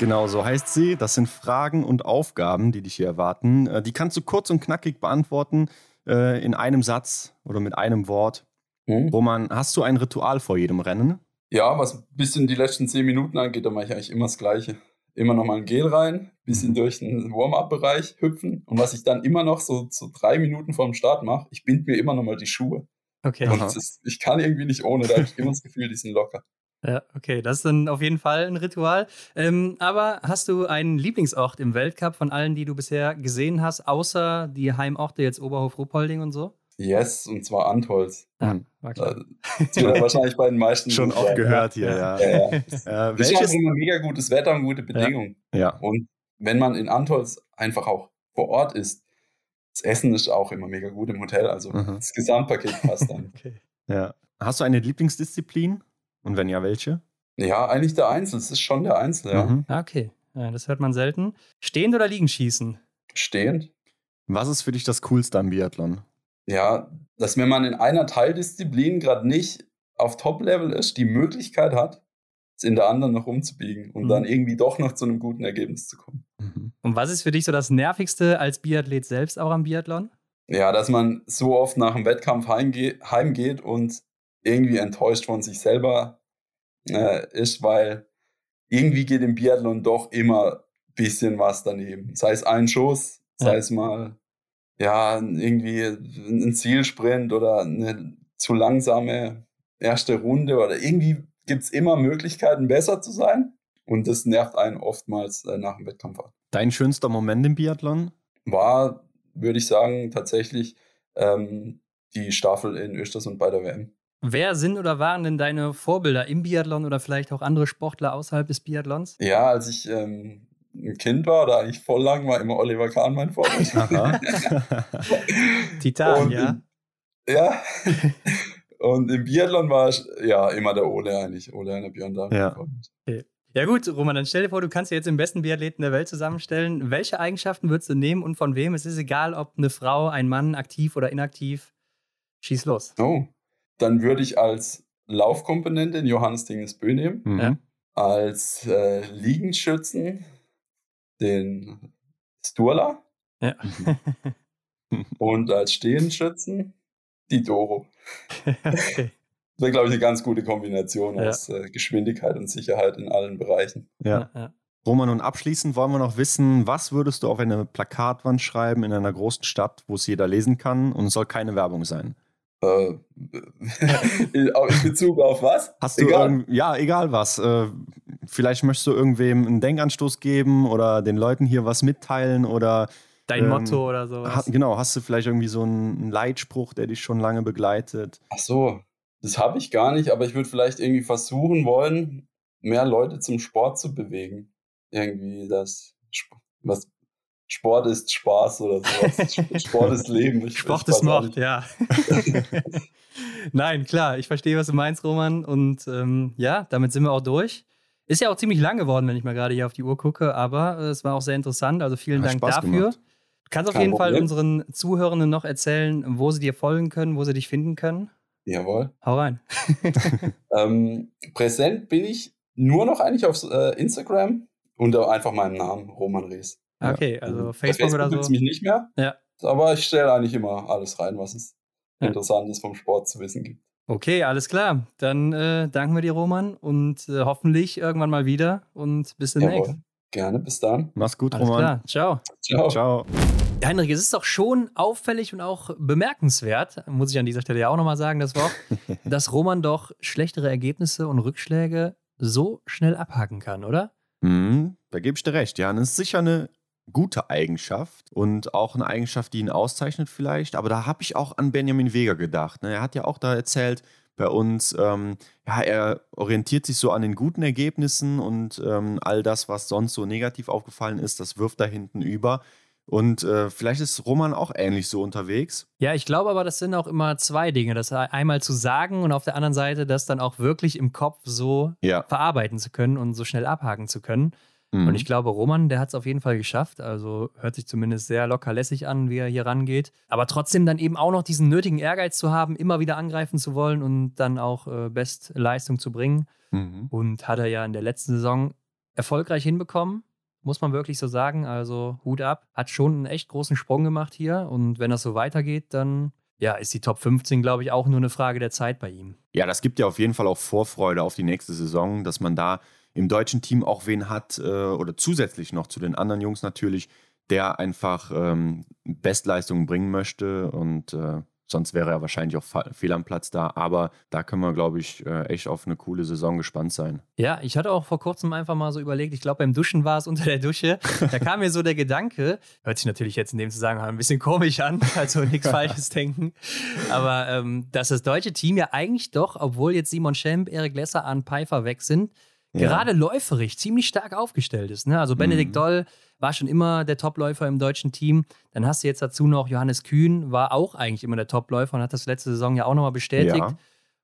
Genau, so heißt sie. Das sind Fragen und Aufgaben, die dich hier erwarten. Äh, die kannst du kurz und knackig beantworten, äh, in einem Satz oder mit einem Wort. Hm? Roman, hast du ein Ritual vor jedem Rennen? Ja, was ein bisschen die letzten zehn Minuten angeht, da mache ich eigentlich immer das Gleiche. Immer nochmal ein Gel rein, bisschen mhm. durch den Warm-up-Bereich hüpfen. Und was ich dann immer noch so, so drei Minuten vor dem Start mache, ich binde mir immer nochmal die Schuhe. Okay. Und ist, ich kann irgendwie nicht ohne, da habe ich immer das Gefühl, die sind locker. Ja, okay, das ist dann auf jeden Fall ein Ritual. Ähm, aber hast du einen Lieblingsort im Weltcup von allen, die du bisher gesehen hast, außer die Heimorte jetzt Oberhof, Ruppolding und so? Yes, und zwar Antholz. Ah, war klar. Das wird wahrscheinlich bei den meisten schon oft gehört hier, ja. ja. ja, ja. Äh, welches? immer mega gutes Wetter und gute Bedingungen. Ja. Und wenn man in Antholz einfach auch vor Ort ist, das Essen ist auch immer mega gut im Hotel, also mhm. das Gesamtpaket passt dann. okay. Ja. Hast du eine Lieblingsdisziplin? Und wenn ja, welche? Ja, eigentlich der Einzel. Es ist schon der Einzel, ja. Mhm. Ah, okay, ja, das hört man selten. Stehend oder liegen schießen? Stehend. Was ist für dich das Coolste am Biathlon? Ja, dass wenn man in einer Teildisziplin gerade nicht auf Top-Level ist, die Möglichkeit hat, in der anderen noch umzubiegen und mhm. dann irgendwie doch noch zu einem guten Ergebnis zu kommen. Mhm. Und was ist für dich so das Nervigste als Biathlet selbst auch am Biathlon? Ja, dass man so oft nach dem Wettkampf heimge heimgeht und irgendwie enttäuscht von sich selber äh, ist, weil irgendwie geht im Biathlon doch immer ein bisschen was daneben. Sei es ein Schuss, sei ja. es mal ja, irgendwie ein Zielsprint oder eine zu langsame erste Runde oder irgendwie gibt es immer Möglichkeiten, besser zu sein. Und das nervt einen oftmals äh, nach dem Wettkampf ab. Dein schönster Moment im Biathlon? War, würde ich sagen, tatsächlich ähm, die Staffel in Östersund bei der WM. Wer sind oder waren denn deine Vorbilder im Biathlon oder vielleicht auch andere Sportler außerhalb des Biathlons? Ja, als ich ähm, ein Kind war oder eigentlich voll lang, war immer Oliver Kahn mein Vorbild. Titan, ja. Im, ja. Und im Biathlon war ich ja immer der Ole eigentlich. Ole und Björn da. Ja. Okay. Ja gut, Roman, dann stell dir vor, du kannst dir jetzt den besten Biathleten der Welt zusammenstellen. Welche Eigenschaften würdest du nehmen und von wem? Es ist egal, ob eine Frau, ein Mann, aktiv oder inaktiv. Schieß los. Oh, dann würde ich als Laufkomponente den Johannes Dinges Bö nehmen. Mhm. Als äh, Liegenschützen den Sturla. Ja. und als Stehenschützen die Doro. okay. Das wäre, glaube ich, eine ganz gute Kombination ja. aus äh, Geschwindigkeit und Sicherheit in allen Bereichen. Ja. ja. Roman, und abschließend wollen wir noch wissen, was würdest du auf eine Plakatwand schreiben in einer großen Stadt, wo es jeder lesen kann und es soll keine Werbung sein? Äh, in Bezug auf was? Hast du egal. ja, egal was. Äh, vielleicht möchtest du irgendwem einen Denkanstoß geben oder den Leuten hier was mitteilen oder Dein ähm, Motto oder so. genau, hast du vielleicht irgendwie so einen Leitspruch, der dich schon lange begleitet? Ach so, das habe ich gar nicht, aber ich würde vielleicht irgendwie versuchen wollen, mehr Leute zum Sport zu bewegen. Irgendwie das, was Sport ist Spaß oder sowas. Sport ist Leben. Ich Sport ist Mord, ja. Nein, klar, ich verstehe, was du meinst, Roman. Und ähm, ja, damit sind wir auch durch. Ist ja auch ziemlich lang geworden, wenn ich mal gerade hier auf die Uhr gucke, aber äh, es war auch sehr interessant. Also vielen Hat Dank Spaß dafür. Gemacht. Du kannst auf Kein jeden Problem. Fall unseren Zuhörenden noch erzählen, wo sie dir folgen können, wo sie dich finden können. Jawohl. Hau rein. ähm, präsent bin ich nur noch eigentlich auf äh, Instagram unter einfach meinem Namen, Roman Rees. Okay, also Facebook, Facebook oder so. mich nicht mehr. Ja. Aber ich stelle eigentlich immer alles rein, was es ja. Interessantes vom Sport zu wissen gibt. Okay, alles klar. Dann äh, danken wir dir, Roman, und äh, hoffentlich irgendwann mal wieder und bis demnächst. Jawohl. Gerne, bis dann. Mach's gut, alles Roman. Klar. Ciao. Ciao. Ciao. Heinrich, es ist doch schon auffällig und auch bemerkenswert, muss ich an dieser Stelle ja auch nochmal sagen, das Wort, dass Roman doch schlechtere Ergebnisse und Rückschläge so schnell abhaken kann, oder? Mhm, da gebe ich dir recht. Ja, das ist sicher eine gute Eigenschaft und auch eine Eigenschaft, die ihn auszeichnet vielleicht. Aber da habe ich auch an Benjamin Weger gedacht. Ne? Er hat ja auch da erzählt bei uns, ähm, ja, er orientiert sich so an den guten Ergebnissen und ähm, all das, was sonst so negativ aufgefallen ist, das wirft da hinten über. Und äh, vielleicht ist Roman auch ähnlich so unterwegs. Ja, ich glaube aber, das sind auch immer zwei Dinge. Das einmal zu sagen und auf der anderen Seite das dann auch wirklich im Kopf so ja. verarbeiten zu können und so schnell abhaken zu können. Mhm. Und ich glaube, Roman, der hat es auf jeden Fall geschafft. Also hört sich zumindest sehr locker lässig an, wie er hier rangeht. Aber trotzdem dann eben auch noch diesen nötigen Ehrgeiz zu haben, immer wieder angreifen zu wollen und dann auch äh, Bestleistung zu bringen. Mhm. Und hat er ja in der letzten Saison erfolgreich hinbekommen. Muss man wirklich so sagen. Also Hut ab. Hat schon einen echt großen Sprung gemacht hier. Und wenn das so weitergeht, dann ja, ist die Top 15, glaube ich, auch nur eine Frage der Zeit bei ihm. Ja, das gibt ja auf jeden Fall auch Vorfreude auf die nächste Saison, dass man da im deutschen Team auch wen hat äh, oder zusätzlich noch zu den anderen Jungs natürlich, der einfach ähm, Bestleistungen bringen möchte und äh, sonst wäre er wahrscheinlich auch fehl am Platz da. Aber da können wir, glaube ich, äh, echt auf eine coole Saison gespannt sein. Ja, ich hatte auch vor kurzem einfach mal so überlegt, ich glaube, beim Duschen war es unter der Dusche. Da kam mir so der Gedanke, hört sich natürlich jetzt in dem Zusammenhang ein bisschen komisch an, also nichts Falsches denken. Aber ähm, dass das deutsche Team ja eigentlich doch, obwohl jetzt Simon Schemp, Erik Lesser, Arne Pfeiffer weg sind, ja. gerade läuferig ziemlich stark aufgestellt ist. Ne? Also Benedikt mhm. Doll war schon immer der Topläufer im deutschen Team. Dann hast du jetzt dazu noch Johannes Kühn, war auch eigentlich immer der Topläufer und hat das letzte Saison ja auch nochmal bestätigt. Ja.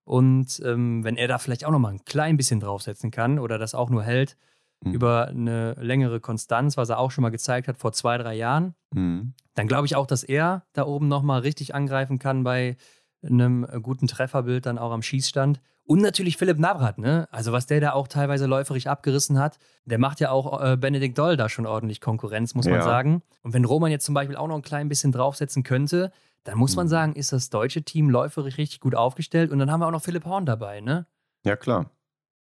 Und ähm, wenn er da vielleicht auch noch mal ein klein bisschen draufsetzen kann oder das auch nur hält mhm. über eine längere Konstanz, was er auch schon mal gezeigt hat vor zwei, drei Jahren, mhm. dann glaube ich auch, dass er da oben noch mal richtig angreifen kann bei einem guten Trefferbild dann auch am Schießstand. Und natürlich Philipp Navrat, ne? Also was der da auch teilweise läuferig abgerissen hat, der macht ja auch äh, Benedikt Doll da schon ordentlich Konkurrenz, muss ja. man sagen. Und wenn Roman jetzt zum Beispiel auch noch ein klein bisschen draufsetzen könnte, dann muss man mhm. sagen, ist das deutsche Team läuferisch richtig gut aufgestellt. Und dann haben wir auch noch Philipp Horn dabei, ne? Ja, klar.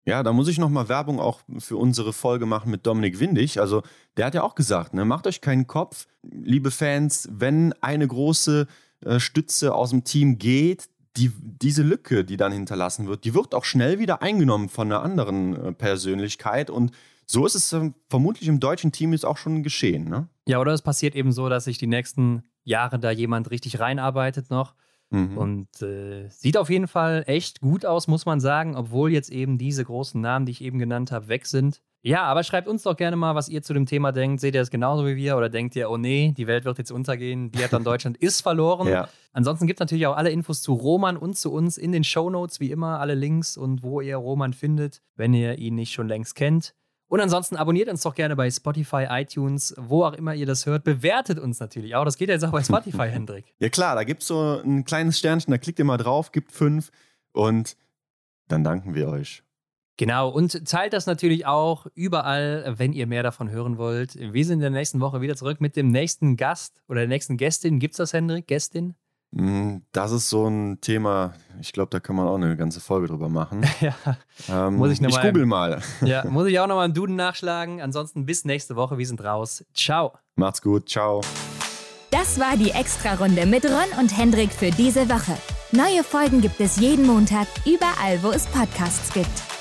Ja, da muss ich nochmal Werbung auch für unsere Folge machen mit Dominik Windig. Also, der hat ja auch gesagt, ne, macht euch keinen Kopf, liebe Fans, wenn eine große äh, Stütze aus dem Team geht, die, diese Lücke, die dann hinterlassen wird, die wird auch schnell wieder eingenommen von einer anderen äh, Persönlichkeit. Und so ist es äh, vermutlich im deutschen Team jetzt auch schon geschehen. Ne? Ja, oder es passiert eben so, dass sich die nächsten Jahre da jemand richtig reinarbeitet noch. Mhm. Und äh, sieht auf jeden Fall echt gut aus, muss man sagen, obwohl jetzt eben diese großen Namen, die ich eben genannt habe, weg sind. Ja, aber schreibt uns doch gerne mal, was ihr zu dem Thema denkt. Seht ihr das genauso wie wir oder denkt ihr, oh nee, die Welt wird jetzt untergehen, Biathlon Deutschland ist verloren? Ja. Ansonsten gibt es natürlich auch alle Infos zu Roman und zu uns in den Show Notes, wie immer, alle Links und wo ihr Roman findet, wenn ihr ihn nicht schon längst kennt. Und ansonsten abonniert uns doch gerne bei Spotify, iTunes, wo auch immer ihr das hört. Bewertet uns natürlich auch. Das geht ja jetzt auch bei Spotify, Hendrik. Ja klar, da gibt es so ein kleines Sternchen, da klickt ihr mal drauf, gibt fünf und dann danken wir euch. Genau, und teilt das natürlich auch überall, wenn ihr mehr davon hören wollt. Wir sind in der nächsten Woche wieder zurück mit dem nächsten Gast oder der nächsten Gästin. Gibt es das, Hendrik? Gästin? Mm, das ist so ein Thema, ich glaube, da kann man auch eine ganze Folge drüber machen. ja. Ähm, muss ich, ich google mal. ja, muss ich auch nochmal einen Duden nachschlagen. Ansonsten bis nächste Woche. Wir sind raus. Ciao. Macht's gut. Ciao. Das war die Extra-Runde mit Ron und Hendrik für diese Woche. Neue Folgen gibt es jeden Montag, überall, wo es Podcasts gibt.